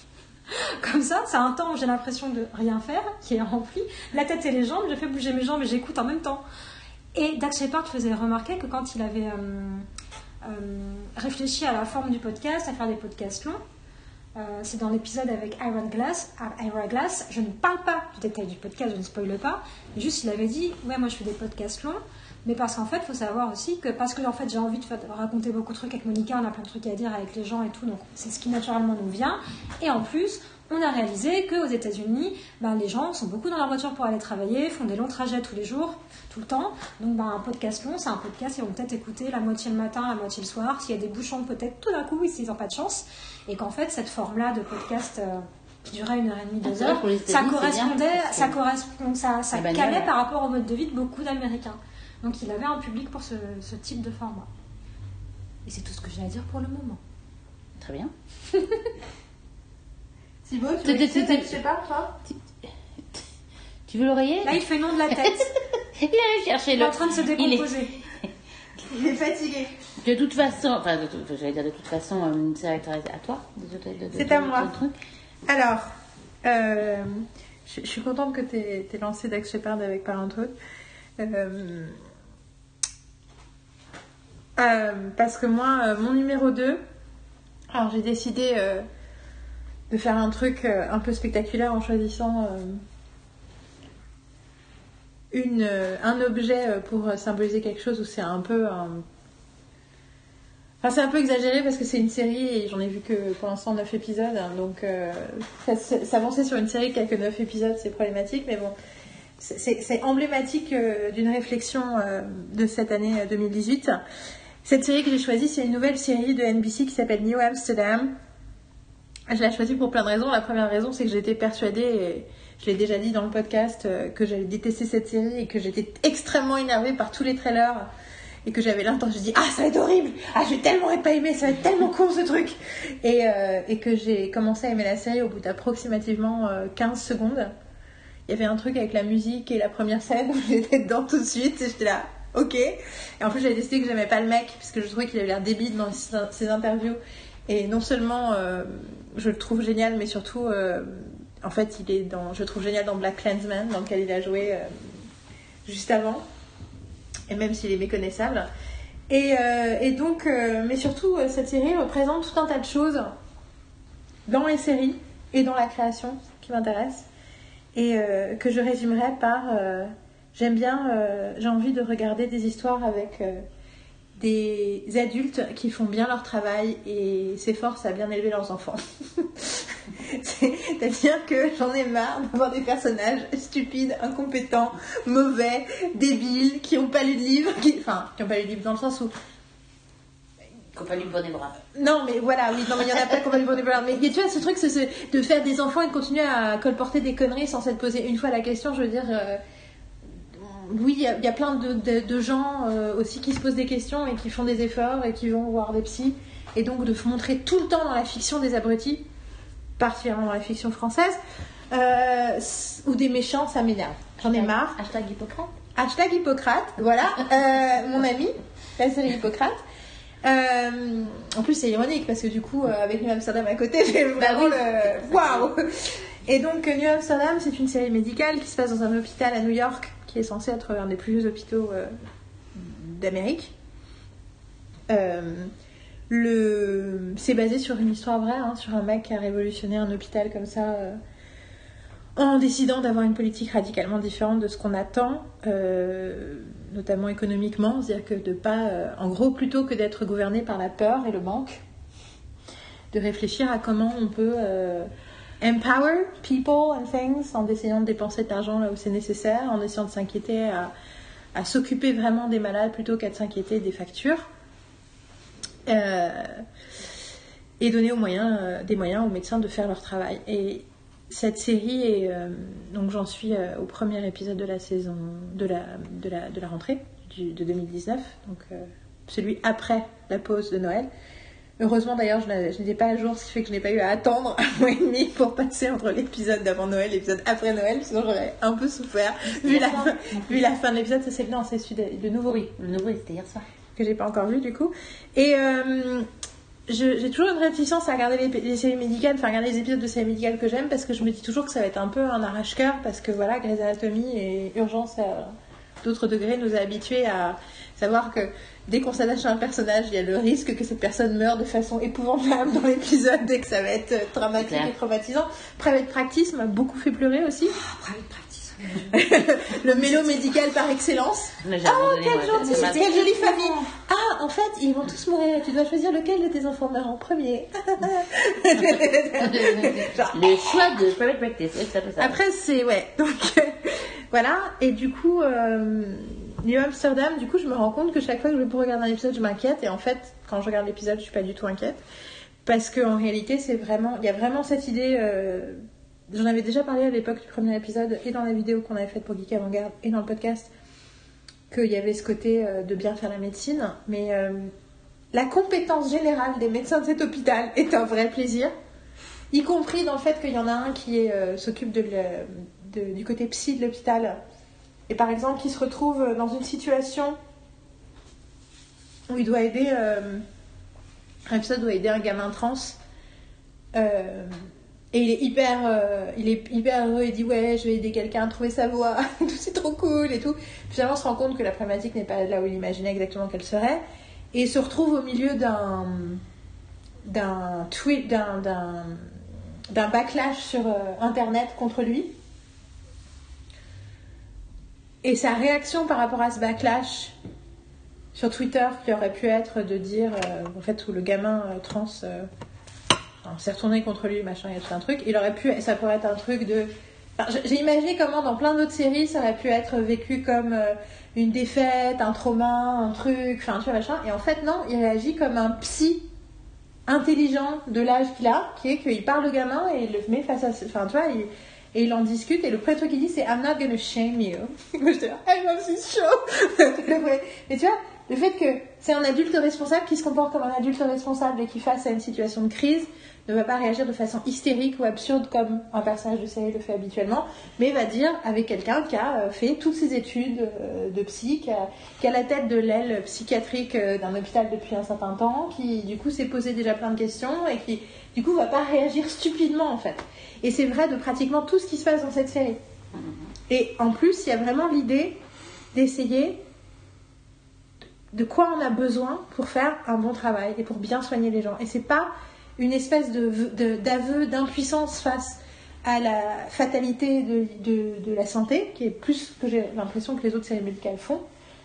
Comme ça, c'est un temps où j'ai l'impression de rien faire, qui est rempli. La tête et les jambes, je fais bouger mes jambes et j'écoute en même temps. Et Dax Shepard faisait remarquer que quand il avait euh, euh, réfléchi à la forme du podcast, à faire des podcasts longs, euh, c'est dans l'épisode avec Iron Glass. à Iron Glass, je ne parle pas du détail du podcast, je ne spoile pas. Juste, il avait dit Ouais, moi je fais des podcasts longs, mais parce qu'en fait, il faut savoir aussi que, parce que en fait, j'ai envie de, faire- de raconter beaucoup de trucs avec Monica, on a plein de trucs à dire avec les gens et tout, donc c'est ce qui naturellement nous vient. Et en plus, on a réalisé qu'aux États-Unis, ben, les gens sont beaucoup dans leur voiture pour aller travailler, font des longs trajets tous les jours, tout le temps. Donc, ben, un podcast long, c'est un podcast, ils vont peut-être écouter la moitié le matin, la moitié le soir. S'il y a des bouchons, peut-être tout d'un coup, ils n'ont pas de chance. Et qu'en fait, cette forme-là de podcast euh, qui durait une heure et demie, Ah, deux vrai, heures, ça correspondait, ça correspond, ça, ça calait ouais. par rapport au mode de vie de beaucoup d'Américains. Donc, il avait un public pour ce, ce type de format. Et c'est tout ce que j'ai à dire pour le moment. Très bien. Thibaut, tu veux Dax Shepard, toi? Tu veux l'oreiller? Là, il fait non de la tête. Il chercher Il est en train de se décomposer. Il est fatigué. De toute façon, enfin, j'allais dire de toute façon, euh, c'est à toi C'est à moi. Alors, euh, je, je suis contente que tu aies, lancé Dax Shepard avec Parenthood. Euh, euh, parce que moi, euh, mon numéro 2, alors j'ai décidé euh, de faire un truc un peu spectaculaire en choisissant une, un objet pour symboliser quelque chose où c'est un peu Enfin, c'est un peu exagéré parce que c'est une série et j'en ai vu que pour l'instant 9 épisodes. hein, donc, s'avancer sur une série qui a que 9 épisodes, c'est problématique. Mais bon, c'est- emblématique d'une réflexion de cette année euh, 2018. Cette série que j'ai choisie, c'est une nouvelle série de NBC qui s'appelle New Amsterdam. Je l'ai choisie pour plein de raisons. La première raison, c'est que j'étais persuadée, et je l'ai déjà dit dans le podcast, euh, que j'allais détester cette série et que j'étais extrêmement énervée par tous les trailers et que j'avais l'intention, je dis ah ça va être horrible, ah je vais tellement pas aimé, ça va être tellement con ce truc et, euh, et que j'ai commencé à aimer la série au bout d'approximativement euh, 15 secondes. Il y avait un truc avec la musique et la première scène où j'étais dedans tout de suite et j'étais là ok. Et en plus j'avais décidé que j'aimais pas le mec puisque je trouvais qu'il avait l'air débile dans ses, interviews et non seulement euh, je le trouve génial mais surtout euh, en fait il est dans, je le trouve génial dans Black Clansman dans lequel il a joué euh, juste avant et même s'il est méconnaissable. Et, et donc, mais surtout, cette série représente tout un tas de choses dans les séries et dans la création qui m'intéressent et que je résumerai par j'aime bien, euh, j'ai envie de regarder des histoires avec euh, des adultes qui font bien leur travail et s'efforcent à bien élever leurs enfants. C'est-à-dire que j'en ai marre d'avoir des personnages stupides, incompétents, mauvais, débiles, qui n'ont pas lu de livre, qui... enfin, qui n'ont pas lu de livre dans le sens où Compagnie Bonnet Bras. non, mais voilà, oui, non, mais il y en a pas complètement pour développer. Mais tu vois, ce truc, c'est de faire des enfants et de continuer à colporter des conneries sans s'être posé une fois la question. Je veux dire, euh, oui, il y, a- il y a plein de, de- de gens euh, aussi qui se posent des questions et qui font des efforts et qui vont voir des psys. Et donc, de montrer tout le temps dans la fiction des abrutis, particulièrement dans la fiction française, euh, ou des méchants, ça m'énerve. J'en ai marre. Hashtag Hippocrate. Hashtag Hippocrate, voilà, euh, mon ami, la série Hippocrate. Euh, en plus, c'est ironique parce que du coup, euh, avec New Amsterdam à côté, j'ai vraiment le. Waouh! Et donc, New Amsterdam, c'est une série médicale qui se passe dans un hôpital à New York qui est censé être un des plus vieux hôpitaux euh, d'Amérique. Euh, le... C'est basé sur une histoire vraie, hein, sur un mec qui a révolutionné un hôpital comme ça. euh, en décidant d'avoir une politique radicalement différente de ce qu'on attend, notamment économiquement, c'est-à-dire que de pas, en gros, plutôt que d'être gouverné par la peur et le manque, de réfléchir à comment on peut empower people and things en essayant de dépenser de l'argent là où c'est nécessaire, en essayant de s'inquiéter à, s'occuper vraiment des malades plutôt qu'à s'inquiéter des factures. Euh, et donner aux moyens, euh, des moyens aux médecins de faire leur travail. Et cette série est euh, donc j'en suis au premier épisode de la saison de la de la, de la rentrée de 2019 donc celui après la pause de Noël heureusement d'ailleurs je n'étais pas à jour ce qui fait que je n'ai pas eu à attendre un mois et demi pour passer entre l'épisode d'avant Noël et l'épisode après Noël sinon j'aurais un peu souffert vu la fin, vu la fin de l'épisode c'est non c'est celui de, de nouveau oui Le nouveau, c'était hier soir. que j'ai pas encore vu du coup. Et euh, j'ai toujours une réticence à regarder les, les séries médicales, enfin regarder les épisodes de séries médicales que j'aime parce que je me dis toujours que ça va être un peu un arrache-cœur parce que voilà, Grey's Anatomy et Urgence à d'autres degrés nous a habitués à savoir que dès qu'on s'attache à un personnage, il y a le risque que cette personne meure de façon épouvantable dans l'épisode et que ça va être euh, dramatique clair. et traumatisant. Private Practice m'a beaucoup fait pleurer aussi. Private practice. Le mélo médical par excellence. Mais j'ai Oh, quelle gentille, quelle jolie famille. Ah, en fait, ils vont tous mourir. Tu dois choisir lequel de tes enfants meurt en premier. Les choix de Private Practice. Après, c'est ouais. Donc euh, voilà. Et du coup, euh, New Amsterdam. Du coup, je me rends compte que chaque fois que je vais pour regarder un épisode, je m'inquiète. Et en fait, quand je regarde l'épisode, je suis pas du tout inquiète parce que en réalité, c'est vraiment, il y a vraiment cette idée. euh, J'en avais déjà parlé à l'époque du premier épisode et dans la vidéo qu'on avait faite pour Geek Avant-Garde et dans le podcast qu'il y avait ce côté euh, de bien faire la médecine, mais euh, la compétence générale des médecins de cet hôpital est un vrai plaisir, y compris dans le fait qu'il y en a un qui s'occupe du côté psy de l'hôpital, et par exemple qui se retrouve dans une situation où il doit aider. euh, un doit aider un gamin trans. euh, et il est hyper, euh, il est hyper heureux. Il dit ouais, je vais aider quelqu'un à trouver sa voie. tout c'est trop cool et tout. Finalement, on se rend compte que la problématique n'est pas là où il imaginait exactement qu'elle serait. Et se retrouve au milieu d'un d'un tweet, d'un d'un backlash sur internet contre lui. Et sa réaction par rapport à ce backlash sur Twitter, qui aurait pu être de dire, euh, en fait, où le gamin euh, trans euh, s'est retourné contre lui, machin, il y a tout un truc, il aurait pu, ça pourrait être un truc de. J'ai- imaginé comment dans plein d'autres séries, ça aurait pu être vécu comme une défaite, un trauma, un truc, enfin, tu vois, machin. Et en fait, non, il réagit comme un psy intelligent de l'âge qu'il a, qui est qu'il parle au gamin et il le met face à. Enfin, tu vois, il- et il en discute. Et le premier truc qu'il dit, c'est I'm not gonna shame you. Moi, j'étais là, this show. Mais tu vois, le fait que c'est un adulte responsable qui se comporte comme un adulte responsable et qui, face à une situation de crise, ne va pas réagir de façon hystérique ou absurde comme un personnage de série le fait habituellement, mais va dire avec quelqu'un qui a euh, fait toutes ses études euh, de psy, qui a, qui a la tête de l'aile psychiatrique euh, d'un hôpital depuis un certain temps, qui du coup s'est posé déjà plein de questions et qui du coup va pas réagir stupidement en fait. Et c'est vrai de pratiquement tout ce qui se passe dans cette série. Et en plus, il y a vraiment l'idée d'essayer de quoi on a besoin pour faire un bon travail et pour bien soigner les gens. Et c'est pas une espèce d'aveu d'impuissance face à la fatalité de, de- la santé, qui est plus que j'ai l'impression que les autres séries médicales font.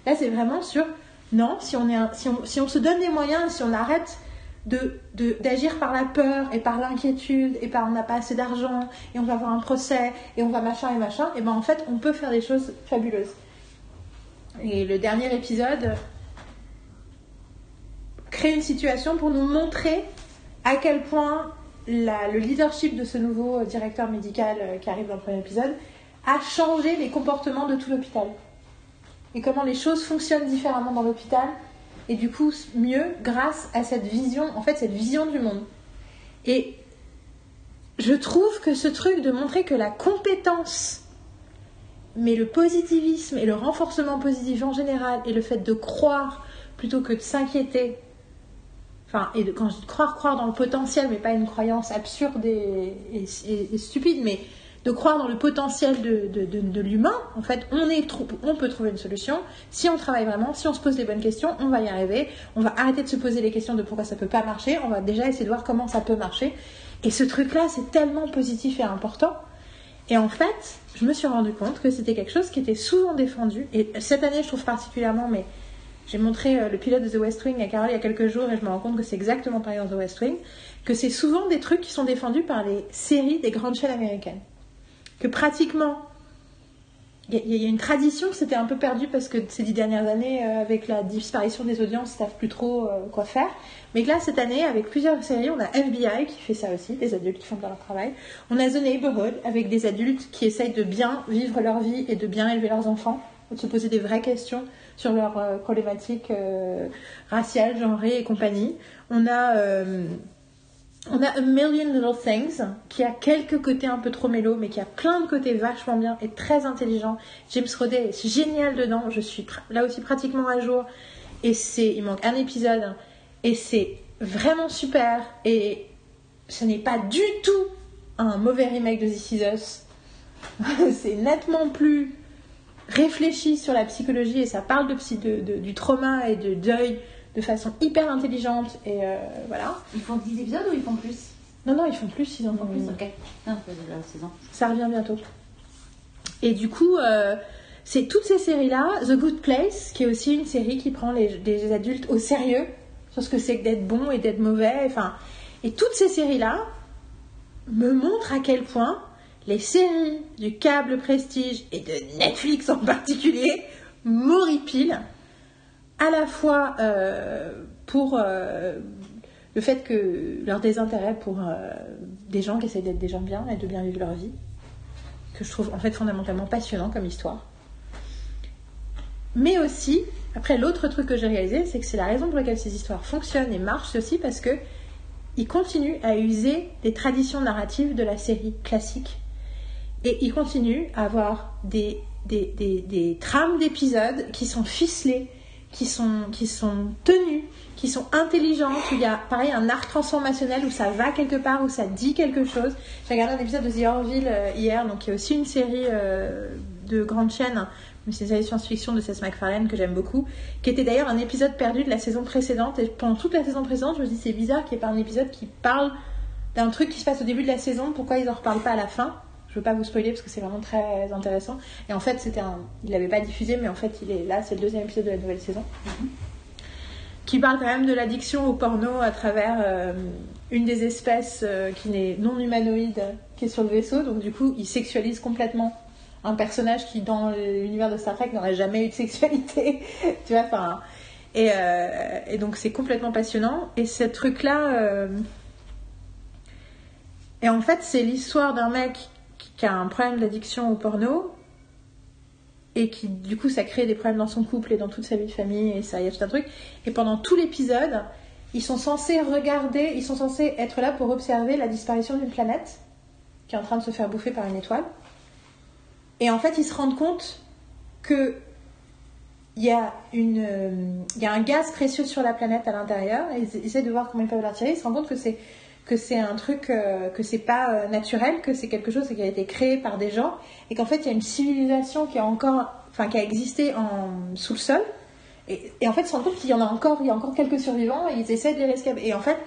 Là, c'est vraiment sur non, si on, est si, on, si on se donne les moyens, si on arrête de- de- d'agir par la peur et par l'inquiétude et par on n'a pas assez d'argent et on va avoir un procès et on va machin et machin, et ben en fait, on peut faire des choses fabuleuses. Et le dernier épisode crée une situation pour nous montrer à quel point le leadership de ce nouveau euh, directeur médical euh, qui arrive dans le premier épisode a changé les comportements de tout l'hôpital. Et comment les choses fonctionnent différemment dans l'hôpital. Et du coup, mieux grâce à cette vision, en fait, cette vision du monde. Et je trouve que ce truc de montrer que la compétence, mais le positivisme et le renforcement positif en général, et le fait de croire plutôt que de s'inquiéter, enfin, et de, quand je dis croire, croire dans le potentiel, mais pas une croyance absurde et, stupide, mais de croire dans le potentiel de, l'humain, en fait, on, est on peut trouver une solution. Si on travaille vraiment, si on se pose les bonnes questions, on va y arriver. On va arrêter de se poser les questions de pourquoi ça peut pas marcher. On va déjà essayer de voir comment ça peut marcher. Et ce truc-là, c'est tellement positif et important. Et en fait, je me suis rendu compte que c'était quelque chose qui était souvent défendu. Et cette année, je trouve particulièrement, mais j'ai montré euh, le pilote de The West Wing à Carole il y a quelques jours et je me rends compte que c'est exactement pareil dans The West Wing, que c'est souvent des trucs qui sont défendus par les séries des grandes chaînes américaines. Que pratiquement, il y, y a une tradition qui s'était un peu perdue parce que ces dix dernières années, euh, avec la disparition des audiences, ils ne savent plus trop euh, quoi faire. Mais que là, cette année, avec plusieurs séries, on a FBI qui fait ça aussi, des adultes qui font bien leur travail. On a The Neighborhood avec des adultes qui essayent de bien vivre leur vie et de bien élever leurs enfants, de se poser des vraies questions sur leurs euh, problématiques euh, raciales, genrées et compagnie. On a, euh, on a A Million Little Things qui a quelques côtés un peu trop mélo, mais qui a plein de côtés vachement bien et très intelligents. James Roday est génial dedans. Je suis là aussi pratiquement à jour. Et c'est, il manque un épisode. Et c'est vraiment super. Et ce n'est pas du tout un mauvais remake de This Is Us. c'est nettement plus réfléchi sur la psychologie et ça parle de, psy- de- de- du trauma et de deuil de façon hyper intelligente. Et euh, voilà. Ils font 10 épisodes ou ils font plus? Non, non, ils font plus, ils en font plus, ok. Non, la saison. Ça revient bientôt. Et du coup, euh, c'est toutes ces séries-là. The Good Place, qui est aussi une série qui prend les, les adultes au sérieux sur ce que c'est que d'être bon et d'être mauvais. Enfin, et toutes ces séries-là me montrent à quel point les séries du câble Prestige et de Netflix en particulier m'horripilent à la fois euh, pour euh, le fait que leur désintérêt pour euh, des gens qui essayent d'être des gens bien et de bien vivre leur vie, que je trouve en fait fondamentalement passionnant comme histoire. Mais aussi, après l'autre truc que j'ai réalisé, c'est que c'est la raison pour laquelle ces histoires fonctionnent et marchent aussi parce que ils continuent à user des traditions narratives de la série classique et ils continuent à avoir des, des, des, des trames d'épisodes qui sont ficelées, qui sont, qui sont tenues, qui sont intelligentes, il y a pareil un arc transformationnel, où ça va quelque part, où ça dit quelque chose. J'ai regardé un épisode de The Orville euh, hier, donc il y a aussi une série euh, de grande chaîne, c'est une série science-fiction de Seth MacFarlane que j'aime beaucoup, qui était d'ailleurs un épisode perdu de la saison précédente. Et pendant toute la saison précédente, je me dis c'est bizarre qu'il n'y ait pas un épisode qui parle d'un truc qui se passe au début de la saison, pourquoi ils en reparlent pas à la fin je veux pas vous spoiler parce que c'est vraiment très intéressant. Et en fait, c'était un. Il l'avait pas diffusé, mais en fait, il est là, c'est le deuxième épisode de la nouvelle saison. Qui parle quand même de l'addiction au porno à travers euh, une des espèces euh, qui n'est non humanoïde qui est sur le vaisseau. Donc, du coup, il sexualise complètement un personnage qui, dans l'univers de Star Trek, n'aurait jamais eu de sexualité. tu vois, enfin. Et, euh, et donc, c'est complètement passionnant. Et ce truc-là. Et en fait, c'est l'histoire d'un mec qui a un problème d'addiction au porno et qui du coup ça crée des problèmes dans son couple et dans toute sa vie de famille et ça y a tout un truc. Et pendant tout l'épisode ils sont censés regarder ils sont censés être là pour observer la disparition d'une planète qui est en train de se faire bouffer par une étoile. Et en fait ils se rendent compte que il y a euh, y a un gaz précieux sur la planète à l'intérieur. Et ils essaient de voir comment ils peuvent l'attirer ils se rendent compte que c'est que c'est un truc euh, que c'est pas euh, naturel, que c'est quelque chose qui a été créé par des gens et qu'en fait il y a une civilisation qui a encore, enfin qui a existé sous le sol et, et en fait rendent compte qu'il y en a encore, il y a encore quelques survivants et ils essaient de les rescaper. Et en fait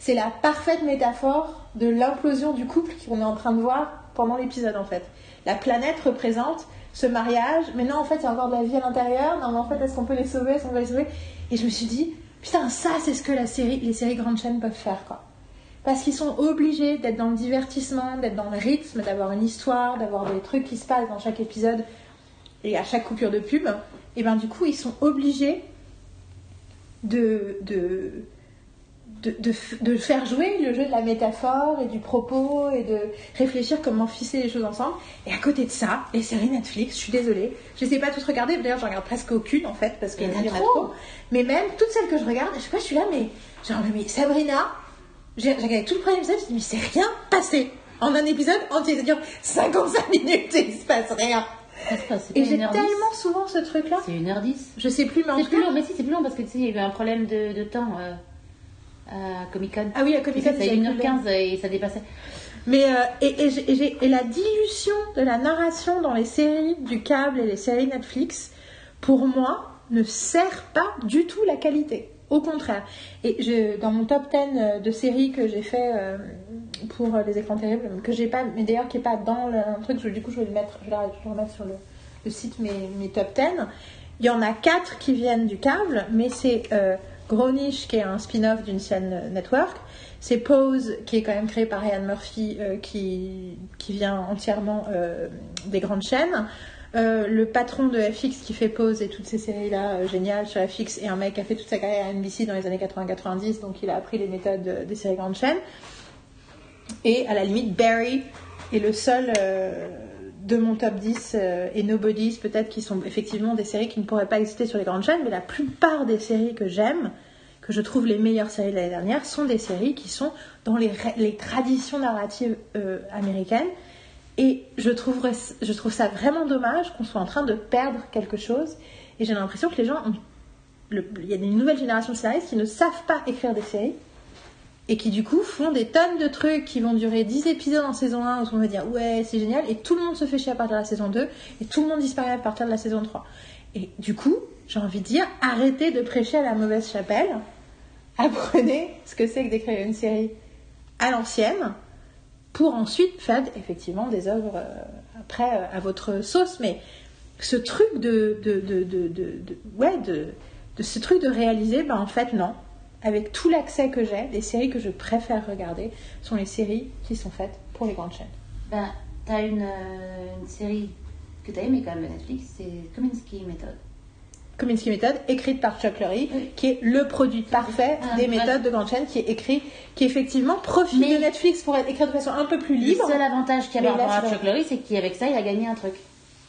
c'est la parfaite métaphore de l'implosion du couple qu'on est en train de voir pendant l'épisode en fait. La planète représente ce mariage, mais non en fait il y a encore de la vie à l'intérieur, non mais en fait est-ce qu'on peut les sauver, est-ce qu'on peut les sauver? Et je me suis dit putain ça c'est ce que la série, les séries grandes chaînes peuvent faire quoi parce qu'ils sont obligés d'être dans le divertissement, d'être dans le rythme, d'avoir une histoire, d'avoir des trucs qui se passent dans chaque épisode et à chaque coupure de pub, et ben du coup ils sont obligés de, de, de, de, de faire jouer le jeu de la métaphore et du propos et de réfléchir comment ficeler les choses ensemble. Et à côté de ça, les séries Netflix, je suis désolée, je sais pas toutes regarder, d'ailleurs j'en regarde presque aucune en fait, parce qu'il y en a trop. Mais même toutes celles que je regarde, je sais pas, je suis là, mais genre, mais Sabrina, j'ai regardé tout le premier épisode, je me suis dit, mais c'est rien passé en un épisode entier, c'est-à-dire 55 minutes et il se passe rien. Et j'ai 1h10. tellement souvent ce truc-là, C'est 1h10. je sais plus, mais en tout plus cas. long, mais si, c'est plus long parce que tu sais, il y avait un problème de, de temps euh, à Comic Con. Ah oui, à Comic Con, c'est ils avaient plus 1h15 et ça dépassait. Mais euh, et, et la dilution de la narration dans les séries du câble et les séries Netflix, pour moi, ne sert pas du tout la qualité. Au contraire. Et je, dans mon top 10 de séries que j'ai fait euh, pour euh, les écrans terribles, que j'ai pas, mais d'ailleurs qui est pas dans un truc, du coup je vais le mettre, je vais le remettre sur le, site mes, mes top 10. Il y en a 4 qui viennent du câble, mais c'est euh, qui est un spin-off d'une chaîne euh, network. C'est Pose qui est quand même créé par Ryan Murphy euh, qui, qui vient entièrement euh, des grandes chaînes. Euh, le patron de FX qui fait Pose et toutes ces séries-là euh, géniales sur FX et un mec qui a fait toute sa carrière à NBC dans les années 80-90, donc il a appris les méthodes euh, des séries grandes chaînes. Et à la limite, Barry est le seul de mon top 10 euh, et Nobody's peut-être qui sont effectivement des séries qui ne pourraient pas exister sur les grandes chaînes, mais la plupart des séries que j'aime, que je trouve les meilleures séries de l'année dernière, sont des séries qui sont dans les, les traditions narratives américaines. Et je, trouve ça vraiment dommage qu'on soit en train de perdre quelque chose. Et j'ai l'impression que les gens ont. il y a une nouvelle génération de scénaristes qui ne savent pas écrire des séries et qui du coup font des tonnes de trucs qui vont durer 10 épisodes en saison 1 où on va dire ouais c'est génial et tout le monde se fait chier à partir de la saison 2 et tout le monde disparaît à partir de la saison 3 et du coup j'ai envie de dire arrêtez de prêcher à la mauvaise chapelle apprenez ce que c'est que d'écrire une série à l'ancienne pour ensuite faire effectivement des œuvres euh, après euh, à votre sauce mais ce truc de, de, de, de, ouais de, ce truc de réaliser ben en fait non avec tout l'accès que j'ai, les séries que je préfère regarder sont les séries qui sont faites pour les grandes chaînes. Ben, t'as une, euh, série que t'as aimée quand même Netflix, c'est Kominsky Method. Kominsky Method, écrite par Chuck Lorre, Oui. qui est le produit parfait Ah, des méthodes de grande chaîne, qui est écrit, qui effectivement profite Mais- de Netflix pour être écrit de façon un peu plus Le libre. seul avantage qu'il y a par rapport à Chuck Lorre, c'est qu'avec ça, il a gagné un truc.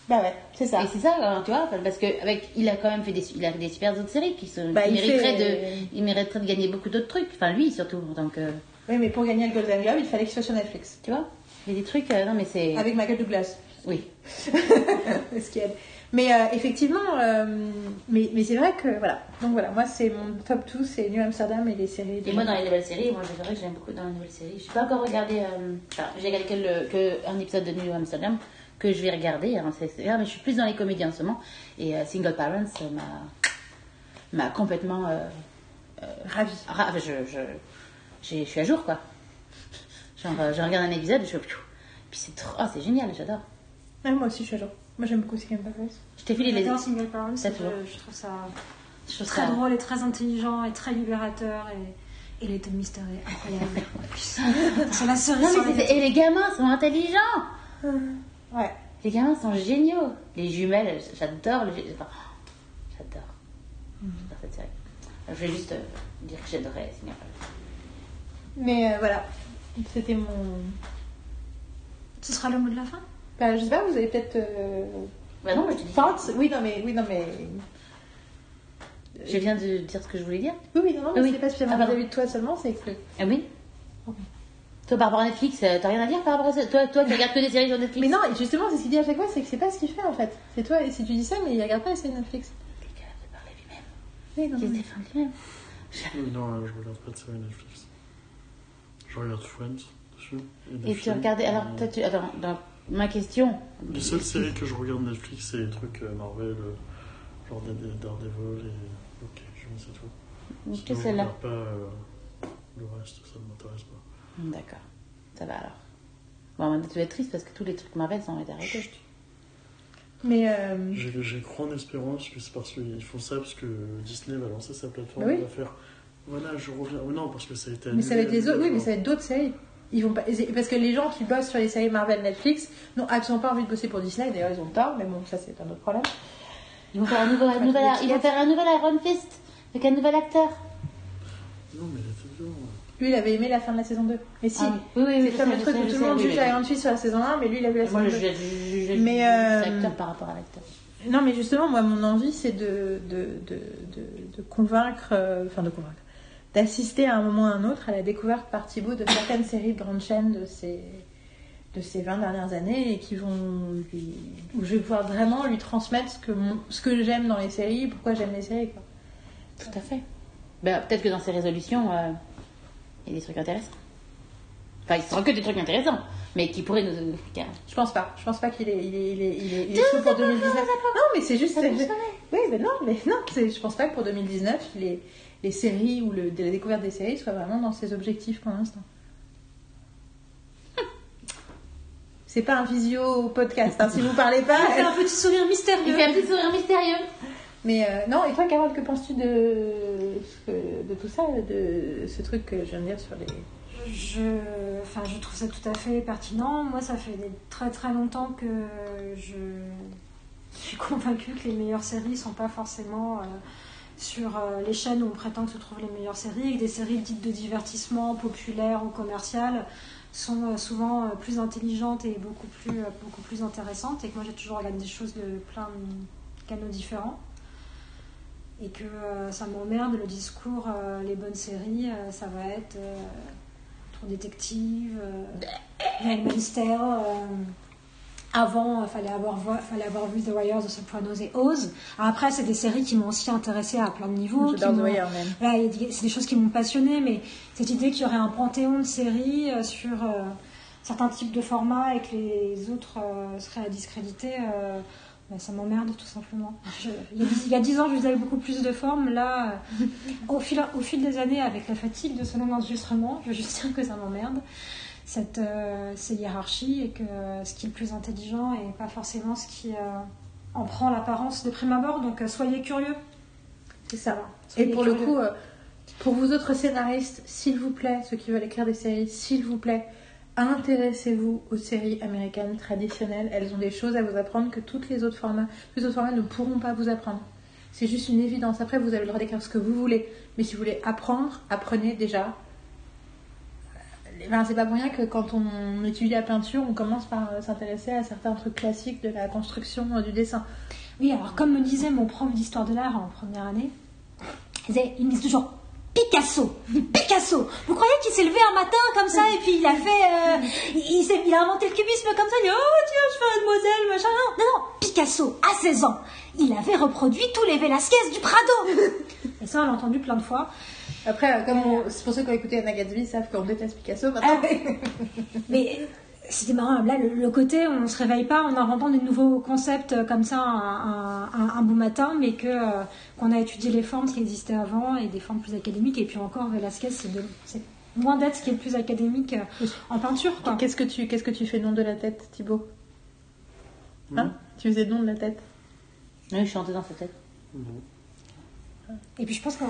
Bah ouais, c'est ça. Et c'est ça, hein, tu vois, parce que avec, il a quand même fait des, il a fait des super autres séries qui, sont, Bah, qui il mériteraient fait- de, il mériterait de gagner beaucoup d'autres trucs. Enfin, lui surtout, donc, euh, Oui, mais pour gagner le Golden Globe, il fallait qu'il soit sur Netflix. tu vois, il y a des trucs, euh, non mais c'est, Avec Michael Douglas. Oui. ce qui aide. Mais euh, effectivement, euh, mais, mais c'est vrai que voilà. Donc voilà, moi c'est mon top 2, c'est New Amsterdam et les séries. de- Et moi, dans les nouvelles séries, moi, c'est vrai que j'aime beaucoup dans les nouvelles séries. Je n'ai pas encore regardé. euh, enfin, j'ai regardé que, le- que un épisode de New Amsterdam que je vais regarder. hein, c'est c'est bien, mais je suis plus dans les comédies en ce moment. Et Single Parents m'a m'a complètement. Euh, Ravie. ra- je, je, je suis à jour, quoi. Genre, je regarde un épisode et je. Puis c'est trop. ah, c'est génial, j'adore. Ouais, moi aussi je suis à jour. Moi j'aime beaucoup Second Parents. Je t'ai filé les. J'adore Single Parents, je, je trouve ça Je trouve très ça- drôle et très intelligent et très libérateur et, et les Tom Mystery est incroyable. la Non, mais les et les gamins sont intelligents! Ouais. Les gamins sont géniaux. Les jumelles, j'adore. les- enfin, j'adore. J'adore cette série. Je vais juste euh, dire que j'adorais Single Parents. Mais euh, voilà, c'était mon. Ce sera le mot de la fin? Bah, je sais pas, vous avez peut-être. Euh... Bah non, mais je te dis. Thoughts Oui, non, mais. Oui, non, mais. Je viens de dire ce que je voulais dire. Oui, oui, non, non, mais Oui. c'est pas spécialement Ah, vis-à-vis de toi seulement, c'est que. Ah oui Toi, par rapport à Netflix, euh, t'as rien à dire par rapport à ça? Toi, toi qui regardes que des séries sur Netflix? Mais non, justement, c'est ce qu'il dit à chaque fois, c'est que c'est pas ce qu'il fait en fait. C'est toi, et si tu dis ça, mais il regarde pas les séries Netflix. Il est capable de parler lui-même. Oui, non, Qui se défend lui-même. Non, euh, je regarde pas de série Netflix. Je regarde Friends dessus. des Et tu regardais. Alors, toi, tu. Attends, dans ma question. Les seules séries que je regarde Netflix, c'est les trucs euh, Marvel, euh, genre Daredevil et. Ok, je mets c'est tout. Que Sinon, je celle-là. regarde pas euh, le reste, ça ne m'intéresse pas. D'accord. Ça va alors. Bon, maintenant, tu vas être triste parce que tous les trucs Marvel sont arrêtés. Mais. euh, J'ai en espérance que c'est parce qu'ils font ça parce que Disney va lancer sa plateforme, Bah oui. va faire. Voilà, je reviens. Oh non, parce que ça a été Mais ça va être annulé, les autres, oui, annulé, mais ça va être d'autres séries. Ils vont pas... Parce que les gens qui bossent sur les séries Marvel Netflix n'ont absolument pas envie de bosser pour Disney, d'ailleurs ils ont tort, mais bon, ça c'est un autre problème. Ils vont faire un nouvel, un Enfin, nouvel, des ils vont faire un nouvel Iron Fist avec un nouvel acteur. Non, mais était bien. Lui il avait aimé la fin de la saison 2. Mais si, Ah oui, oui, oui, c'est je le truc où tout le monde juge. Iron Fist sur la saison 1, mais lui il a vu la saison Moi, 2. je juge je- euh, l'acteur par rapport à l'acteur. Non, mais justement, moi, mon envie, c'est de, de, de, de, de convaincre, euh, enfin de convaincre, d'assister à un moment ou à un autre à la découverte par Thibaut de certaines séries de grandes chaînes de ces, de ces 20 dernières années et qui vont lui- où je vais pouvoir vraiment lui transmettre ce que, mon- ce que j'aime dans les séries, pourquoi j'aime les séries. Quoi. Tout à fait. Ben, Peut-être que dans ses résolutions, euh, il y a des trucs intéressants. Enfin, il sera que des trucs intéressants, mais qui pourraient nous. Je pense pas. Je pense pas qu'il est, il est, il est, il est, il est chaud pour 2019. Non, mais c'est juste. Oui, mais non, mais non. Je pense pas que pour 2019, les, les séries ou le, la découverte des séries soient vraiment dans ses objectifs pour l'instant. C'est pas un visio podcast, hein, si vous parlez pas. Fait un petit sourire mystérieux. fait un petit sourire mystérieux. Mais euh, non, et toi, Carole, que penses-tu de tout ça, de ce truc que je viens de dire sur les. Je, enfin, je trouve ça tout à fait pertinent. Moi, ça fait des- très très longtemps que je suis convaincue que les meilleures séries sont pas forcément euh, sur euh, les chaînes où on prétend que se trouvent les meilleures séries, et que des séries dites de divertissement, populaires ou commerciales sont euh, souvent euh, plus intelligentes et beaucoup plus, beaucoup plus intéressantes, et que moi j'ai toujours regardé des choses de plein de canaux différents. Et que euh, ça m'emmerde le discours, euh, les bonnes séries, euh, ça va être trop détective, Tale. euh, avant, il fallait avoir, vo- fallait avoir vu The Wire, The Sopranos et Oz. Alors après, c'est des séries qui m'ont aussi intéressée à plein de niveaux. J'adore The Wire même. Voilà, c'est des choses qui m'ont passionnée, mais cette idée qu'il y aurait un panthéon de séries euh, sur euh, certains types de formats et que les autres euh, seraient à discréditer, euh, bah, ça m'emmerde tout simplement. Je- il, y a dix, ans, je faisais beaucoup plus de formes. Là, euh, au, fil, au fil des années, avec la fatigue de ce long enregistrement, je veux juste dire que ça m'emmerde. Cette, euh, ces hiérarchies et que ce qui est le plus intelligent et pas forcément ce qui euh, en prend l'apparence de prime abord. Donc euh, soyez curieux. C'est ça. Et pour le coup, pour vous autres scénaristes, s'il vous plaît, ceux qui veulent écrire des séries, s'il vous plaît, intéressez-vous aux séries américaines traditionnelles. Elles ont des choses à vous apprendre que toutes les autres formats, tous les autres formats ne pourront pas vous apprendre. C'est juste une évidence. Après, vous avez le droit d'écrire ce que vous voulez. Mais si vous voulez apprendre, apprenez déjà. Enfin, c'est pas pour rien que quand on étudie la peinture, on commence par euh, s'intéresser à certains trucs classiques de la construction euh, du dessin. Oui, alors comme me disait mon prof d'histoire de l'art en première année, il, me disait toujours Picasso. Picasso. Vous croyez qu'il s'est levé un matin comme ça et puis il a fait, euh, il, a inventé le cubisme comme ça. Il dit oh tiens je fais mademoiselle machin. Non non non. Picasso à 16 ans, il avait reproduit tous les Velasquez du Prado. Et ça on l'a entendu plein de fois. Après, euh, comme on- c'est pour ceux qui ont écouté Anna Gatsby, ils savent qu'on déteste Picasso maintenant. Mais euh, c'était marrant. Là le, le côté on se réveille pas en inventant des nouveaux concepts euh, comme ça un, un, un beau matin, mais que euh, qu'on a étudié les formes qui existaient avant et des formes plus académiques. Et puis encore Velasquez c'est de- c'est loin d'être ce qui est le plus académique euh, en peinture. Qu'est-ce que tu qu'est-ce que tu fais nom de la tête, Thibaut? Hein? Tu faisais nom de la tête? Oui, je chantais dans sa tête. Non. Et puis je pense qu'il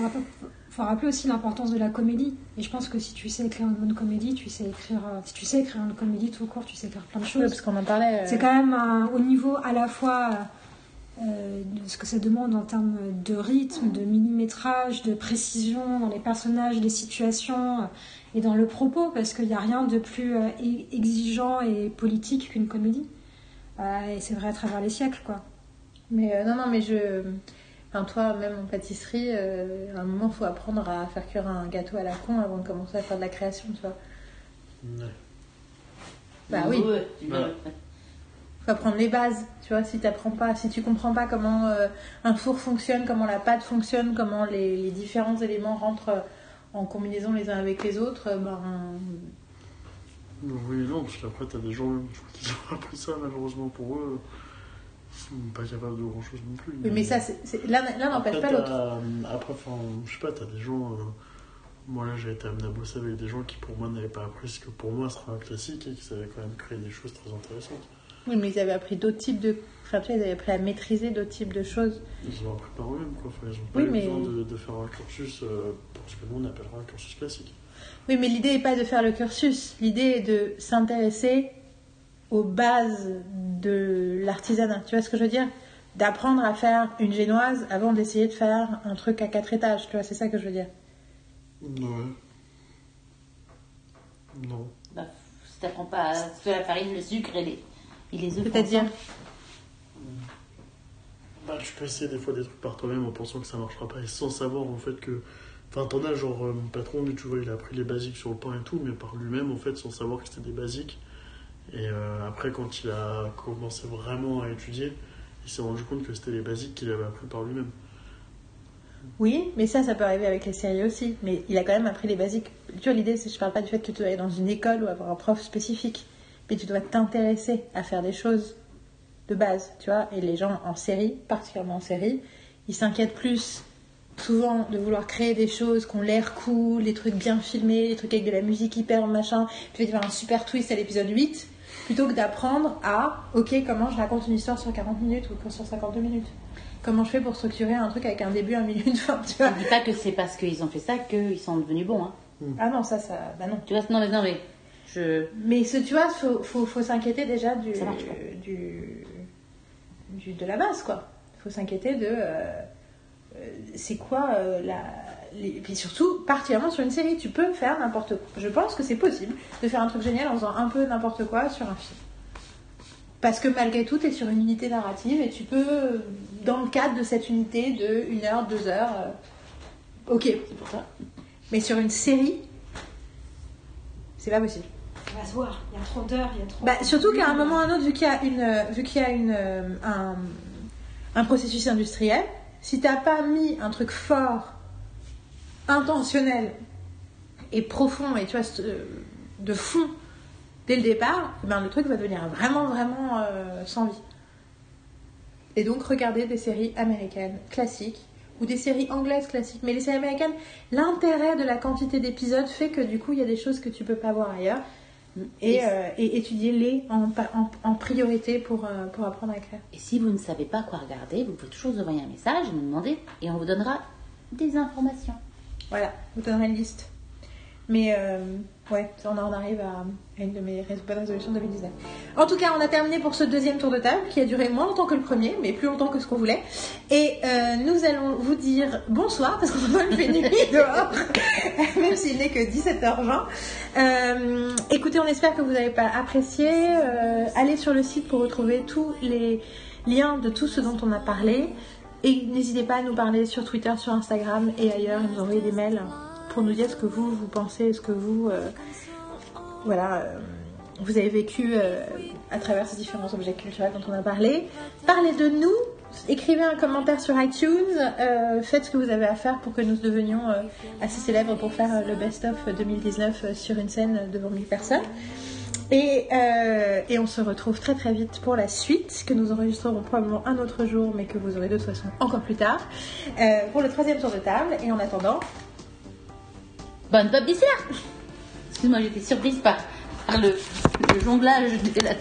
faut rappeler aussi l'importance de la comédie. Et je pense que si tu sais écrire une bonne comédie, tu sais écrire, euh, si tu sais écrire une comédie tout court, tu sais écrire plein de Oui, choses. parce qu'on en parlait. euh, C'est quand même un- au niveau à la fois euh, de ce que ça demande en termes de rythme, de millimétrage, de précision dans les personnages, les situations euh, et dans le propos, parce qu'il n'y a rien de plus euh, exigeant et politique qu'une comédie. Euh, et c'est vrai à travers les siècles, quoi. Mais euh, non, non, mais je. Enfin, toi, même en pâtisserie, euh, à un moment, faut apprendre à faire cuire un gâteau à la con avant de commencer à faire de la création, tu vois. Ouais. Bah oui. Ouais, tu veux- Faut apprendre les bases, tu vois. Si t'apprends pas, si tu comprends pas comment euh, un four fonctionne, comment la pâte fonctionne, comment les, les différents éléments rentrent en combinaison les uns avec les autres, euh, ben. Oui, non, parce qu'après, t'as des gens qui ont appris ça, malheureusement pour eux. Ils sont pas capables de grand chose non plus. Oui, mais ça, l'un n'empêche pas l'autre. Après, enfin, je sais pas, t'as des gens. euh, Moi, là, j'ai été amené à bosser avec des gens qui, pour moi, n'avaient pas appris ce que pour moi serait un classique et qui savaient quand même créer des choses très intéressantes. Oui, mais ils avaient appris d'autres types de. Enfin, tu vois, ils avaient appris à maîtriser d'autres types de choses. Ils ont appris par eux-mêmes, quoi. Enfin, ils ont pas Oui, eu mais- besoin de, de faire un cursus euh, pour ce que nous, on appellera un cursus classique. Oui, mais l'idée n'est pas de faire le cursus. L'idée est de s'intéresser aux bases de l'artisanat. Tu vois ce que je veux dire? D'apprendre à faire une génoise avant d'essayer de faire un truc à quatre étages. Tu vois, c'est ça que je veux dire. Ouais. Non. Bah, si t'apprends pas à faire la farine, le sucre et les, et les œufs. C'est-à-dire ensemble. Bah, tu peux essayer des fois des trucs par toi-même en pensant que ça marchera pas et sans savoir en fait que. Enfin, t'en as genre, euh, mon patron, lui, tu vois, il a appris les basiques sur le pain et tout, mais par lui-même en fait, sans savoir que c'était des basiques. Et euh, après, quand il a commencé vraiment à étudier, il s'est rendu compte que c'était les basiques qu'il avait appris par lui-même. Oui, mais ça, ça peut arriver avec les séries aussi. Mais il a quand même appris les basiques. Tu vois, l'idée, c'est je parle pas du fait que tu dois aller dans une école ou avoir un prof spécifique. Mais tu dois t'intéresser à faire des choses de base, tu vois. Et les gens en série, particulièrement en série, ils s'inquiètent plus souvent de vouloir créer des choses qui ont l'air cool, des trucs bien filmés, des trucs avec de la musique hyper machin. Tu vas faire un super twist à l'épisode 8, plutôt que d'apprendre à, ok, comment je raconte une histoire sur 40 minutes ou sur 52 minutes. Comment je fais pour structurer un truc avec un début, un milieu, une fin, tu vois. Je dis pas que c'est parce qu'ils ont fait ça qu'ils sont devenus bons. Hein. Ah non, ça, ça, bah non. Tu vois, non mais, non, mais je... Mais ce, tu vois, faut, faut, faut s'inquiéter déjà du, Ça marche pas. du, du- de la base, quoi. Faut s'inquiéter de, euh, euh, c'est quoi euh, la, et puis surtout, particulièrement sur une série, tu peux faire n'importe quoi. Je pense que c'est possible de faire un truc génial en faisant un peu n'importe quoi sur un film. Parce que malgré tout, tu es sur une unité narrative et tu peux, dans le cadre de cette unité de une heure, deux heures, euh, ok. C'est pour ça. Mais sur une série, c'est pas possible. Ça va se voir. Il y a trop d'heures, il y a trop. Bah, surtout qu'à un moment ou à un autre, vu qu'il y a, une, vu qu'il y a une, euh, un, un processus industriel, si t'as pas mis un truc fort, intentionnel et profond, et tu vois, de fond dès le départ, ben, le truc va devenir vraiment, vraiment euh, sans vie. Et donc, regardez des séries américaines classiques ou des séries anglaises classiques. Mais les séries américaines, l'intérêt de la quantité d'épisodes fait que du coup, il y a des choses que tu peux pas voir ailleurs. Et, euh, et étudiez-les en, pa- en, en priorité pour, euh, pour apprendre à écrire. Et si vous ne savez pas quoi regarder, vous pouvez toujours nous envoyer un message, nous demander, et on vous donnera des informations. Voilà, vous donnerez une liste. Mais euh, ouais, on en arrive à, à une de mes bonnes résolutions de 2019. En tout cas, on a terminé pour ce deuxième tour de table qui a duré moins longtemps que le premier, mais plus longtemps que ce qu'on voulait. Et euh, nous allons vous dire bonsoir parce qu'on a fait nuit dehors, même s'il n'est que 17h20. Euh, écoutez, on espère que vous avez pas apprécié. Allez sur le site pour retrouver tous les liens de tout ce dont on a parlé. Et n'hésitez pas à nous parler sur Twitter, sur Instagram et ailleurs, nous envoyer des mails pour nous dire ce que vous, vous pensez, ce que vous, euh, voilà, euh, vous avez vécu euh, à travers ces différents objets culturels dont on a parlé. Parlez de nous, écrivez un commentaire sur iTunes, faites ce que vous avez à faire pour que nous devenions assez célèbres pour faire le best-of 2019 euh, sur une scène devant 1000 personnes. Et, euh, et on se retrouve très très vite pour la suite, que nous enregistrerons probablement un autre jour, mais que vous aurez de toute façon encore plus tard, euh, pour le troisième tour de table. Et en attendant, Bonne pop d'ici là Excuse-moi, j'étais surprise par, par le, le jonglage de la,